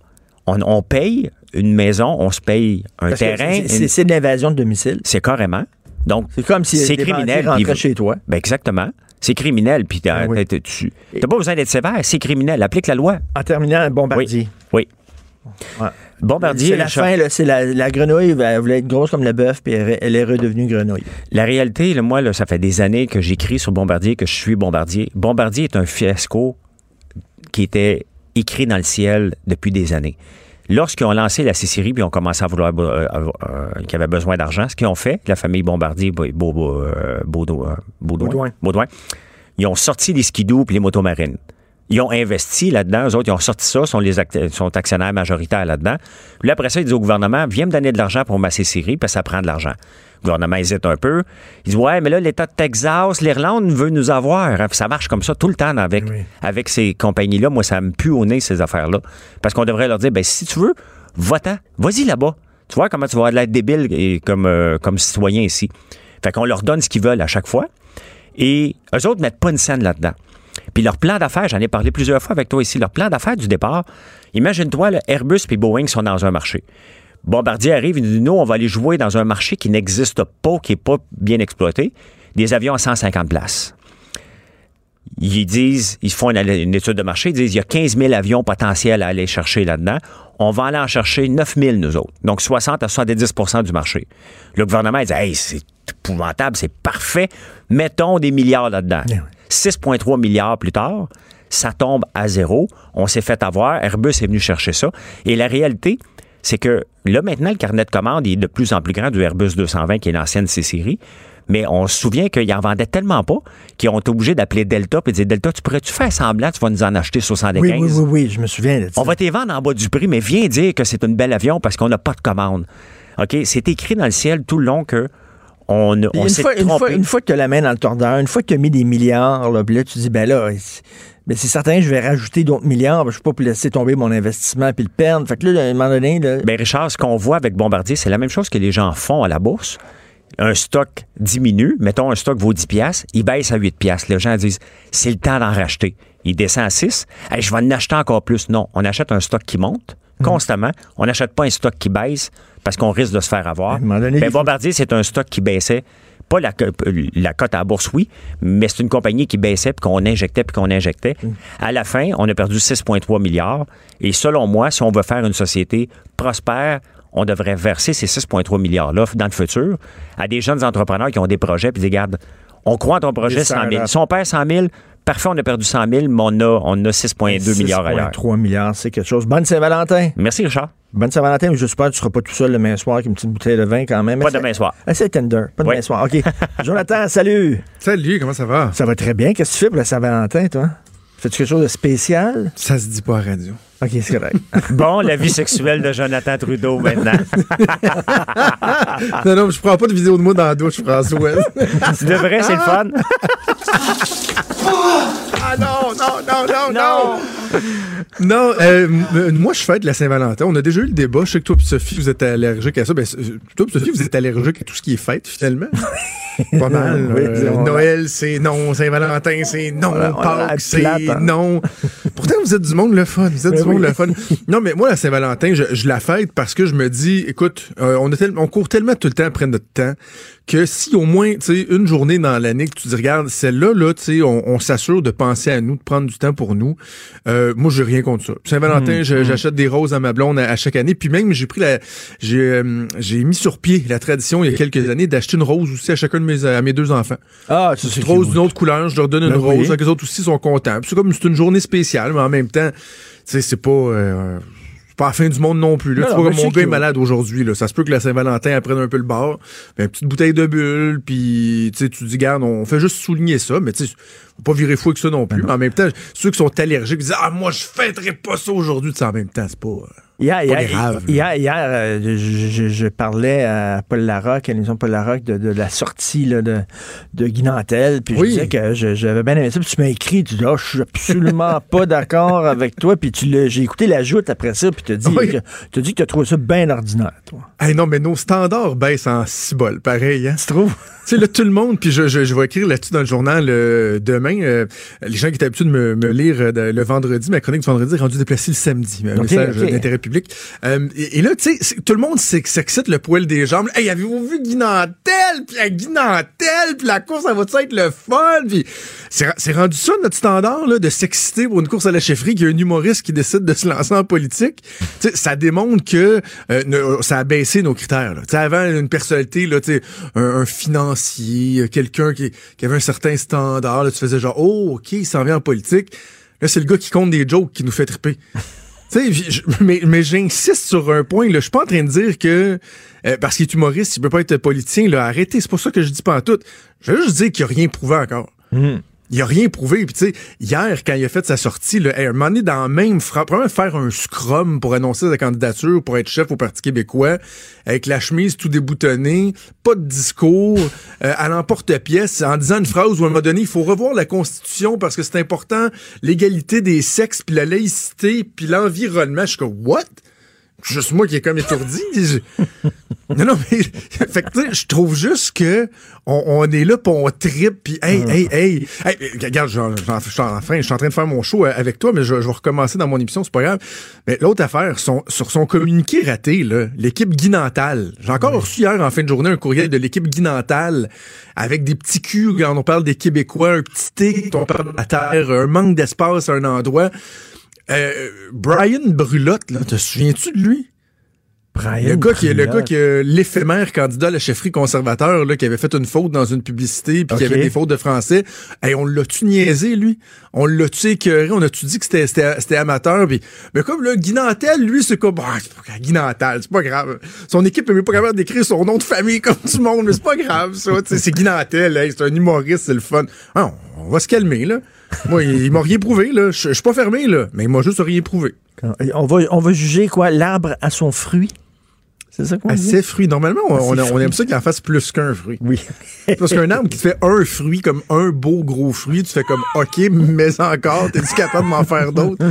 On, on paye une maison, on se paye un Parce terrain. c'est- une- de l'invasion de domicile. C'est carrément. Donc, C'est comme si c'est criminel. puis- chez toi. Ben exactement. C'est criminel. Puis t'as Ben oui. t'as- tu n'as pas besoin d'être sévère. C'est criminel. Applique la loi. En terminant, Bombardier. Oui. Ouais. Bombardier. C'est la Richard. fin, là, c'est la, la grenouille, elle voulait être grosse comme le bœuf, puis elle, elle est redevenue grenouille. La réalité, là, moi, là, ça fait des années que j'écris sur Bombardier, que je suis Bombardier. Bombardier est un fiasco qui était écrit dans le ciel depuis des années. Lorsqu'ils ont lancé la Cicérie, puis ont commencé à vouloir euh, euh, qu'ils avaient besoin d'argent, ce qu'ils ont fait, la famille Bombardier, euh, Baudou- Baudouin, Baudouin. Baudouin, ils ont sorti les skidoo puis les motos marines. Ils ont investi là-dedans. Eux autres, ils ont sorti ça, sont, les act- sont actionnaires majoritaires là-dedans. Puis là, après ça, ils disent au gouvernement, viens me donner de l'argent pour ma Cicérie, parce que ça prend de l'argent. Le gouvernement hésite un peu. Il dit, ouais, mais là, l'État de Texas, l'Irlande veut nous avoir. Hein. Ça marche comme ça tout le temps avec, avec ces compagnies-là. Moi, ça me pue au nez, ces affaires-là. Parce qu'on devrait leur dire, ben si tu veux, va-t'en. Vas-y là-bas. Tu vois comment tu vas être débile et comme, euh, comme citoyen ici. Fait qu'on leur donne ce qu'ils veulent à chaque fois. Et eux autres mettent pas une scène là-dedans. Puis leur plan d'affaires, j'en ai parlé plusieurs fois avec toi ici, leur plan d'affaires du départ, imagine-toi, Airbus et Boeing sont dans un marché. Bombardier arrive, il dit, nous, on va aller jouer dans un marché qui n'existe pas, qui n'est pas bien exploité, des avions à 150 places. Ils disent, ils font une, étude de marché, ils disent, il y a 15 000 avions potentiels à aller chercher là-dedans. On va aller en chercher 9 000, nous autres. Donc, 60 à 70% du marché. Le gouvernement, il dit, hey, c'est épouvantable, c'est parfait. Mettons des milliards là-dedans. 6,3 milliards plus tard, ça tombe à zéro. On s'est fait avoir. Airbus est venu chercher ça. Et la réalité, c'est que là, maintenant, le carnet de commandes est de plus en plus grand du Airbus 220, qui est l'ancienne C-Série. Mais on se souvient qu'ils en vendaient tellement pas qu'ils ont été obligés d'appeler Delta et de dire Delta, tu pourrais-tu faire semblant, tu vas nous en acheter 75? Oui, oui, oui, oui, je me souviens de ça. On va te vendre en bas du prix, mais viens dire que c'est un bel avion parce qu'on n'a pas de commande. OK? C'est écrit dans le ciel tout le long que on, on une, fois, une, trompé. fois, une fois que tu as la main dans le tordeur, une fois que tu as mis des milliards, là, puis là, tu dis, ben là, c'est ben c'est certain, je vais rajouter d'autres milliards. ben, je ne peux pas laisser tomber mon investissement puis le perdre. Fait que là, à un moment donné, là, Ben Richard, ce qu'on voit avec Bombardier, c'est la même chose que les gens font à la bourse. Un stock diminue, mettons un stock vaut 10 pièces, il baisse à 8 pièces. Les gens disent c'est le temps d'en racheter. Il descend à 6, Hey, je vais en acheter encore plus. Non, on achète un stock qui monte constamment. On n'achète pas un stock qui baisse parce qu'on risque de se faire avoir. donné, Ben, Bombardier, c'est un stock qui baissait. Pas la, co- la cote à la bourse, oui, mais c'est une compagnie qui baissait, puis qu'on injectait, puis qu'on injectait. À la fin, on a perdu 6,3 milliards. Et selon moi, si on veut faire une société prospère, on devrait verser ces 6,3 milliards-là dans le futur à des jeunes entrepreneurs qui ont des projets, puis des gardes. On croit en ton projet Des 100 000. startups. Si on perd 100 000, parfait, on a perdu 100 000, mais on a, on a 6,2 milliards ailleurs. 6,3 milliards, c'est quelque chose. Bonne Saint-Valentin. Merci, Richard. Bonne Saint-Valentin, mais j'espère que tu ne seras pas tout seul demain soir avec une petite bouteille de vin quand même. Pas demain soir. Essaie Tinder. Pas demain Oui. soir. OK. [laughs] Jonathan, salut. Salut, comment ça va? Ça va très bien. Qu'est-ce que tu fais pour la Saint-Valentin, toi? Fais-tu quelque chose de spécial? Ça se dit pas à radio. OK, c'est correct. [laughs] Bon, la vie sexuelle de Jonathan Trudeau maintenant. [laughs] non, non, je prends pas de vidéo de moi dans la douche, François. tu devrais, c'est le fun. Oh. Ah non, non, non, non, non! Non, euh, euh, moi, je fête la Saint-Valentin. On a déjà eu le débat. Je sais que toi et Sophie, vous êtes allergique à ça. Ben, euh, toi et Sophie, vous êtes allergique à tout ce qui est fête, finalement. [laughs] Pas mal. Oui, Euh. Noël, c'est non. Saint-Valentin, c'est non. Pâques, c'est hein. non. Pourtant, vous êtes du monde le fun. Vous êtes du monde le fun. Non, mais moi, la Saint-Valentin, je, je la fête parce que je me dis, écoute, euh, on, a tel- on court tellement tout le temps après notre temps que si au moins, tu sais, une journée dans l'année que tu dis, regarde, celle-là, là, tu sais, on, on s'assure de penser à nous, de prendre du temps pour nous. Euh, moi, j'ai rien contre ça. Saint-Valentin, Hmm, je- j'achète des roses à ma blonde à, à chaque année. Puis même, j'ai pris la, j'ai, euh, j'ai mis sur pied la tradition il y a quelques années d'acheter une rose aussi à chacun de mes, à mes deux enfants. Ah, Une c'est petite rose d'une autre couleur, je leur donne une Ben oui. rose. Les autres aussi sont contents. C'est comme c'est une journée spéciale, mais en même temps, tu sais, c'est pas. euh, pas la fin du monde non plus. Là. Non, tu vois, mais mon gars est malade aujourd'hui. Là. Ça se peut que la Saint-Valentin prenne un peu le bord. Ben, une petite bouteille de bulle, puis tu sais, tu dis, garde, on fait juste souligner ça, mais tu sais, faut pas virer fou avec ça non Ben plus. Mais en même temps, ceux qui sont allergiques disent, ah, moi, je fêterai pas ça aujourd'hui. Tu sais, En même temps, c'est pas. Hier, pas hier, grave. hier, hier, euh, je, je- je parlais à Paul Larocque, à l'émission Paul Larocque, de, de la sortie là, de, de Guy Nantel, puis je Oui. disais que je- j'avais bien aimé ça, puis tu m'as écrit, tu dis, ah, je suis absolument [laughs] pas d'accord avec toi, puis tu l'as- j'ai écouté la joute après ça, puis tu as dit, Oui. que- t'as dit que tu as trouvé ça bien ordinaire, toi. Hey, non, mais nos standards baissent en cibole, pareil. Hein? Tu trouves? Tu sais, là, tout le monde, puis je, je, je vais écrire là-dessus dans le journal euh, demain. euh, les gens qui étaient habitués de me, me lire euh, le vendredi, ma chronique du vendredi est rendue déplacée le samedi. Un Ok, message ok. d'intérêt public. Euh, et, et là, tu sais, tout le monde s'ex- s'excite le poil des jambes. Hey, avez-vous vu Guy Nantel? Puis la Guy Nantel, puis la course, ça va être le fun? Puis c'est rendu ça, notre standard, là, de s'exciter pour une course à la chefferie, qu'il y a un humoriste qui décide de se lancer en politique. Tu sais, ça démontre que euh, ne- ça a baissé nos critères. Tu sais, avant, une personnalité, là, tu sais, un, un financier, euh, quelqu'un qui, qui avait un certain standard, là, tu faisais genre, oh, OK, il s'en vient en politique. Là, c'est le gars qui compte des jokes qui nous fait triper. [laughs] Je- mais, mais j'insiste sur un point. Je suis pas en train de dire que euh, parce qu'il est humoriste, il peut pas être politicien. Là, arrêtez. C'est pas ça que je dis pas en tout. Je veux juste dire qu'il a rien prouvé encore. Il a rien prouvé. Puis tu sais, hier, quand il a fait sa sortie, un moment donné, dans la même phrase, probablement faire un scrum pour annoncer sa candidature pour être chef au Parti québécois, avec la chemise tout déboutonnée, pas de discours, euh, à l'emporte-pièce, en disant une phrase où à un moment donné, il faut revoir la Constitution parce que c'est important, l'égalité des sexes, puis la laïcité, puis l'environnement. Je suis comme, what? Juste moi qui est comme étourdi. [laughs] Non, non, mais [laughs] fait que, je trouve juste que on, on est là pour on trip puis hey, hey, hey, hey, regarde, je suis en train, de faire mon show euh, avec toi, mais je, je vais recommencer dans mon émission, c'est pas grave. Mais l'autre affaire, son, sur son communiqué raté, là, l'équipe Guy Nantal. J'ai encore reçu hier en fin de journée un courriel de l'équipe Guy Nantal avec des petits culs quand on parle des Québécois, un petit thé quand on parle de la terre, un manque d'espace à un endroit. Euh, Brian Brulotte, là, te souviens-tu de lui? Brian le gars qui est le gars qui est l'éphémère candidat à la chefferie conservateur là, qui avait fait une faute dans une publicité puis qui avait des fautes de français. Et on l'a-tu niaisé lui? On l'a-tu écœuré? On a-tu dit que c'était amateur? Puis mais comme le Guy Nantel, lui c'est comme bah, c'est pas- Guy Nantel, c'est pas grave. Son équipe est même pas capable d'écrire son nom de famille [laughs] comme tout le monde, mais c'est pas grave ça, c'est Guy Nantel, hey, c'est un humoriste, c'est le fun. Ah, on, on va se calmer là. Moi, il, m'a rien prouvé là, je je suis pas fermé là, mais il m'a juste rien prouvé. On va, on va juger quoi? L'arbre à son fruit? C'est ça qu'on dit? ses fruits. Normalement, on, aime ça qu'il en fasse plus qu'un fruit. Oui. Parce qu'un arbre qui te fait un fruit, comme un beau gros fruit, tu fais comme, OK, mais encore, t'es-tu capable de m'en faire d'autres?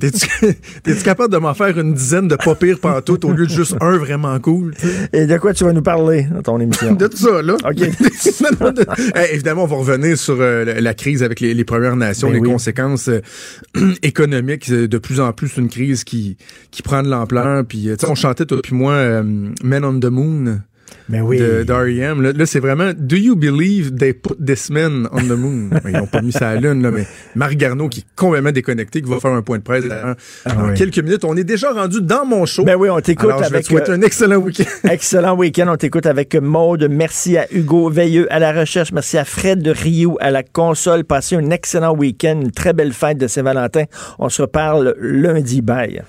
T'es-tu capable de m'en faire une dizaine de pas pires pantoutes au lieu de juste un vraiment cool? Et de quoi tu vas nous parler dans ton émission? De tout ça, là. OK. [laughs] Évidemment, on va revenir sur euh, la, crise avec les, les Premières Nations, Ben les oui. conséquences euh, [clears throat] économiques. euh, De plus en plus, une crise qui, qui prend de l'ampleur. Puis, euh, tu sais, on chantait, toi puis moi, euh, Men on the Moon. Ben oui. de d'R.E.M. Là, là, c'est vraiment Do you believe they put this man on the moon? [laughs] Ils n'ont pas mis ça à la lune, là, mais Marc Garneau, qui est complètement déconnecté, qui va faire un point de presse dans, dans oui. quelques minutes. On est déjà rendu dans mon show. Ben oui, on t'écoute Alors, je vais te euh, un excellent week-end. [laughs] Excellent week-end. On t'écoute avec Maude. Merci à Hugo Veilleux à la recherche. Merci à Fred de Rio à la console. Passez un excellent week-end, une très belle fête de Saint-Valentin. On se reparle lundi. Bye.